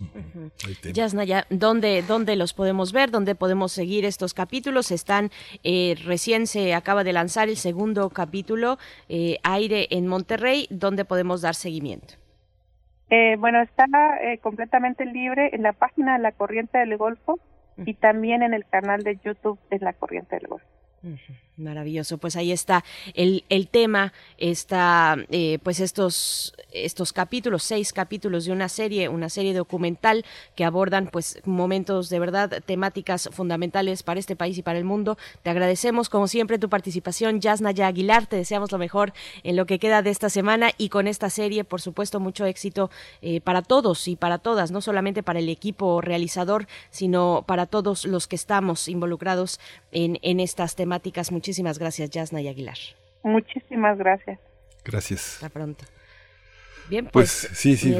Uh -huh. Yasnaya, ¿dónde, ¿dónde los podemos ver? ¿Dónde podemos seguir estos capítulos? Están, eh, recién se acaba de lanzar el segundo capítulo, eh, Aire en Monterrey, ¿dónde podemos dar seguimiento? Eh, bueno, está eh, completamente libre en la página de la Corriente del Golfo uh -huh. y también en el canal de YouTube de la Corriente del Golfo. Maravilloso, pues ahí está el, el tema, está eh, pues estos, estos capítulos, seis capítulos de una serie, una serie documental que abordan pues momentos de verdad, temáticas fundamentales para este país y para el mundo. Te agradecemos como siempre tu participación, Yasnaya Aguilar, te deseamos lo mejor en lo que queda de esta semana y con esta serie, por supuesto, mucho éxito eh, para todos y para todas, no solamente para el equipo realizador, sino para todos los que estamos involucrados en, en estas temáticas. Muchísimas gracias, Yasna y Aguilar. Muchísimas gracias. Gracias. Hasta pronto. Bien, pues, pues sí, sí,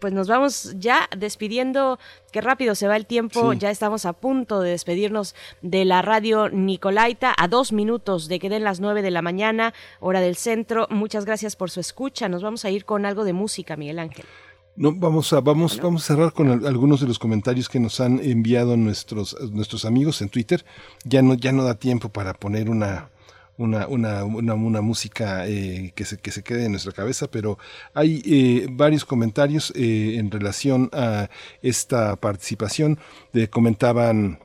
pues nos vamos ya despidiendo, qué rápido se va el tiempo, sí. ya estamos a punto de despedirnos de la radio Nicolaita, a dos minutos de que den las nueve de la mañana, hora del centro. Muchas gracias por su escucha, nos vamos a ir con algo de música, Miguel Ángel. No, vamos a, vamos, bueno. vamos a cerrar con algunos de los comentarios que nos han enviado nuestros, nuestros amigos en Twitter. Ya no, ya no da tiempo para poner una, una, una, una, una música eh, que, se, que se quede en nuestra cabeza, pero hay eh, varios comentarios eh, en relación a esta participación. De, comentaban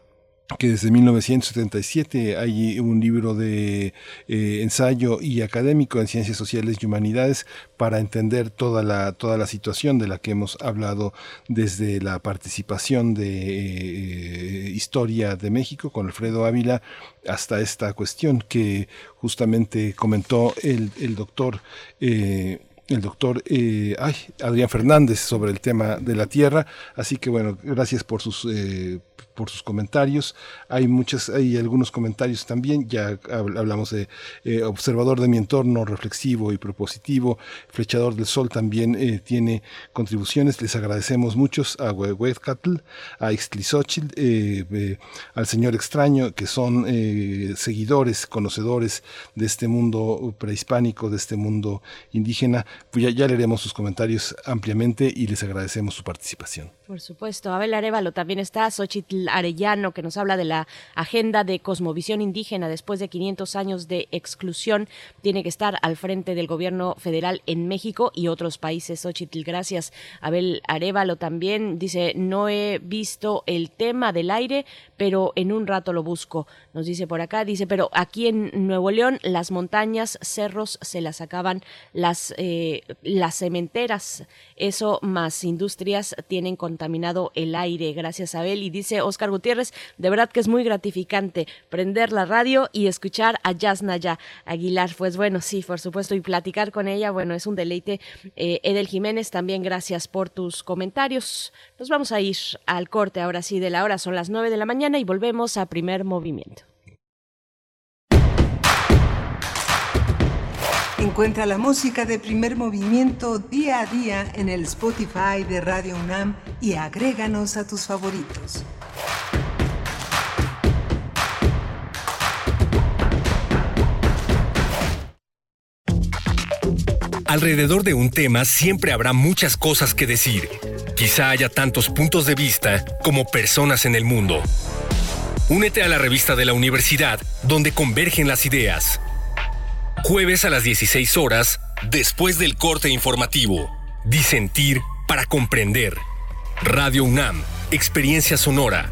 que desde 1977 hay un libro de eh, ensayo y académico en ciencias sociales y humanidades para entender toda la, toda la situación de la que hemos hablado desde la participación de eh, Historia de México con Alfredo Ávila hasta esta cuestión que justamente comentó el, el doctor. Eh, el doctor eh, ay, Adrián Fernández sobre el tema de la tierra. Así que bueno, gracias por sus eh, por sus comentarios. Hay muchas, hay algunos comentarios también. Ya hablamos de eh, observador de mi entorno, reflexivo y propositivo. Flechador del Sol también eh, tiene contribuciones. Les agradecemos muchos a Huehuetcatl, a Ixtlisochil, eh, al señor extraño, que son seguidores, conocedores de este mundo prehispánico, de este mundo indígena. Pues ya, ya leeremos sus comentarios ampliamente y les agradecemos su participación. Por supuesto, Abel Arevalo también está, Xochitl Arellano, que nos habla de la agenda de cosmovisión indígena después de 500 años de exclusión. Tiene que estar al frente del gobierno federal en México y otros países. Xochitl, gracias. Abel Arevalo también dice, no he visto el tema del aire, pero en un rato lo busco. Nos dice por acá, dice, pero aquí en Nuevo León las montañas, cerros se las acaban las, eh, las cementeras. Eso más industrias tienen contaminado el aire. Gracias, Abel. Y dice Oscar Gutiérrez, de verdad que es muy gratificante prender la radio y escuchar a Yasnaya Aguilar. Pues bueno, sí, por supuesto, y platicar con ella, bueno, es un deleite. Eh, Edel Jiménez, también gracias por tus comentarios. Nos vamos a ir al corte ahora sí de la hora, son las 9 de la mañana y volvemos a primer movimiento. Encuentra la música de primer movimiento día a día en el Spotify de Radio UNAM y agréganos a tus favoritos. Alrededor de un tema siempre habrá muchas cosas que decir. Quizá haya tantos puntos de vista como personas en el mundo. Únete a la revista de la universidad donde convergen las ideas. Jueves a las 16 horas, después del corte informativo. Disentir para comprender. Radio UNAM, Experiencia Sonora.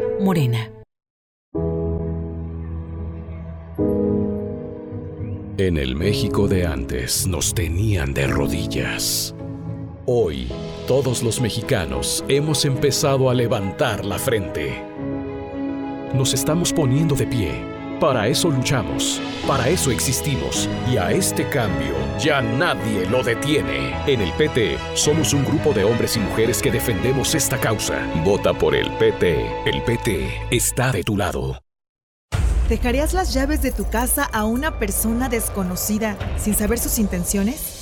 Morena. En el México de antes nos tenían de rodillas. Hoy, todos los mexicanos hemos empezado a levantar la frente. Nos estamos poniendo de pie. Para eso luchamos, para eso existimos y a este cambio ya nadie lo detiene. En el PT somos un grupo de hombres y mujeres que defendemos esta causa. Vota por el PT. El PT está de tu lado. ¿Dejarías las llaves de tu casa a una persona desconocida sin saber sus intenciones?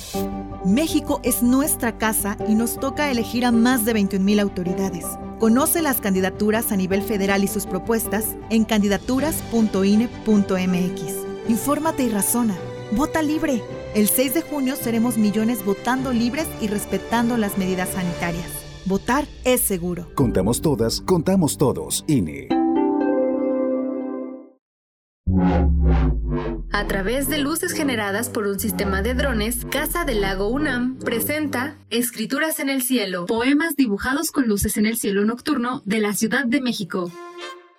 México es nuestra casa y nos toca elegir a más de 21.000 autoridades. Conoce las candidaturas a nivel federal y sus propuestas en candidaturas.ine.mx. Infórmate y razona. Vota libre. El 6 de junio seremos millones votando libres y respetando las medidas sanitarias. Votar es seguro. Contamos todas, contamos todos. INE. A través de luces generadas por un sistema de drones, Casa del Lago UNAM presenta Escrituras en el Cielo, poemas dibujados con luces en el cielo nocturno de la Ciudad de México.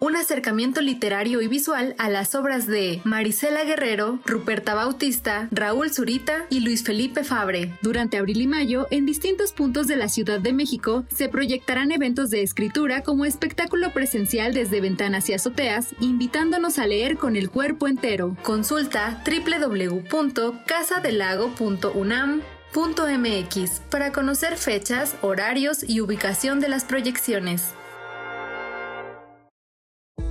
Un acercamiento literario y visual a las obras de Marisela Guerrero, Ruperta Bautista, Raúl Zurita y Luis Felipe Fabre. Durante abril y mayo, en distintos puntos de la Ciudad de México, se proyectarán eventos de escritura como espectáculo presencial desde ventanas y azoteas, invitándonos a leer con el cuerpo entero. Consulta www.casadelago.unam.mx para conocer fechas, horarios y ubicación de las proyecciones. you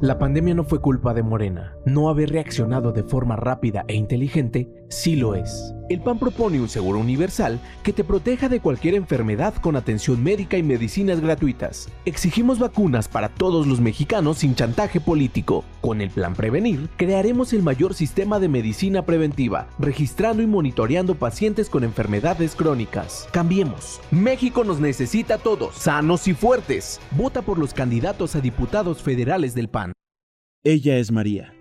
La pandemia no fue culpa de Morena. No haber reaccionado de forma rápida e inteligente sí lo es. El PAN propone un seguro universal que te proteja de cualquier enfermedad con atención médica y medicinas gratuitas. Exigimos vacunas para todos los mexicanos sin chantaje político. Con el plan Prevenir, crearemos el mayor sistema de medicina preventiva, registrando y monitoreando pacientes con enfermedades crónicas. Cambiemos. México nos necesita todos, sanos y fuertes. Vota por los candidatos a diputados federales del PAN. Ella es María.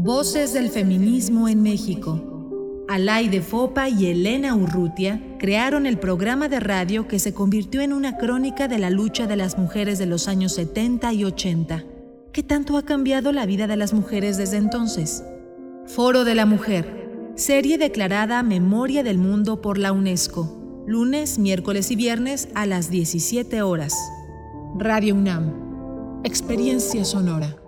Voces del feminismo en México. Alay de Fopa y Elena Urrutia crearon el programa de radio que se convirtió en una crónica de la lucha de las mujeres de los años 70 y 80. ¿Qué tanto ha cambiado la vida de las mujeres desde entonces? Foro de la Mujer, serie declarada Memoria del Mundo por la UNESCO, lunes, miércoles y viernes a las 17 horas. Radio UNAM, experiencia sonora.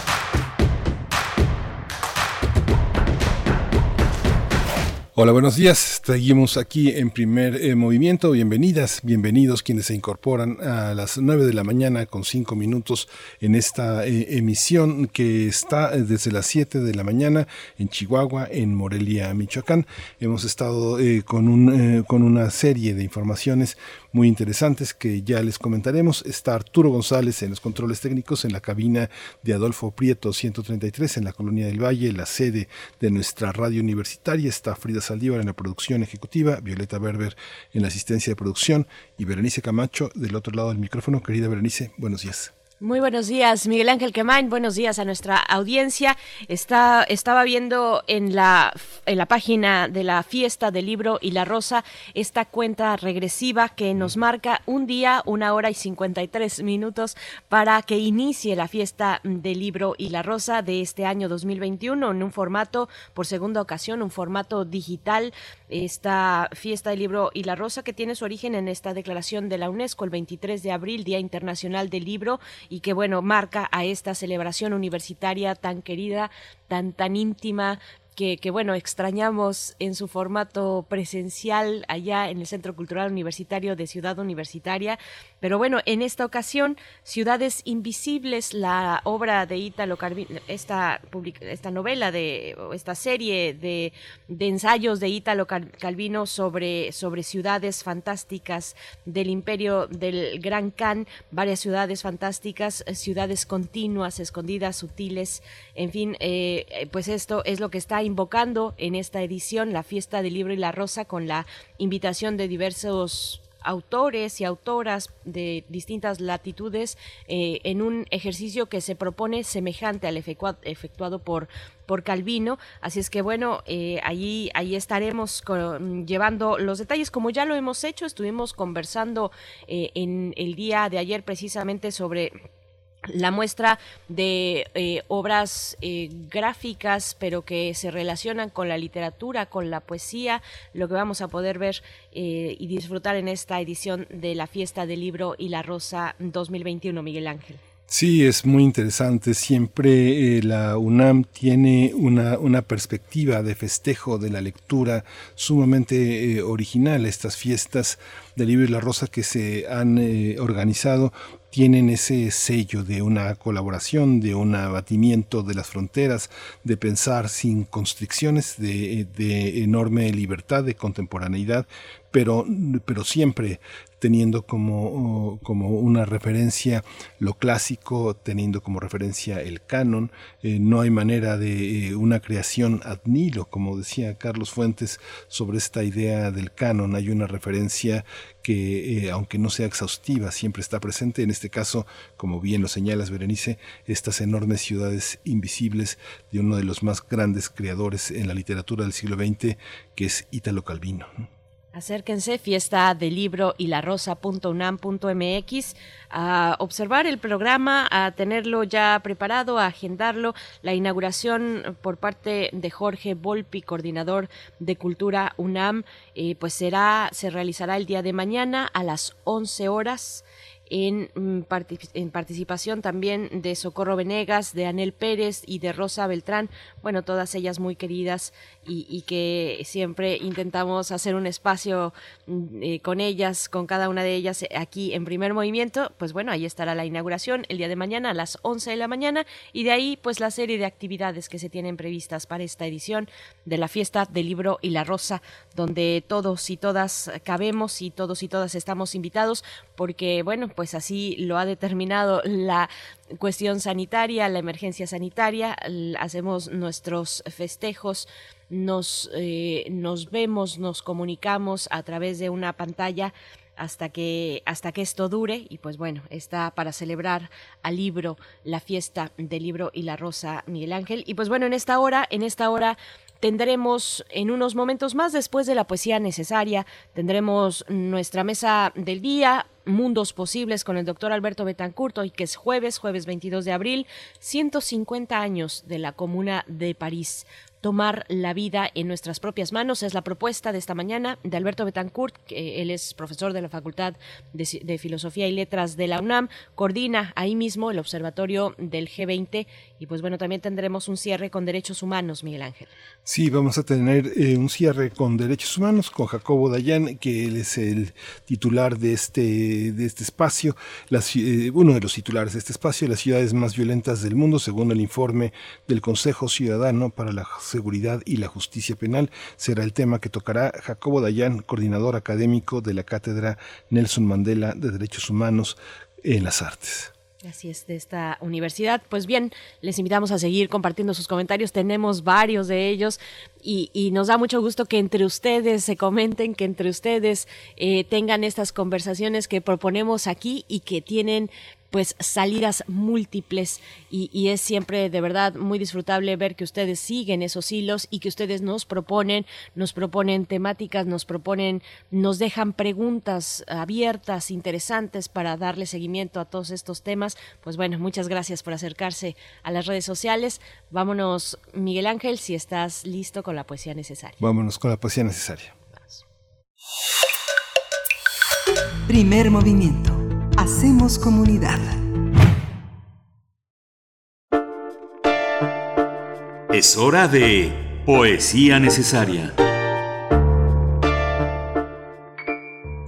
Hola, buenos días. Seguimos aquí en primer eh, movimiento. Bienvenidas, bienvenidos quienes se incorporan a las 9 de la mañana con 5 minutos en esta eh, emisión que está eh, desde las 7 de la mañana en Chihuahua, en Morelia, Michoacán. Hemos estado con, un, con una serie de informaciones muy interesantes que ya les comentaremos. Está Arturo González en los controles técnicos en la cabina de Adolfo Prieto 133 en la Colonia del Valle, la sede de nuestra radio universitaria. Está Frida Saldívar en la producción ejecutiva, Violeta Berber en la asistencia de producción y Berenice Camacho del otro lado del micrófono. Querida Berenice, buenos días. Muy buenos días, Miguel Ángel Quemain. Buenos días a nuestra audiencia. Está, estaba viendo en la, en la página de la fiesta del libro y la rosa esta cuenta regresiva que nos marca un día, una hora y 53 minutos para que inicie la fiesta del libro y la rosa de este año 2021 en un formato, por segunda ocasión, un formato digital. Esta fiesta del libro y la rosa que tiene su origen en esta declaración de la UNESCO el 23 de abril, Día Internacional del Libro y que bueno, marca a esta celebración universitaria tan querida, tan tan íntima, que, que, bueno, extrañamos en su formato presencial allá en el Centro Cultural Universitario de Ciudad Universitaria. Pero bueno, en esta ocasión, Ciudades Invisibles, la obra de Italo Calvino, esta, esta novela, de esta serie de, de ensayos de Italo Calvino sobre, sobre ciudades fantásticas del imperio del Gran Khan, varias ciudades fantásticas, ciudades continuas, escondidas, sutiles, en fin, eh, pues esto es lo que está invocando en esta edición la fiesta del libro y la rosa con la invitación de diversos autores y autoras de distintas latitudes eh, en un ejercicio que se propone semejante al efectuado por por Calvino. Así es que bueno, eh, allí, ahí estaremos llevando los detalles como ya lo hemos hecho. Estuvimos conversando eh, en el día de ayer precisamente sobre la muestra de eh, obras eh, gráficas, pero que se relacionan con la literatura, con la poesía, lo que vamos a poder ver eh, y disfrutar en esta edición de la Fiesta del Libro y la Rosa 2021, Miguel Ángel. Sí, es muy interesante. Siempre la UNAM tiene una, una, perspectiva de festejo de la lectura sumamente original. Estas fiestas del libro y la rosa que se han organizado tienen ese sello de una colaboración, de un abatimiento de las fronteras, de pensar sin constricciones, de, de enorme libertad, de contemporaneidad, pero, pero siempre teniendo como, como una referencia lo clásico, teniendo como referencia el canon. Eh, no hay manera de eh, una creación ad nilo, como decía Carlos Fuentes sobre esta idea del canon. Hay una referencia que, eh, aunque no sea exhaustiva, siempre está presente. En este caso, como bien lo señalas, Berenice, estas enormes ciudades invisibles de uno de los más grandes creadores en la literatura del siglo XX, que es Ítalo Calvino. Acérquense, fiesta del libro y la rosa.unam.mx, a observar el programa, a tenerlo ya preparado, a agendarlo. La inauguración por parte de Jorge Volpi, coordinador de Cultura UNAM, eh, pues será, se realizará el día de mañana a las 11 horas en, mm, en, participación también de Socorro Venegas, de Anel Pérez y de Rosa Beltrán, bueno, todas ellas muy queridas y, que siempre intentamos hacer un espacio mm, eh, con ellas, con cada una de ellas aquí en primer movimiento, pues bueno, ahí estará la inauguración el día de mañana a las 11 de la mañana y de ahí pues la serie de actividades que se tienen previstas para esta edición de la fiesta del libro y la rosa donde todos y todas cabemos y todos y todas estamos invitados, porque bueno, pues así lo ha determinado la cuestión sanitaria, la emergencia sanitaria, hacemos nuestros festejos nos, eh, nos vemos, nos comunicamos a través de una pantalla hasta que hasta que esto dure. Y pues bueno está para celebrar al libro la fiesta del libro y la rosa Miguel Ángel. Y pues bueno en esta hora en esta hora tendremos en unos momentos más después de la poesía necesaria tendremos nuestra mesa del día Mundos Posibles con el doctor Alberto Betancourt, hoy que es jueves, jueves 22 de abril, 150 años de la Comuna de París tomar la vida en nuestras propias manos. Es la propuesta de esta mañana de Alberto Betancourt, que él es profesor de la Facultad de, Filosofía y Letras de la UNAM, coordina ahí mismo el Observatorio del G20 y pues bueno, también tendremos un cierre con derechos humanos, Miguel Ángel. Sí, vamos a tener eh, un cierre con derechos humanos con Jacobo Dayan, que él es el titular de este, de este espacio, eh, uno de los titulares de este espacio, las ciudades más violentas del mundo, según el informe del Consejo Ciudadano para la seguridad y la justicia penal. Será el tema que tocará Jacobo Dayan, coordinador académico de la Cátedra Nelson Mandela de Derechos Humanos en las Artes. Así es, de esta universidad. Pues bien, les invitamos a seguir compartiendo sus comentarios. Tenemos varios de ellos y, nos da mucho gusto que entre ustedes se comenten, que entre ustedes eh, tengan estas conversaciones que proponemos aquí y que tienen pues salidas múltiples y, es siempre de verdad muy disfrutable ver que ustedes siguen esos hilos y que ustedes nos proponen, nos proponen temáticas, nos proponen, nos dejan preguntas abiertas, interesantes para darle seguimiento a todos estos temas. Pues bueno, muchas gracias por acercarse a las redes sociales. Vámonos, Miguel Ángel, si estás listo con la poesía necesaria. Vámonos con la poesía necesaria. Primer movimiento Hacemos comunidad. Es hora de Poesía Necesaria.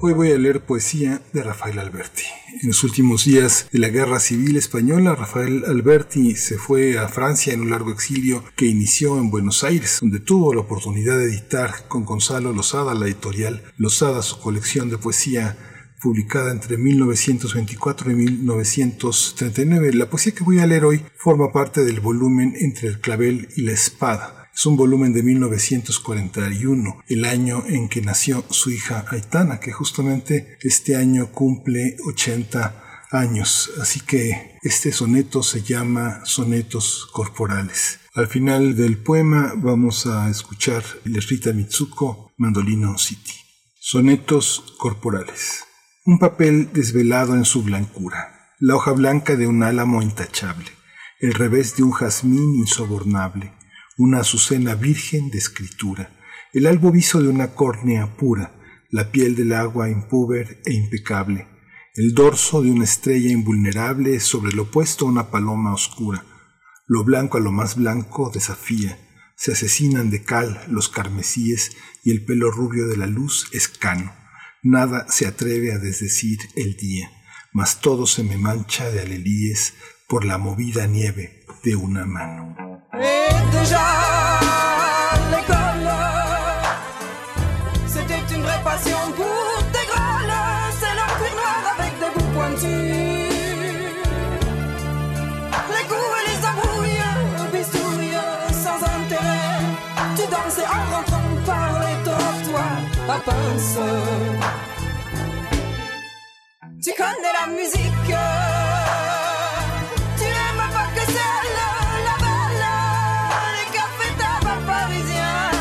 Hoy voy a leer poesía de Rafael Alberti. En los últimos días de la Guerra Civil Española, Rafael Alberti se fue a Francia en un largo exilio que inició en Buenos Aires, donde tuvo la oportunidad de editar con Gonzalo Lozada, la editorial Lozada, su colección de poesía publicada entre 1924 y 1939. La poesía que voy a leer hoy forma parte del volumen Entre el clavel y la espada. Es un volumen de 1941, el año en que nació su hija Aitana, que justamente este año cumple 80 años. Así que este soneto se llama Sonetos Corporales. Al final del poema vamos a escuchar Rita Mitsuko, Mandolino City. Sonetos Corporales. Un papel desvelado en su blancura, la hoja blanca de un álamo intachable, el revés de un jazmín insobornable, una azucena virgen de escritura, el albo viso de una córnea pura, la piel del agua impúber e impecable, el dorso de una estrella invulnerable sobre lo opuesto a una paloma oscura. Lo blanco a lo más blanco desafía, se asesinan de cal los carmesíes y el pelo rubio de la luz es cano. Nada se atreve a desdecir el día, mas todo se me mancha de alelíes por la movida nieve de una mano. Tu connais la musique, tu n'aimes pas que celle, la balle, les cafés tabac parisiens.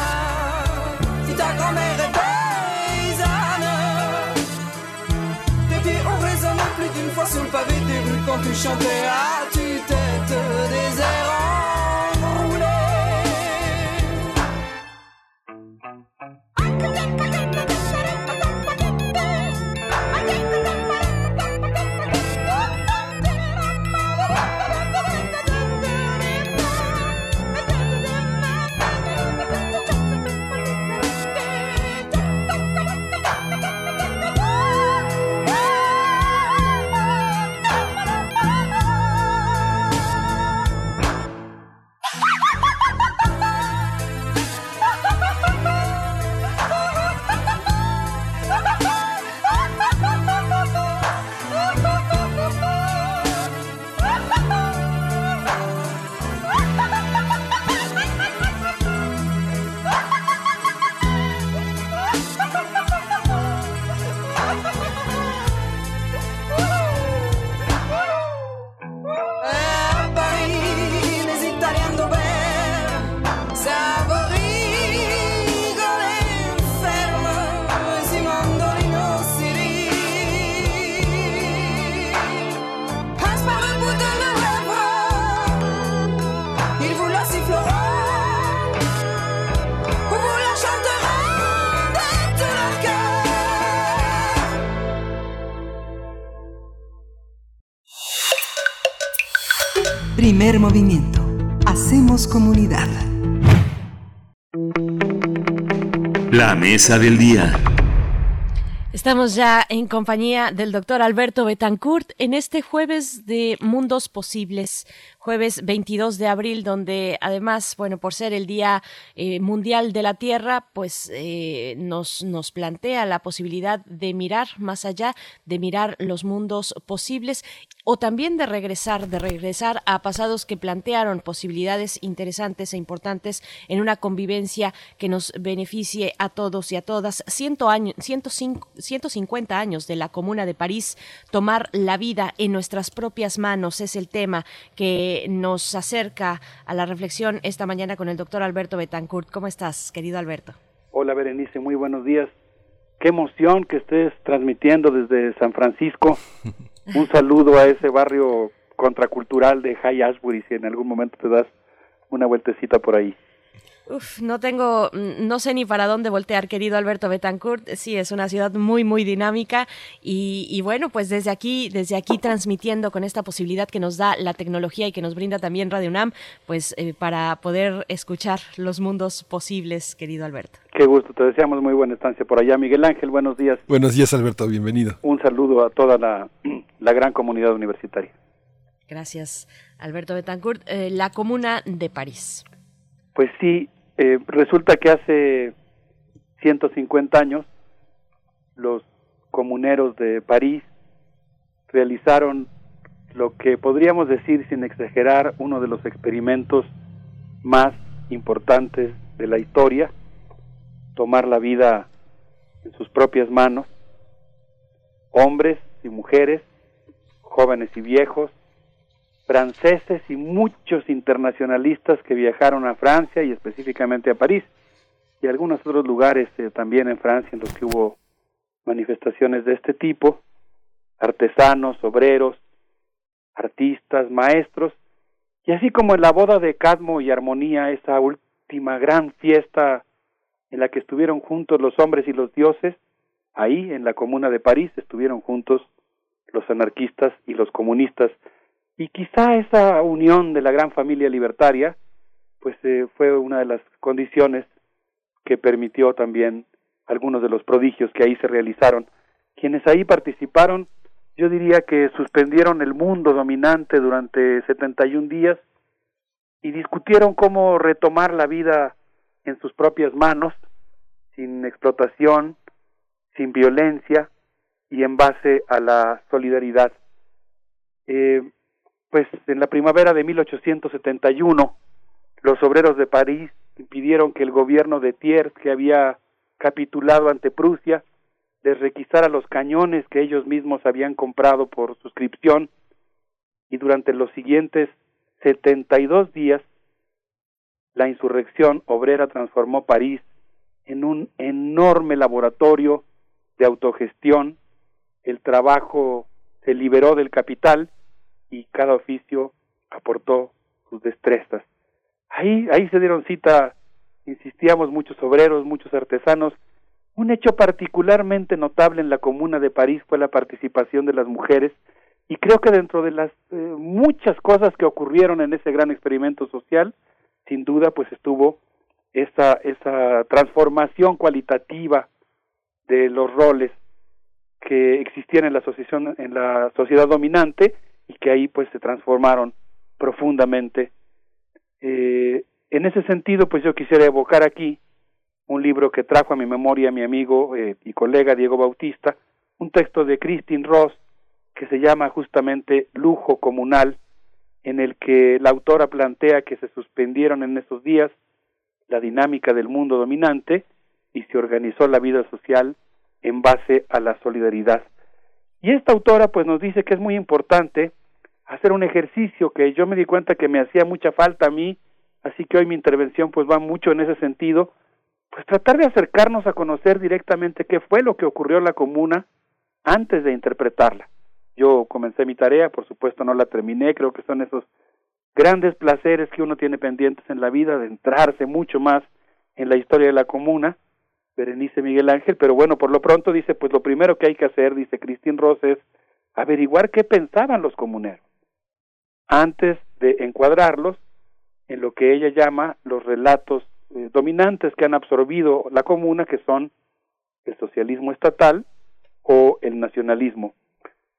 Si ta grand-mère est paysanne, tes pieds ont résonné plus d'une fois sur le pavé des rues quand tu chantais Primer movimiento. Hacemos comunidad. La mesa del día. Estamos ya en compañía del doctor Alberto Betancourt en este jueves de Mundos Posibles, jueves 22 de abril, donde además, bueno, por ser el Día eh, Mundial de la Tierra, pues eh, nos, nos plantea la posibilidad de mirar más allá, de mirar los mundos posibles o también de regresar, de regresar a pasados que plantearon posibilidades interesantes e importantes en una convivencia que nos beneficie a todos y a todas. Ciento años, 105, 150 años de la Comuna de París, tomar la vida en nuestras propias manos es el tema que nos acerca a la reflexión esta mañana con el doctor Alberto Betancourt. ¿Cómo estás, querido Alberto? Hola, Berenice, muy buenos días. Qué emoción que estés transmitiendo desde San Francisco. Un saludo a ese barrio contracultural de High Ashbury, si en algún momento te das una vueltecita por ahí. Uf, no tengo, mm, no sé ni para dónde voltear, querido Alberto Betancourt. Sí, es una ciudad muy, muy dinámica y, y, bueno, pues desde aquí, desde aquí transmitiendo con esta posibilidad que nos da la tecnología y que nos brinda también Radio UNAM, pues eh, para poder escuchar los mundos posibles, querido Alberto. Qué gusto, te deseamos muy buena estancia por allá. Miguel Ángel, buenos días. Buenos días, Alberto, bienvenido. Un saludo a toda la, la gran comunidad universitaria. Gracias, Alberto Betancourt. Eh, la Comuna de París. Pues sí, eh, resulta que hace 150 años los comuneros de París realizaron lo que podríamos decir sin exagerar uno de los experimentos más importantes de la historia, tomar la vida en sus propias manos, hombres y mujeres, jóvenes y viejos, franceses y muchos internacionalistas que viajaron a Francia y específicamente a París y algunos otros lugares eh, también en Francia en los que hubo manifestaciones de este tipo, artesanos, obreros, artistas, maestros, y así como en la boda de Cadmo y Armonía, esa última gran fiesta en la que estuvieron juntos los hombres y los dioses, ahí en la comuna de París estuvieron juntos los anarquistas y los comunistas, y quizá esa unión de la gran familia libertaria, pues eh, fue una de las condiciones que permitió también algunos de los prodigios que ahí se realizaron. Quienes ahí participaron, yo diría que suspendieron el mundo dominante durante 71 días y discutieron cómo retomar la vida en sus propias manos, sin explotación, sin violencia y en base a la solidaridad. Eh, pues en la primavera de 1871 los obreros de París impidieron que el gobierno de Thiers, que había capitulado ante Prusia, les requisara los cañones que ellos mismos habían comprado por suscripción y durante los siguientes 72 días la insurrección obrera transformó París en un enorme laboratorio de autogestión, el trabajo se liberó del capital y cada oficio aportó sus destrezas. Ahí, ahí se dieron cita, insistíamos, muchos obreros, muchos artesanos. Un hecho particularmente notable en la Comuna de París fue la participación de las mujeres y creo que dentro de las eh, muchas cosas que ocurrieron en ese gran experimento social, sin duda pues estuvo esa, esa transformación cualitativa de los roles que existían en la asociación, en la sociedad dominante y que ahí pues se transformaron profundamente. Eh, en ese sentido, pues yo quisiera evocar aquí un libro que trajo a mi memoria mi amigo eh, y colega Diego Bautista, un texto de Christine Ross que se llama justamente Lujo Comunal, en el que la autora plantea que se suspendieron en esos días la dinámica del mundo dominante y se organizó la vida social en base a la solidaridad. Y esta autora pues nos dice que es muy importante hacer un ejercicio que yo me di cuenta que me hacía mucha falta a mí, así que hoy mi intervención pues va mucho en ese sentido, pues tratar de acercarnos a conocer directamente qué fue lo que ocurrió en la comuna antes de interpretarla. Yo comencé mi tarea, por supuesto no la terminé, creo que son esos grandes placeres que uno tiene pendientes en la vida, de entrarse mucho más en la historia de la comuna, Berenice Miguel Ángel, pero bueno, por lo pronto dice, pues lo primero que hay que hacer, dice Cristín Ross, es averiguar qué pensaban los comuneros antes de encuadrarlos en lo que ella llama los relatos eh, dominantes que han absorbido la comuna, que son el socialismo estatal o el nacionalismo.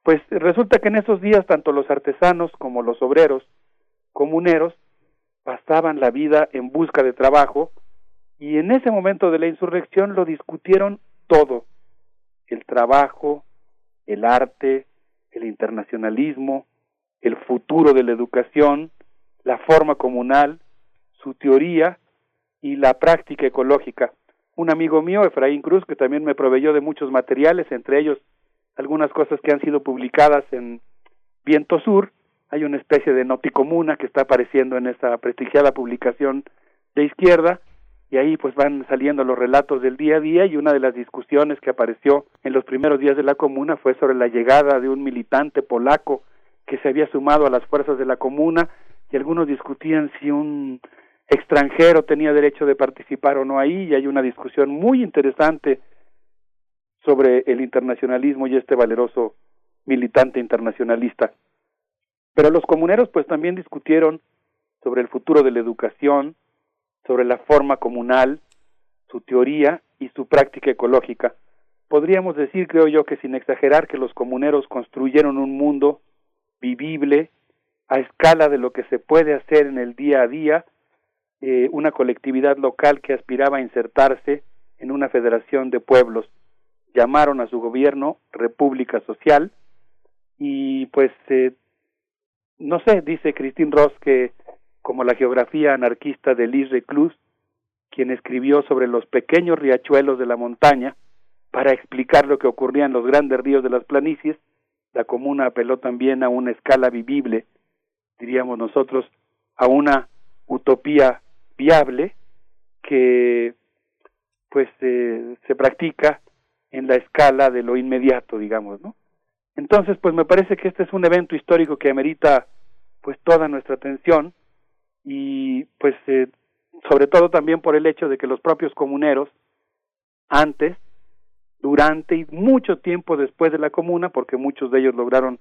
Pues resulta que en esos días tanto los artesanos como los obreros comuneros pasaban la vida en busca de trabajo y en ese momento de la insurrección lo discutieron todo, el trabajo, el arte, el internacionalismo, el futuro de la educación, la forma comunal, su teoría y la práctica ecológica. Un amigo mío, Efraín Cruz, que también me proveyó de muchos materiales, entre ellos algunas cosas que han sido publicadas en Viento Sur, hay una especie de noticomuna que está apareciendo en esta prestigiada publicación de izquierda, y ahí pues van saliendo los relatos del día a día y una de las discusiones que apareció en los primeros días de la comuna fue sobre la llegada de un militante polaco que se había sumado a las fuerzas de la comuna y algunos discutían si un extranjero tenía derecho de participar o no ahí y hay una discusión muy interesante sobre el internacionalismo y este valeroso militante internacionalista. Pero los comuneros pues también discutieron sobre el futuro de la educación, sobre la forma comunal, su teoría y su práctica ecológica. Podríamos decir, creo yo, que sin exagerar, que los comuneros construyeron un mundo vivible a escala de lo que se puede hacer en el día a día, eh, una colectividad local que aspiraba a insertarse en una federación de pueblos. Llamaron a su gobierno República Social y pues eh, no sé, dice Christine Ross que como la geografía anarquista de Lis Reclus, quien escribió sobre los pequeños riachuelos de la montaña para explicar lo que ocurría en los grandes ríos de las planicies, la comuna apeló también a una escala vivible, diríamos nosotros, a una utopía viable que pues eh, se practica en la escala de lo inmediato, digamos, ¿no? Entonces, pues me parece que este es un evento histórico que amerita pues toda nuestra atención y pues eh, sobre todo también por el hecho de que los propios comuneros antes, durante y mucho tiempo después de la comuna, porque muchos de ellos lograron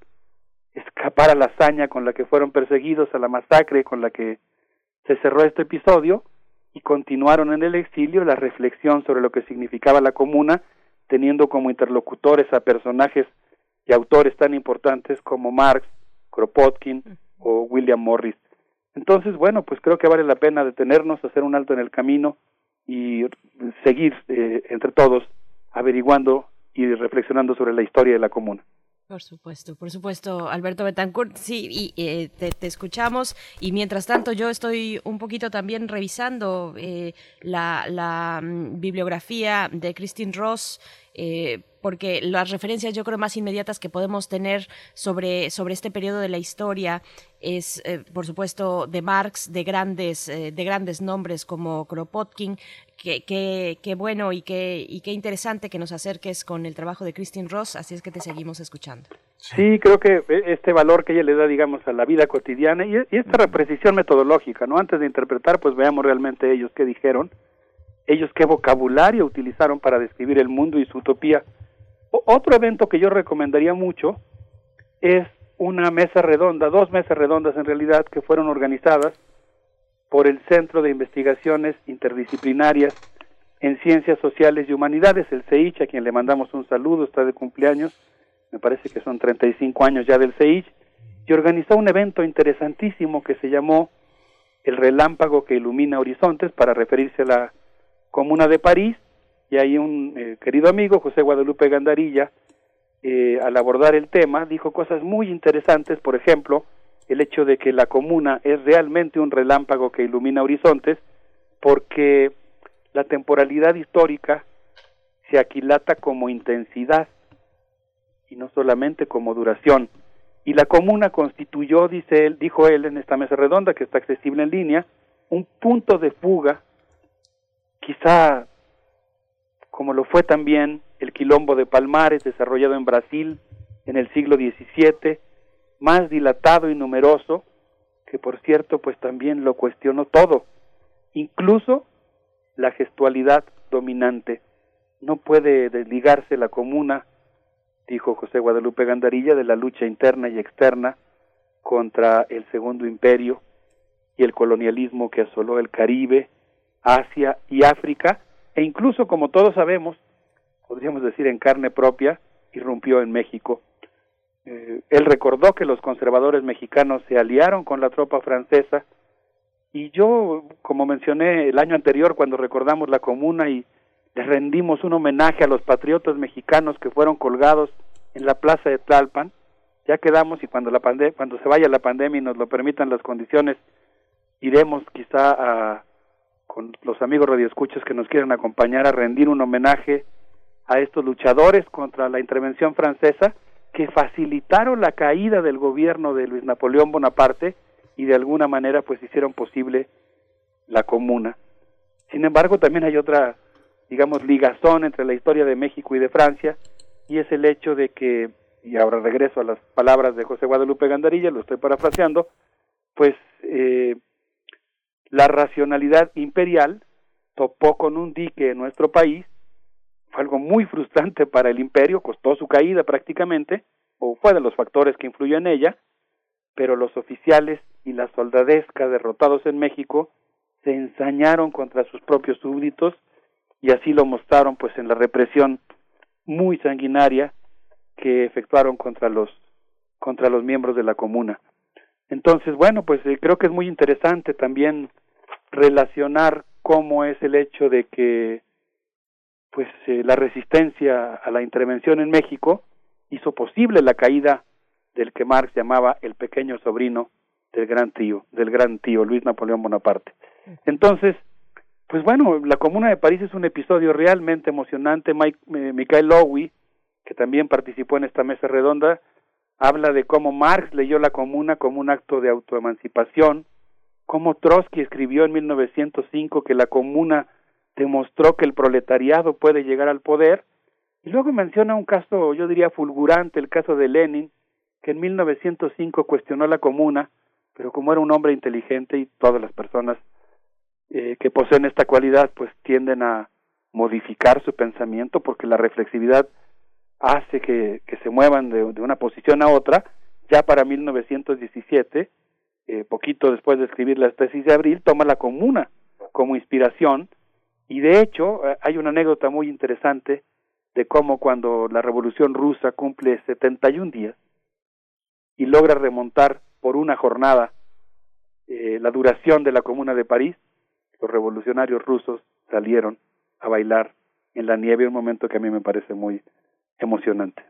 escapar a la hazaña con la que fueron perseguidos, a la masacre con la que se cerró este episodio, y continuaron en el exilio la reflexión sobre lo que significaba la comuna, teniendo como interlocutores a personajes y autores tan importantes como Marx, Kropotkin o William Morris. Entonces, bueno, pues creo que vale la pena detenernos, hacer un alto en el camino y seguir eh, entre todos averiguando y reflexionando sobre la historia de la comuna. Por supuesto, por supuesto, Alberto Betancourt, sí, y eh, te, escuchamos y mientras tanto yo estoy un poquito también revisando eh, la, mm, bibliografía de Christine Ross eh, porque las referencias yo creo más inmediatas que podemos tener sobre, sobre este periodo de la historia es, por supuesto, de Marx, de grandes, de grandes nombres como Kropotkin, que, que, bueno y qué y qué interesante que nos acerques con el trabajo de Christine Ross, así es que te seguimos escuchando. Sí, creo que este valor que ella le da, digamos, a la vida cotidiana y, y esta precisión metodológica, ¿no? Antes de interpretar, pues veamos realmente ellos qué dijeron ellos qué vocabulario utilizaron para describir el mundo y su utopía. otro evento que yo recomendaría mucho es una mesa redonda, dos mesas redondas en realidad, que fueron organizadas por el Centro de Investigaciones Interdisciplinarias en Ciencias Sociales y Humanidades, el CEICH, a quien le mandamos un saludo, está de cumpleaños, me parece que son 35 años ya del CEICH, y organizó un evento interesantísimo que se llamó El relámpago que ilumina horizontes, para referirse a la Comuna de París, y ahí un eh, querido amigo, José Guadalupe Gandarilla, eh, al abordar el tema, dijo cosas muy interesantes, por ejemplo, el hecho de que la comuna es realmente un relámpago que ilumina horizontes, porque la temporalidad histórica se aquilata como intensidad y no solamente como duración. Y la comuna constituyó, dice él, dijo él en esta mesa redonda que está accesible en línea, un punto de fuga quizá como lo fue también el quilombo de Palmares desarrollado en Brasil en el siglo XVII, más dilatado y numeroso, que por cierto pues también lo cuestionó todo, incluso la gestualidad dominante. No puede desligarse la comuna, dijo José Guadalupe Gandarilla, de la lucha interna y externa contra el Segundo Imperio y el colonialismo que asoló el Caribe, Asia y África, e incluso, como todos sabemos, podríamos decir en carne propia, irrumpió en México. Eh, él recordó que los conservadores mexicanos se aliaron con la tropa francesa y yo, como mencioné el año anterior cuando recordamos la comuna y le rendimos un homenaje a los patriotas mexicanos que fueron colgados en la plaza de Tlalpan, ya quedamos y cuando la se vaya la pandemia y nos lo permitan las condiciones, iremos quizá a, con los amigos radioescuchas que nos quieran acompañar a rendir un homenaje a estos luchadores contra la intervención francesa que facilitaron la caída del gobierno de Luis Napoleón Bonaparte y de alguna manera pues hicieron posible la comuna. Sin embargo, también hay otra, digamos, ligazón entre la historia de México y de Francia, y es el hecho de que, y ahora regreso a las palabras de José Guadalupe Gandarilla, lo estoy parafraseando, pues eh, la racionalidad imperial topó con un dique en nuestro país, fue algo muy frustrante para el imperio, costó su caída prácticamente, o fue de los factores que influyó en ella, pero los oficiales y la soldadesca derrotados en México se ensañaron contra sus propios súbditos y así lo mostraron pues en la represión muy sanguinaria que efectuaron contra los contra los miembros de la comuna. Entonces, bueno, pues eh, creo que es muy interesante también relacionar cómo es el hecho de que pues eh, la resistencia a la intervención en México hizo posible la caída del que Marx llamaba el pequeño sobrino del gran tío, del gran tío Luis Napoleón Bonaparte. Entonces, pues bueno, la Comuna de París es un episodio realmente emocionante. Mike, eh, Michael Lowy, que también participó en esta mesa redonda, habla de cómo Marx leyó la Comuna como un acto de autoemancipación, cómo Trotsky escribió en 1905 que la Comuna demostró que el proletariado puede llegar al poder, y luego menciona un caso, yo diría, fulgurante, el caso de Lenin, que en 1905 cuestionó la Comuna, pero como era un hombre inteligente y todas las personas eh, que poseen esta cualidad pues tienden a modificar su pensamiento porque la reflexividad hace que, se muevan de, de, una posición a otra. Ya para 1917, eh, poquito después de escribir la tesis de abril, toma la comuna como inspiración y de hecho eh, hay una anécdota muy interesante de cómo cuando la revolución rusa cumple 71 días y logra remontar por una jornada eh, la duración de la Comuna de París, los revolucionarios rusos salieron a bailar en la nieve, un momento que a mí me parece muy emocionante.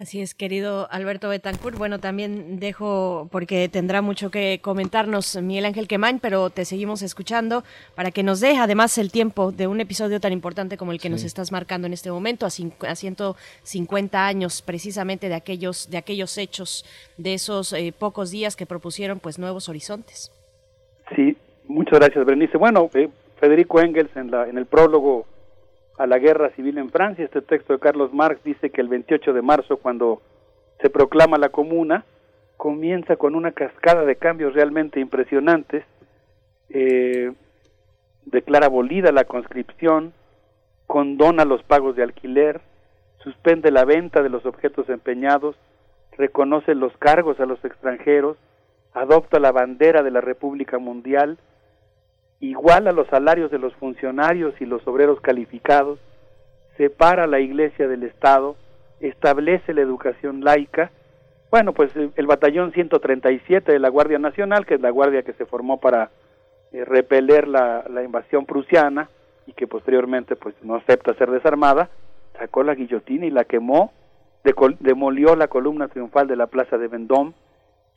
Así es, querido Alberto Betancourt. Bueno, también dejo, porque tendrá mucho que comentarnos Miguel Ángel Quemain, pero te seguimos escuchando para que nos dé además el tiempo de un episodio tan importante como el que sí. nos estás marcando en este momento, a, a 150 años precisamente de aquellos, de aquellos hechos, de esos eh, pocos días que propusieron pues nuevos horizontes. Sí, muchas gracias, Berenice. Bueno, eh, Federico Engels en, la, en el prólogo a la guerra civil en Francia. Este texto de Carlos Marx dice que el 28 de marzo, cuando se proclama la comuna, comienza con una cascada de cambios realmente impresionantes. Eh, declara abolida la conscripción, condona los pagos de alquiler, suspende la venta de los objetos empeñados, reconoce los cargos a los extranjeros, adopta la bandera de la República Mundial, iguala los salarios de los funcionarios y los obreros calificados, separa la Iglesia del Estado, establece la educación laica. Bueno, pues el batallón 137 de la Guardia Nacional, que es la guardia que se formó para eh, repeler la, la, invasión prusiana y que posteriormente pues no acepta ser desarmada, sacó la guillotina y la quemó, demolió la columna triunfal de la Plaza de Vendôme,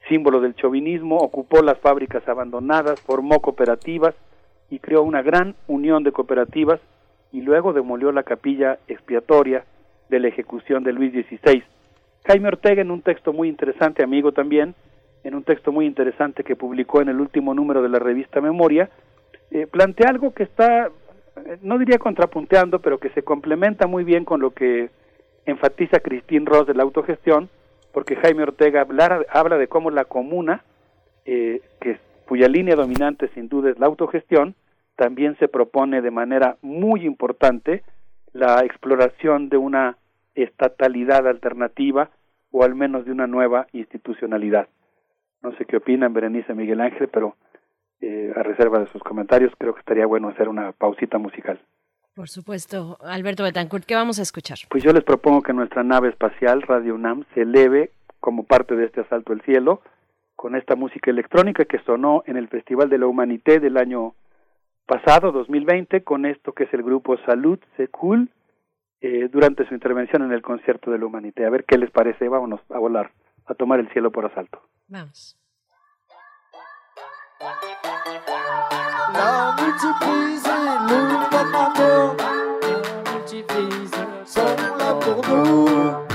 símbolo del chauvinismo, ocupó las fábricas abandonadas, formó cooperativas, y creó una gran unión de cooperativas y luego demolió la capilla expiatoria de la ejecución de Luis XVI. Jaime Ortega en un texto muy interesante, amigo también, en un texto muy interesante que publicó en el último número de la revista Memoria, eh, plantea algo que está, eh, no diría contrapunteando, pero que se complementa muy bien con lo que enfatiza Christine Ross de la autogestión, porque Jaime Ortega habla, de cómo la comuna, eh, que cuya línea dominante sin duda es la autogestión, también se propone de manera muy importante la exploración de una estatalidad alternativa o al menos de una nueva institucionalidad. No sé qué opinan Berenice Miguel Ángel, pero eh, a reserva de sus comentarios creo que estaría bueno hacer una pausita musical. Por supuesto, Alberto Betancourt, ¿qué vamos a escuchar? Pues yo les propongo que nuestra nave espacial Radio UNAM se eleve como parte de este asalto al cielo con esta música electrónica que sonó en el Festival de la Humanité del año pasado, 2020, con esto que es el grupo Salud Secul, eh, durante su intervención en el concierto de la Humanité. A ver qué les parece, vámonos a volar, a tomar el cielo por asalto. Vamos. La multiprise le patron La multiprise sont là pour nous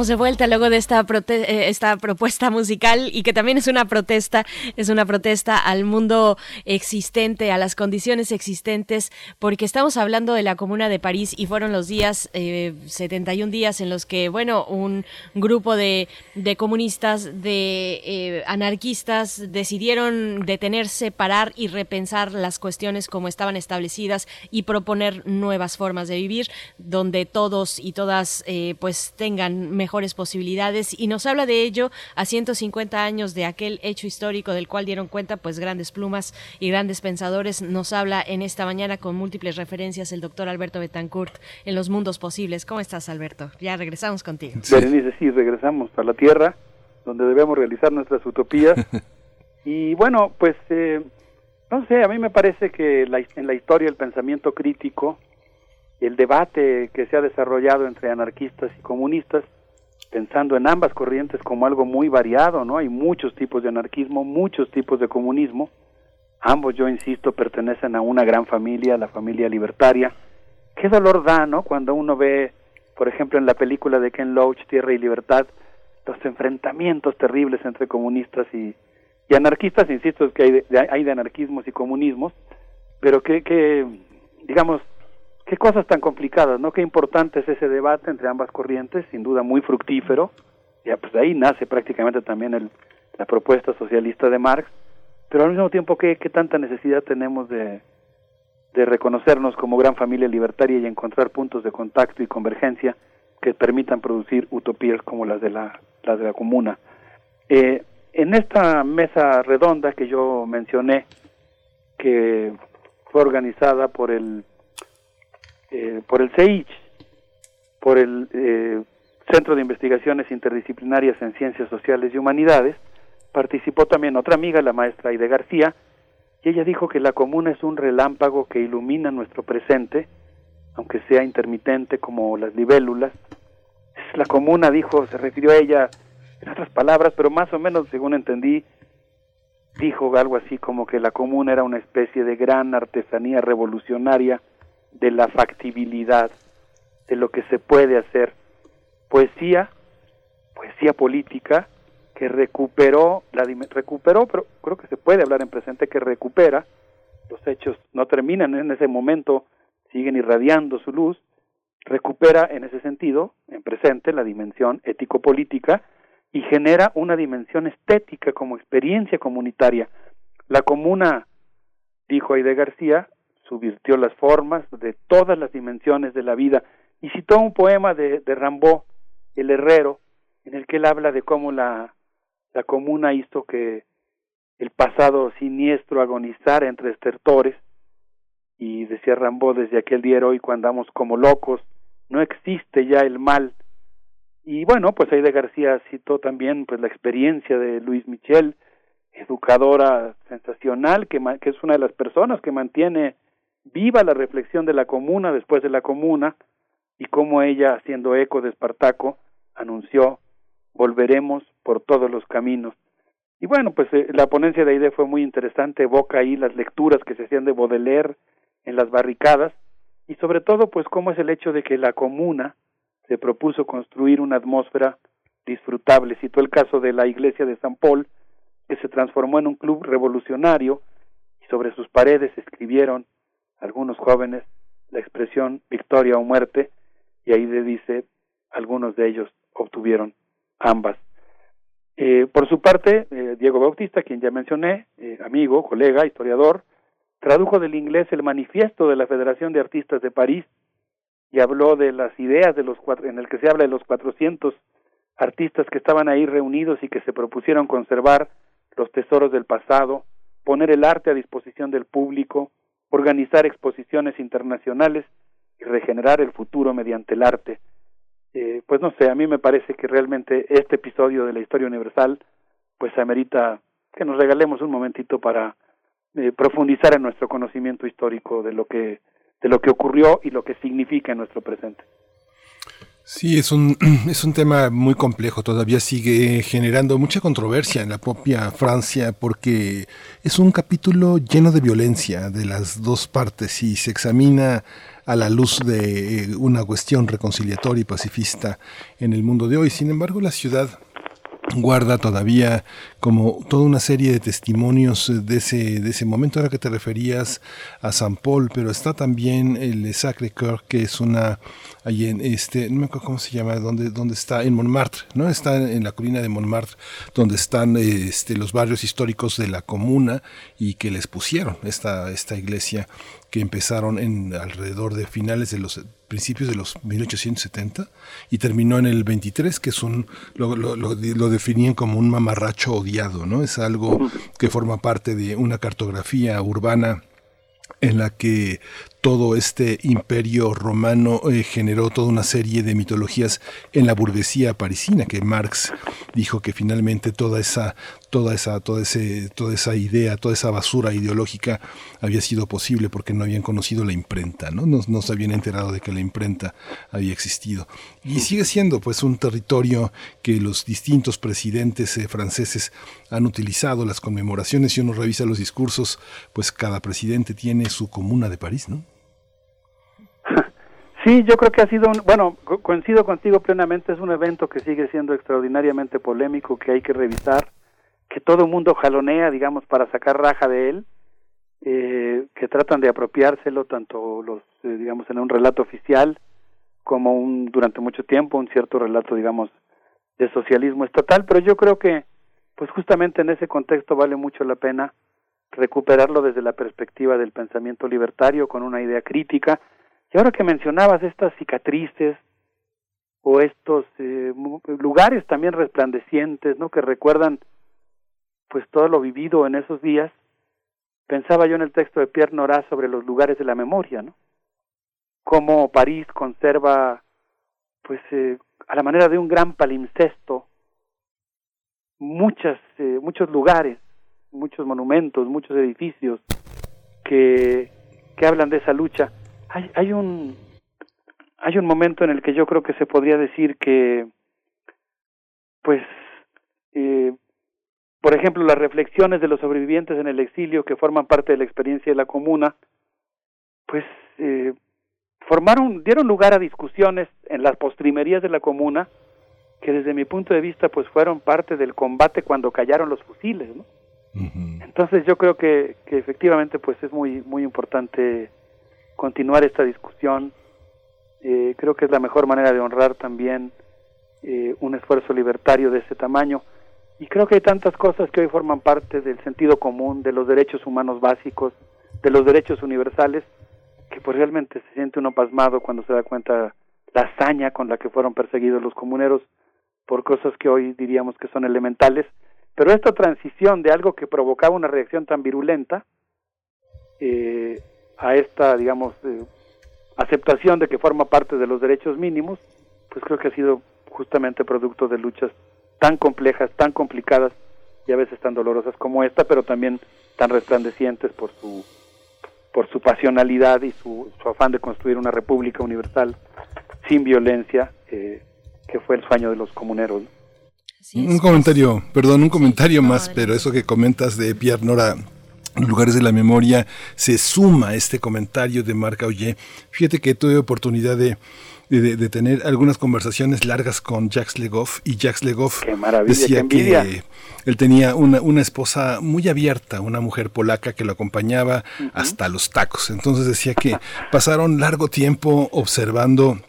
Estamos de vuelta luego de esta, eh, esta propuesta musical y que también es una protesta, es una protesta al mundo existente, a las condiciones existentes, porque estamos hablando de la Comuna de París y fueron los días, eh, 71 días en los que, bueno, un grupo de, de comunistas, de eh, anarquistas decidieron detenerse, parar y repensar las cuestiones como estaban establecidas y proponer nuevas formas de vivir, donde todos y todas eh, pues tengan mejores posibilidades y nos habla de ello a 150 años de aquel hecho histórico del cual dieron cuenta pues grandes plumas y grandes pensadores nos habla en esta mañana con múltiples referencias el doctor Alberto Betancourt en los mundos posibles. ¿Cómo estás Alberto? Ya regresamos contigo. Berenice, sí, regresamos a la Tierra, donde debemos realizar nuestras utopías. y bueno, pues, eh, no sé, a mí me parece que la- en la historia el pensamiento crítico, el debate que se ha desarrollado entre anarquistas y comunistas, pensando en ambas corrientes como algo muy variado, ¿no? Hay muchos tipos de anarquismo, muchos tipos de comunismo. Ambos, yo insisto, pertenecen a una gran familia, la familia libertaria. Qué dolor da, ¿no? Cuando uno ve, por ejemplo, en la película de Ken Loach, Tierra y Libertad, los enfrentamientos terribles entre comunistas y, y anarquistas, insisto, es que hay de, hay de anarquismos y comunismos, pero que, que, digamos, qué cosas tan complicadas, ¿no? Qué importante es ese debate entre ambas corrientes, sin duda muy fructífero, ya pues de ahí nace prácticamente también el, la propuesta socialista de Marx, pero al mismo tiempo qué, qué tanta necesidad tenemos de, de reconocernos como gran familia libertaria y encontrar puntos de contacto y convergencia que permitan producir utopías como las de la, de la comuna. Eh, en esta mesa redonda que yo mencioné, que fue organizada por el eh, por el CEICH, por el eh, Centro de Investigaciones Interdisciplinarias en Ciencias Sociales y Humanidades, participó también otra amiga, la maestra Aide García, y ella dijo que la comuna es un relámpago que ilumina nuestro presente, aunque sea intermitente como las libélulas. La comuna, dijo, se refirió a ella en otras palabras, pero más o menos, según entendí, dijo algo así como que la comuna era una especie de gran artesanía revolucionaria de la factibilidad, de lo que se puede hacer. Poesía poesía política que recuperó, la recuperó, pero creo que se puede hablar en presente, que recupera, los hechos no terminan en ese momento, siguen irradiando su luz, recupera en ese sentido, en presente, la dimensión ético-política y genera una dimensión estética como experiencia comunitaria. La comuna, dijo Aide García, subvirtió las formas de todas las dimensiones de la vida y citó un poema de, de Rambaud, El Herrero, en el que él habla de cómo la, la comuna hizo que el pasado siniestro agonizara entre estertores y decía Rambo desde aquel día heroico andamos como locos, no existe ya el mal. Y bueno, pues Aide García citó también pues la experiencia de Luis Michel, educadora sensacional, que es una de las personas que mantiene viva la reflexión de la comuna después de la comuna y cómo ella, haciendo eco de Espartaco, anunció volveremos por todos los caminos. Y bueno, pues eh, la ponencia de Aide fue muy interesante, evoca ahí las lecturas que se hacían de Baudelaire en las barricadas y sobre todo pues cómo es el hecho de que la comuna se propuso construir una atmósfera disfrutable. Citó el caso de la iglesia de San Paul, que se transformó en un club revolucionario y sobre sus paredes escribieron algunos jóvenes la expresión victoria o muerte y ahí dice algunos de ellos obtuvieron ambas. Eh, por su parte, eh, Diego Bautista, quien ya mencioné, eh, amigo, colega, historiador, tradujo del inglés el manifiesto de la Federación de Artistas de París y habló de las ideas de los cuatro, en el que se habla de los 400 artistas que estaban ahí reunidos y que se propusieron conservar los tesoros del pasado, poner el arte a disposición del público, organizar exposiciones internacionales y regenerar el futuro mediante el arte. Eh, pues no sé, a mí me parece que realmente este episodio de la historia universal pues amerita que nos regalemos un momentito para eh, profundizar en nuestro conocimiento histórico de lo que de lo que ocurrió y lo que significa en nuestro presente. Sí, es un, es un tema muy complejo, todavía sigue generando mucha controversia en la propia Francia porque es un capítulo lleno de violencia de las dos partes y se examina a la luz de eh, una cuestión reconciliatoria y pacifista en el mundo de hoy. Sin embargo, la ciudad guarda todavía como toda una serie de testimonios de ese, de ese momento. Ahora que te referías a San Paul, pero está también el Sacré Coeur, que es una, ahí en este, no me acuerdo cómo se llama, donde, donde está, en Montmartre, ¿no? Está en la colina de Montmartre, donde están este, los barrios históricos de la comuna y que les pusieron esta, esta iglesia que empezaron en alrededor de finales de los principios de los 1870 y terminó en el 23, que es un, lo, definían como un mamarracho odiado, ¿no? Es algo que forma parte de una cartografía urbana en la que todo este imperio romano eh, generó toda una serie de mitologías en la burguesía parisina que Marx dijo que finalmente toda esa toda esa toda ese toda esa idea toda esa basura ideológica había sido posible porque no habían conocido la imprenta no no, se habían enterado de que la imprenta había existido. Y sigue siendo pues un territorio que los distintos presidentes eh, franceses han utilizado las conmemoraciones si uno revisa los discursos pues cada presidente tiene su comuna de París no Sí, yo creo que ha sido un, bueno, coincido contigo plenamente, es un evento que sigue siendo extraordinariamente polémico, que hay que revisar, que todo el mundo jalonea, digamos, para sacar raja de él, eh, que tratan de apropiárselo tanto los, eh, digamos, en un relato oficial como un, durante mucho tiempo, un cierto relato, digamos, de socialismo estatal, pero yo creo que, pues justamente en ese contexto vale mucho la pena recuperarlo desde la perspectiva del pensamiento libertario, con una idea crítica, y ahora que mencionabas estas cicatrices o estos eh, lugares también resplandecientes, ¿no? Que recuerdan pues todo lo vivido en esos días, pensaba yo en el texto de Pierre Nora sobre los lugares de la memoria, ¿no? Cómo París conserva, pues, eh, a la manera de un gran palimpsesto, muchas, eh, muchos lugares, muchos monumentos, muchos edificios que, que hablan de esa lucha hay, hay un hay un momento en el que yo creo que se podría decir que pues eh, por ejemplo las reflexiones de los sobrevivientes en el exilio que forman parte de la experiencia de la comuna pues eh, formaron dieron lugar a discusiones en las postrimerías de la comuna que desde mi punto de vista pues fueron parte del combate cuando callaron los fusiles, ¿no? Entonces yo creo que, que efectivamente pues es muy muy importante continuar esta discusión. Eh, creo que es la mejor manera de honrar también eh, un esfuerzo libertario de ese tamaño. Y creo que hay tantas cosas que hoy forman parte del sentido común, de los derechos humanos básicos, de los derechos universales, que pues realmente se siente uno pasmado cuando se da cuenta la hazaña con la que fueron perseguidos los comuneros por cosas que hoy diríamos que son elementales, pero esta transición de algo que provocaba una reacción tan virulenta eh, a esta, digamos, eh, aceptación de que forma parte de los derechos mínimos, pues creo que ha sido justamente producto de luchas tan complejas, tan complicadas y a veces tan dolorosas como esta, pero también tan resplandecientes por su por su pasionalidad y su, su afán de construir una república universal sin violencia, eh, que fue el sueño de los comuneros. ¿no? un comentario, perdón, un comentario más, pero eso que comentas de Pierre Nora lugares de la memoria se suma a este comentario de Marc Auger. Fíjate que tuve oportunidad de, de, de tener algunas conversaciones largas con Jacques Legoff y Jacques Legoff decía que él tenía una, una esposa muy abierta, una mujer polaca que lo acompañaba hasta los tacos. Entonces decía que pasaron largo tiempo observando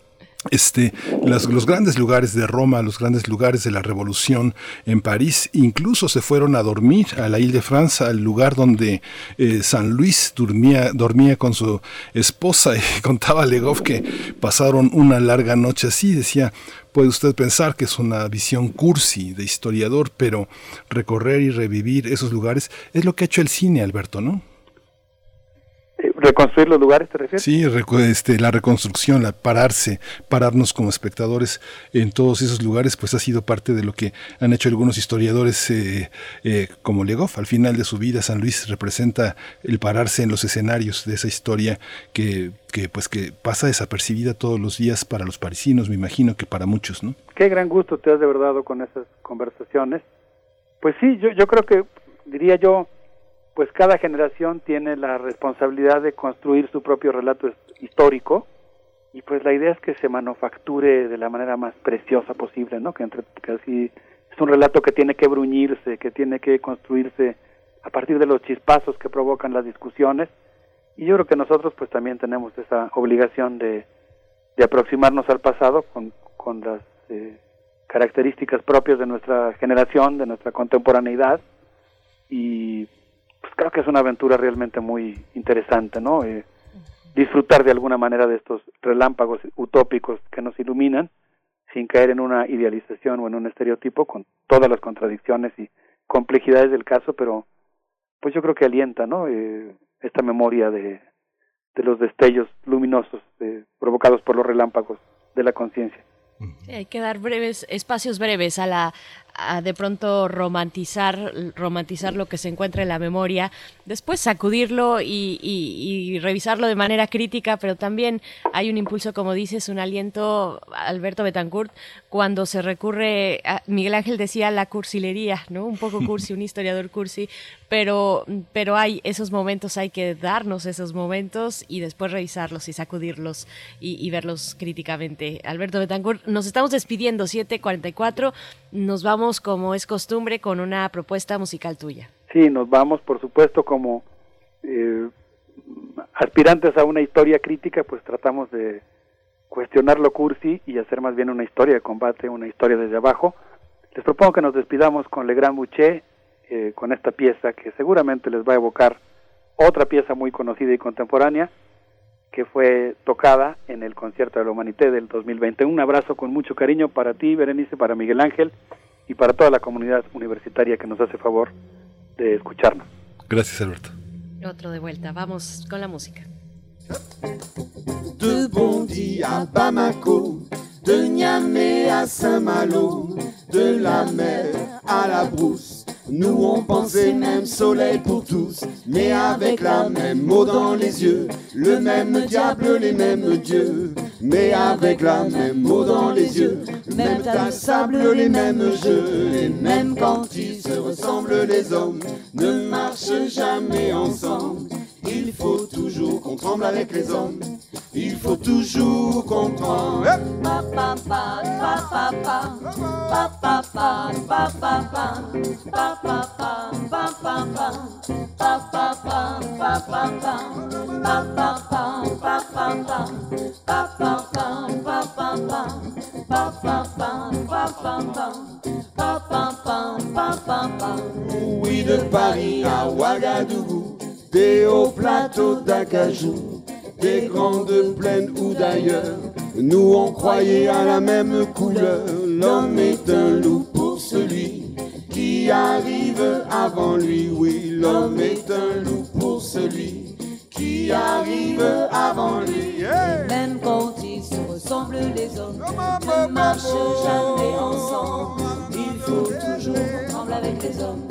este, las- los grandes lugares de Roma, los grandes lugares de la Revolución en París, incluso se fueron a dormir a la Ile de France, al lugar donde eh, San Luis dormía, dormía con su esposa y contaba Legoff que pasaron una larga noche así, decía, puede usted pensar que es una visión cursi de historiador, pero recorrer y revivir esos lugares es lo que ha hecho el cine, Alberto, ¿no? Eh, ¿Reconstruir los lugares, te refieres? Sí, recu- este, la reconstrucción, la pararse, pararnos como espectadores en todos esos lugares, pues ha sido parte de lo que han hecho algunos historiadores eh, eh, como Legoff. Al final de su vida, San Luis representa el pararse en los escenarios de esa historia que, que, pues, que pasa desapercibida todos los días para los parisinos, me imagino que para muchos, ¿no? Qué gran gusto te has de verdad dado con esas conversaciones. Pues sí, yo, yo creo que, diría yo, pues cada generación tiene la responsabilidad de construir su propio relato his- histórico y pues la idea es que se manufacture de la manera más preciosa posible, ¿no? Que, entre, que así es un relato que tiene que bruñirse, que tiene que construirse a partir de los chispazos que provocan las discusiones y yo creo que nosotros pues también tenemos esa obligación de, de aproximarnos al pasado con, con las eh, características propias de nuestra generación, de nuestra contemporaneidad y pues creo que es una aventura realmente muy interesante, ¿no? Eh, disfrutar de alguna manera de estos relámpagos utópicos que nos iluminan sin caer en una idealización o en un estereotipo con todas las contradicciones y complejidades del caso, pero pues yo creo que alienta, ¿no? Eh, esta memoria de, de los destellos luminosos eh, provocados por los relámpagos de la conciencia. Hay que dar breves, espacios breves a la a de pronto romantizar, romantizar lo que se encuentra en la memoria, después sacudirlo y, y- y revisarlo de manera crítica, pero también hay un impulso, como dices, un aliento, Alberto Betancourt, cuando se recurre, a, Miguel Ángel decía la cursilería, ¿no? Un poco cursi, un historiador cursi, pero, pero hay esos momentos, hay que darnos esos momentos y después revisarlos y sacudirlos y, y verlos críticamente. Alberto Betancourt, nos estamos despidiendo, 7.44, nos vamos como es costumbre con una propuesta musical tuya. Sí, nos vamos, por supuesto, como eh, aspirantes a una historia crítica, pues tratamos de cuestionar lo cursi y hacer más bien una historia de combate, una historia desde abajo. Les propongo que nos despidamos con Le Grand Boucher, eh, con esta pieza que seguramente les va a evocar otra pieza muy conocida y contemporánea que fue tocada en el concierto de la Humanité del 2020. Un abrazo con mucho cariño para ti, Berenice, para Miguel Ángel y para toda la comunidad universitaria que nos hace favor de escucharnos. Gracias, Alberto. Otro de vuelta, vamos con la música. de Bondy à Bamako, de Niamey à Saint-Malo, de la mer à la brousse. Nous on pensait même soleil pour tous, mais avec la même eau dans les yeux, le même diable, les mêmes dieux, mais avec la même eau dans les yeux, même de sable, les mêmes jeux, et même quand ils se ressemblent, les hommes ne marchent jamais ensemble. Il faut toujours qu'on tremble avec les hommes. Il faut toujours qu'on tremble. Oui, de Paris à Ouagadougou, des hauts plateaux d'Acajou, des grandes plaines ou d'ailleurs, nous on croyait à la même couleur. L'homme est un loup pour celui qui arrive avant lui. Oui, l'homme est un loup pour celui qui arrive avant lui. Même quand ils se ressemblent, les hommes ne marchent jamais ensemble. Il faut toujours qu'on tremble avec les hommes.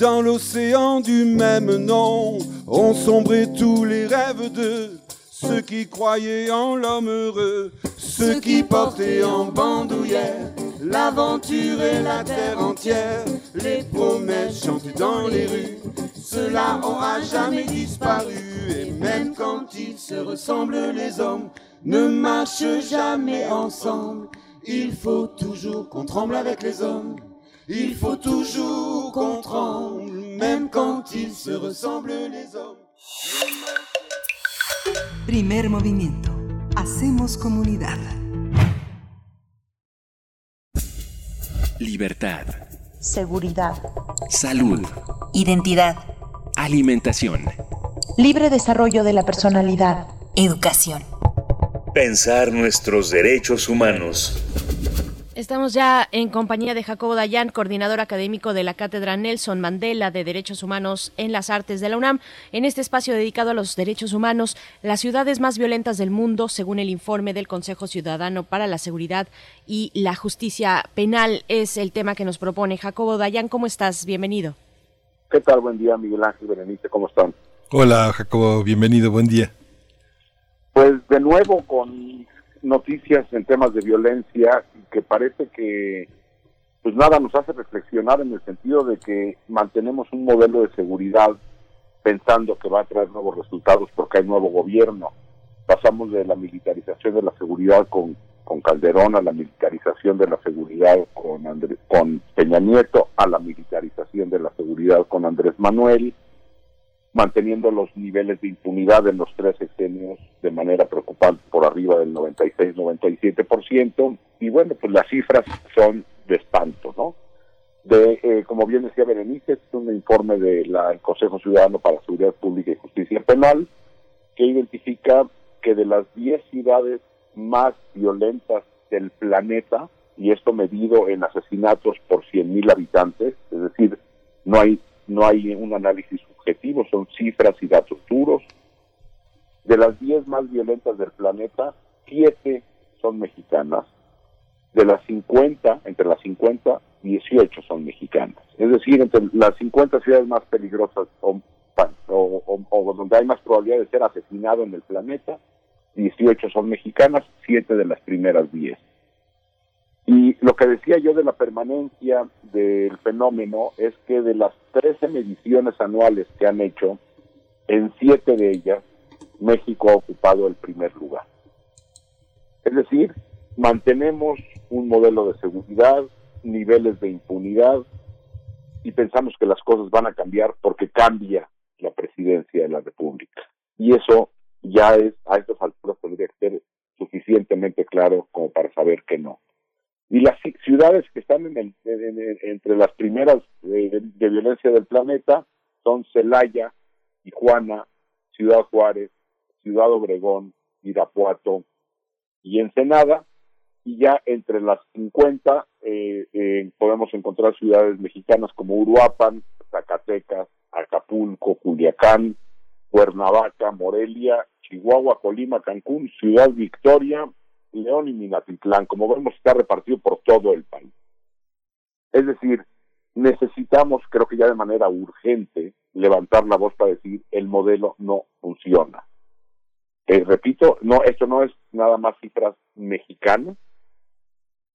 Dans l'océan du même nom, ont sombré tous les rêves de ceux qui croyaient en l'homme heureux, ceux qui portaient en bandoulière l'aventure et la terre entière, les promesses chantées dans les rues. Ont à jamais disparu, et même quand ils se ressemblent, les hommes ne marchent jamais ensemble. Il faut toujours qu'on tremble avec les hommes. Il faut toujours qu'on tremble, même quand ils se ressemblent, les hommes. Primer movimiento. Hacemos comunidad. Libertad. Seguridad. Salud. Identidad. Alimentación. Libre desarrollo de la personalidad. Educación. Pensar nuestros derechos humanos. Estamos ya en compañía de Jacobo Dayan, coordinador académico de la Cátedra Nelson Mandela de Derechos Humanos en las Artes de la UNAM. En este espacio dedicado a los derechos humanos, las ciudades más violentas del mundo, según el informe del Consejo Ciudadano para la Seguridad y la Justicia Penal, es el tema que nos propone. Jacobo Dayan, ¿cómo estás? Bienvenido. ¿Qué tal? Buen día, Miguel Ángel Berenice, ¿cómo están? Hola, Jacobo, bienvenido, buen día. Pues de nuevo con noticias en temas de violencia que parece que pues nada nos hace reflexionar en el sentido de que mantenemos un modelo de seguridad pensando que va a traer nuevos resultados porque hay nuevo gobierno. Pasamos de la militarización de la seguridad con, con Calderón a la militarización de la seguridad con, con Peña Nieto a la militarización de la seguridad con Andrés Manuel manteniendo los niveles de impunidad en los tres sexenios de manera preocupante por arriba del 96-97%. Y bueno, pues las cifras son de espanto, ¿no? De, eh, como bien decía Berenice, es un informe del Consejo Ciudadano para Seguridad Pública y Justicia Penal que identifica que de las 10 ciudades más violentas del planeta, y esto medido en asesinatos por 100.000 habitantes, es decir, no hay no hay un análisis subjetivo, son cifras y datos duros. De las 10 más violentas del planeta, 7 son mexicanas. De las 50, entre las 50, 18 son mexicanas. Es decir, entre las 50 ciudades más peligrosas o, o donde hay más probabilidad de ser asesinado en el planeta, 18 son mexicanas, 7 de las primeras 10. Y lo que decía yo de la permanencia del fenómeno es que de las 13 mediciones anuales que han hecho, en 7 de ellas, México ha ocupado el primer lugar. Es decir, mantenemos un modelo de seguridad, niveles de impunidad, y pensamos que las cosas van a cambiar porque cambia la presidencia de la República. Y eso ya es, a estas alturas tendría que ser suficientemente claro como para saber que no. Y las ciudades que están en el, en, en, entre las primeras de, de, violencia del planeta son Celaya, Tijuana, Ciudad Juárez, Ciudad Obregón, Irapuato y Ensenada. Y ya entre las 50 eh, eh, podemos encontrar ciudades mexicanas como Uruapan, Zacatecas, Acapulco, Culiacán, Cuernavaca, Morelia, Chihuahua, Colima, Cancún, Ciudad Victoria, León y Minatitlán. Como vemos, está repartido por todo el país. Es decir, necesitamos, creo que ya de manera urgente, levantar la voz para decir el modelo no funciona. Eh, repito, no, esto no es nada más cifras mexicanas,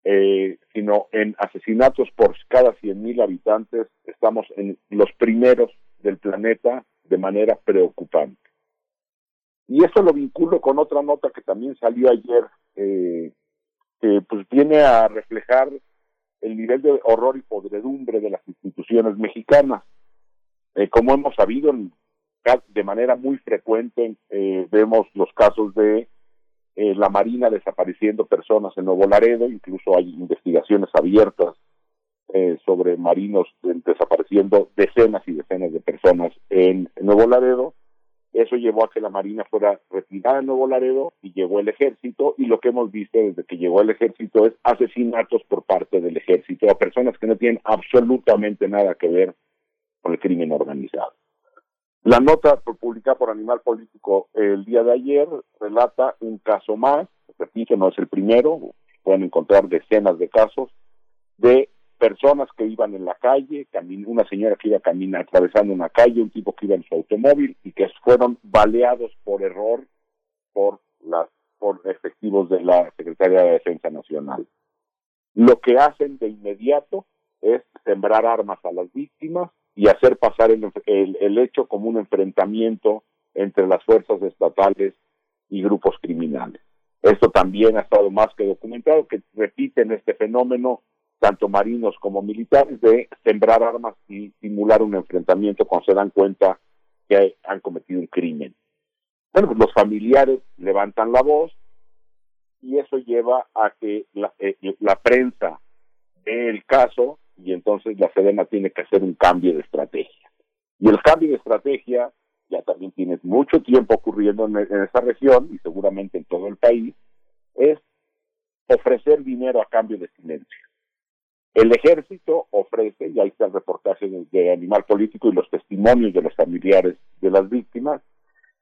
eh, sino en asesinatos por cada 100.000 habitantes estamos en los primeros del planeta de manera preocupante. Y esto lo vinculo con otra nota que también salió ayer, eh, que pues viene a reflejar el nivel de horror y podredumbre de las instituciones mexicanas. Eh, como hemos sabido, de manera muy frecuente eh, vemos los casos de eh, la Marina desapareciendo personas en Nuevo Laredo, incluso hay investigaciones abiertas eh, sobre marinos de- desapareciendo decenas y decenas de personas en Nuevo Laredo. Eso llevó a que la Marina fuera retirada de Nuevo Laredo y llegó el ejército y lo que hemos visto desde que llegó el ejército es asesinatos por parte del ejército a personas que no tienen absolutamente nada que ver con el crimen organizado. La nota publicada por Animal Político el día de ayer relata un caso más, repito, no es el primero, pueden encontrar decenas de casos de personas que iban en la calle, una señora que iba caminando, atravesando una calle, un tipo que iba en su automóvil y que fueron baleados por error por las por efectivos de la Secretaría de Defensa Nacional. Lo que hacen de inmediato es sembrar armas a las víctimas y hacer pasar el, el- el hecho como un enfrentamiento entre las fuerzas estatales y grupos criminales. Esto también ha estado más que documentado, que repiten este fenómeno tanto marinos como militares de sembrar armas y simular un enfrentamiento cuando se dan cuenta que han cometido un crimen. Bueno, pues los familiares levantan la voz y eso lleva a que la, eh, la prensa ve el caso y entonces la Sedena tiene que hacer un cambio de estrategia. Y el cambio de estrategia ya también tiene mucho tiempo ocurriendo en, en esa región y seguramente en todo el país, es ofrecer dinero a cambio de silencio. El ejército ofrece, y ahí está el reportaje de, Animal Político y los testimonios de los familiares de las víctimas,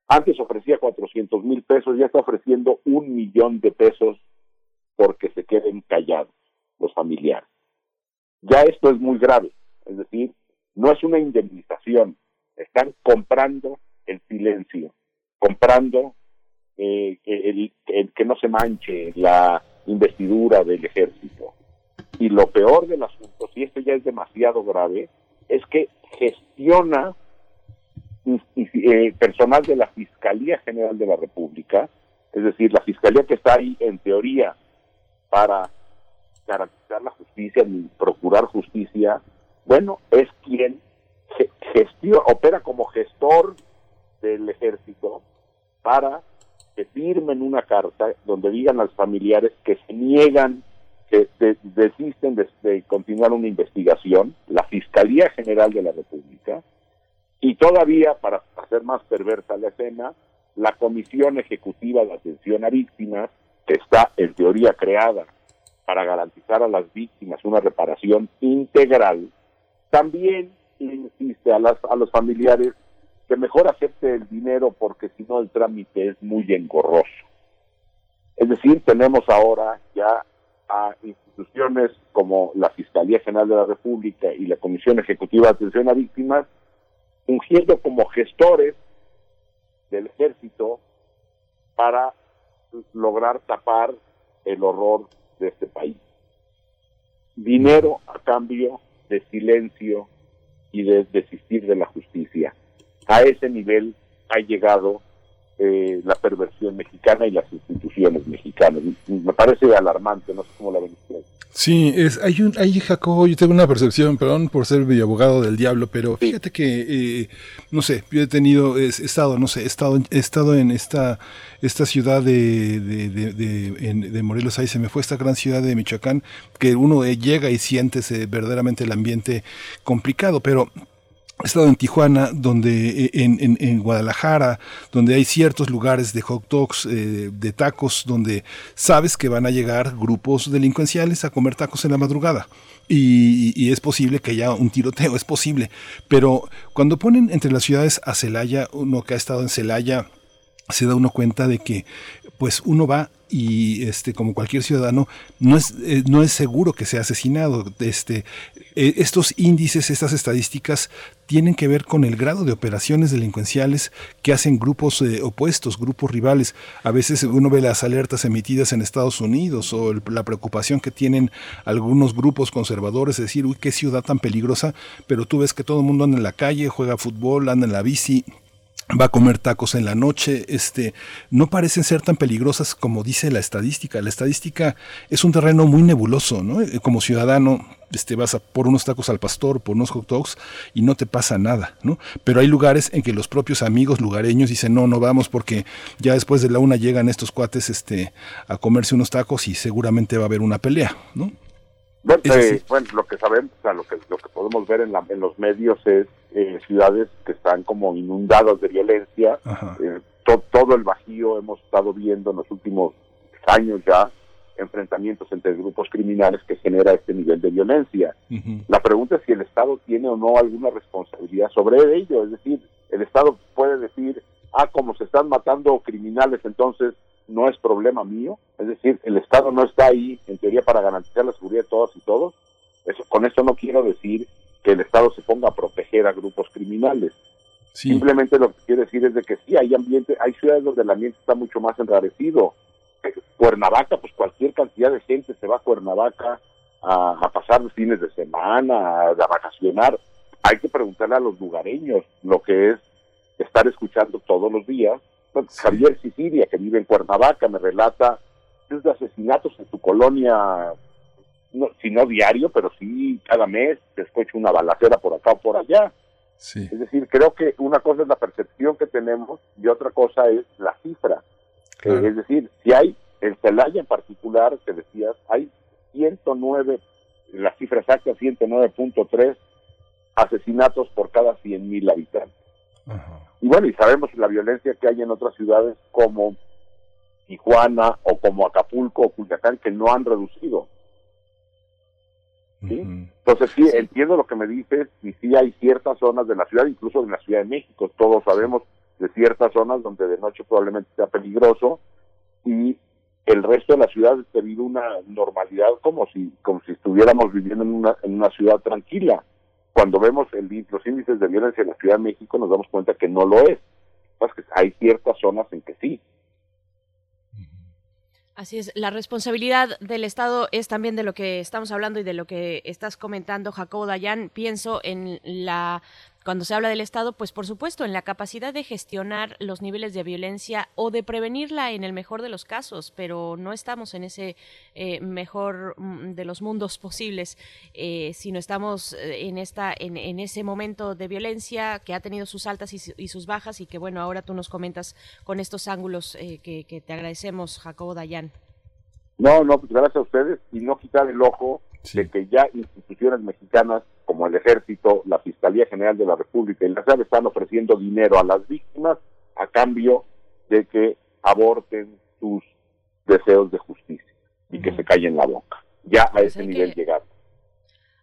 antes ofrecía 400 mil pesos, ya está ofreciendo un millón de pesos porque se queden callados los familiares. Ya esto es muy grave, es decir, no es una indemnización, están comprando el silencio, comprando eh, el, el que no se manche la investidura del ejército. Y lo peor del asunto, si esto ya es demasiado grave, es que gestiona eh, personal de la Fiscalía General de la República, es decir, la Fiscalía que está ahí en teoría para garantizar la justicia, ni procurar justicia, bueno, es quien gestiona, opera como gestor del ejército para que firmen una carta donde digan a los familiares que se niegan, que de, desisten de, continuar una investigación, la Fiscalía General de la República, y todavía, para hacer más perversa la escena, la Comisión Ejecutiva de Atención a Víctimas, que está en teoría creada para garantizar a las víctimas una reparación integral, también insiste a, las, a los familiares que mejor acepte el dinero porque si no el trámite es muy engorroso. Es decir, tenemos ahora ya a instituciones como la Fiscalía General de la República y la Comisión Ejecutiva de Atención a Víctimas fungiendo como gestores del ejército para lograr tapar el horror de este país. Dinero a cambio de silencio y de desistir de la justicia. A ese nivel ha llegado eh, la perversión mexicana y las instituciones mexicanas. Me parece alarmante, no sé cómo la ven ustedes. Sí, es, hay un, hay Jacobo, yo tengo una percepción, perdón por ser mi abogado del diablo, pero fíjate que, eh, no sé, yo he tenido, he estado, no sé, he estado, he estado en esta, esta ciudad de, de, de, de, en, de Morelos, ahí se me fue esta gran ciudad de Michoacán, que uno llega y siente verdaderamente el ambiente complicado, pero He estado en Tijuana, donde en, en, en, Guadalajara, donde hay ciertos lugares de hot dogs, eh, de tacos, donde sabes que van a llegar grupos delincuenciales a comer tacos en la madrugada. Y, es posible que haya un tiroteo, es posible. Pero cuando ponen entre las ciudades a Celaya, uno que ha estado en Celaya, se da uno cuenta de que pues uno va y este como cualquier ciudadano no es eh, no es seguro que sea asesinado este eh, estos índices estas estadísticas tienen que ver con el grado de operaciones delincuenciales que hacen grupos eh, opuestos grupos rivales. A veces uno ve las alertas emitidas en Estados Unidos o el- la preocupación que tienen algunos grupos conservadores de decir uy qué ciudad tan peligrosa pero tú ves que todo el mundo anda en la calle juega fútbol anda en la bici va a comer tacos en la noche, este, no parecen ser tan peligrosas como dice la estadística. La estadística es un terreno muy nebuloso, ¿no? Eh, Como ciudadano, este, vas a por unos tacos al pastor, por unos hot dogs y no te pasa nada, ¿no? Pero hay lugares en que los propios amigos lugareños dicen, no, no vamos porque ya después de la una llegan estos cuates, este, a comerse unos tacos y seguramente va a haber una pelea, ¿no? Bueno, eh, bueno, lo que sabemos, o sea, lo que, lo que podemos ver en, la- en los medios es eh, ciudades que están como inundadas de violencia. Eh, to- todo el bajío hemos estado viendo en los últimos años ya enfrentamientos entre grupos criminales que genera este nivel de violencia. La pregunta es si el Estado tiene o no alguna responsabilidad sobre ello. Es decir, el Estado puede decir, ah, como se están matando criminales, entonces no es problema mío. Es decir, el Estado no está ahí, en teoría, para garantizar la seguridad de todas y todos. Eso, con esto no quiero decir que el Estado se ponga a proteger a grupos criminales. Simplemente lo que quiero decir es de que sí, hay ambiente, hay ciudades donde el ambiente está mucho más enrarecido. Eh, Cuernavaca, pues cualquier cantidad de gente se va a Cuernavaca a, a pasar los fines de semana, a, a vacacionar. Hay que preguntarle a los lugareños lo que es estar escuchando todos los días. Javier Sicilia, que vive en Cuernavaca, me relata de asesinatos en su colonia, no, si no diario, pero sí cada mes, se escucha una balacera por acá o por allá. Es decir, creo que una cosa es la percepción que tenemos y otra cosa es la cifra. Es decir, si hay, en Celaya en particular, que decías, hay 109, la cifra exacta 109.3 asesinatos por cada 100.000 habitantes. Y bueno, y sabemos la violencia que hay en otras ciudades como Tijuana o como Acapulco o Culiacán que no han reducido. ¿sí? Entonces sí, entiendo lo que me dices y sí hay ciertas zonas de la ciudad, incluso en la Ciudad de México, todos sabemos de ciertas zonas donde de noche probablemente sea peligroso y el resto de la ciudad ha tenido una normalidad como si como si estuviéramos viviendo en una, en una ciudad tranquila. Cuando vemos el, los índices de violencia en la Ciudad de México nos damos cuenta que no lo es. Pues que hay ciertas zonas en que sí. Así es, la responsabilidad del Estado es también de lo que estamos hablando y de lo que estás comentando, Jacobo Dayan. Pienso en la, cuando se habla del Estado, pues por supuesto, en la capacidad de gestionar los niveles de violencia o de prevenirla en el mejor de los casos, pero no estamos en ese eh, mejor mm, de los mundos posibles, eh, sino estamos eh, en, esta, en, ese momento de violencia que ha tenido sus altas y, y sus bajas y que, bueno, ahora tú nos comentas con estos ángulos eh, que, que te agradecemos, Jacobo Dayan. No, no, pues gracias a ustedes y no quitar el ojo de que ya instituciones mexicanas como el Ejército, la Fiscalía General de la República y la SEAD están ofreciendo dinero a las víctimas a cambio de que aborten sus deseos de justicia y que se callen la boca. Ya a Pues ese nivel que- llegamos.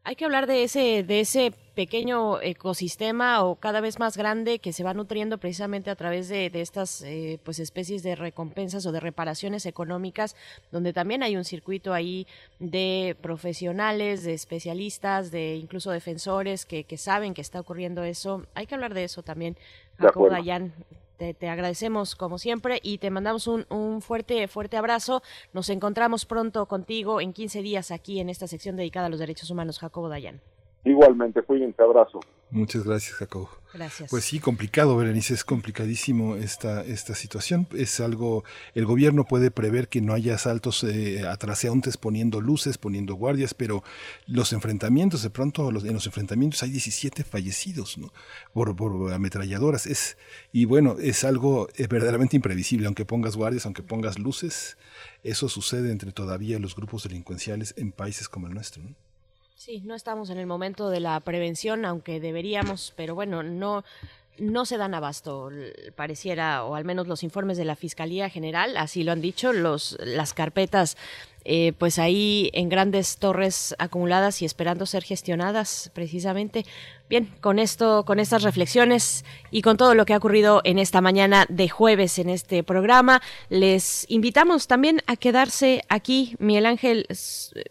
Hay que hablar de ese, de ese pequeño ecosistema o cada vez más grande que se va nutriendo precisamente a través de, de estas eh, pues especies de recompensas o de reparaciones económicas, donde también hay un circuito ahí de profesionales, de especialistas, de incluso defensores que, que saben que está ocurriendo eso. Hay que hablar de eso también. Acuerdo. Dayan, te, agradecemos como siempre y te mandamos un, un fuerte, fuerte abrazo. Nos encontramos pronto contigo en 15 días aquí en esta sección dedicada a los derechos humanos, Jacobo Dayan. Igualmente, cuídense, abrazo. Muchas gracias, Jacobo. Gracias. Pues sí, complicado, Berenice, es complicadísimo esta, esta situación. Es algo, el gobierno puede prever que no haya asaltos eh, a transeúntes poniendo luces, poniendo guardias, pero los enfrentamientos, de pronto los, en los enfrentamientos hay 17 fallecidos ¿no? por, por ametralladoras. Es, y bueno, es algo eh, verdaderamente imprevisible, aunque pongas guardias, aunque pongas luces, eso sucede entre todavía los grupos delincuenciales en países como el nuestro. ¿no? Sí, no estamos en el momento de la prevención, aunque deberíamos, pero bueno, no no se dan abasto, pareciera, o al menos los informes de la Fiscalía General, así lo han dicho, los, las carpetas eh, pues ahí en grandes torres acumuladas y esperando ser gestionadas precisamente. Bien, con esto, con estas reflexiones y con todo lo que ha ocurrido en esta mañana de jueves en este programa, les invitamos también a quedarse aquí, Miguel Ángel,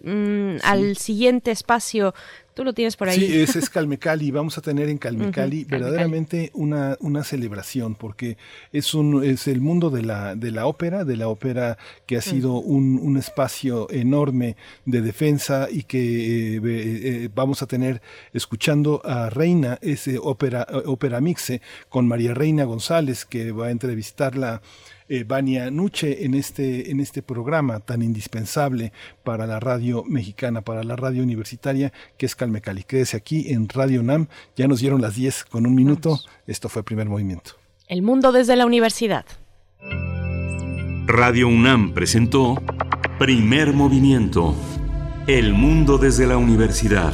mm, al siguiente espacio Tú lo tienes por ahí. Sí, ese es Calmecali. Vamos a tener en Calmecali verdaderamente una, una celebración, porque es un es el mundo de la, de la ópera, de la ópera que ha sido un, un espacio enorme de defensa y que eh, eh, vamos a tener escuchando a Reina, ese ópera, ópera mixe, con María Reina González, que va a entrevistarla eh, Vania Nuche en este, en este programa tan indispensable para la radio mexicana, para la radio universitaria, que es Calmecali. Quédese aquí en Radio UNAM. Ya nos dieron las 10 con un minuto. Esto fue primer movimiento. El mundo desde la universidad. Radio UNAM presentó Primer Movimiento. El mundo desde la universidad.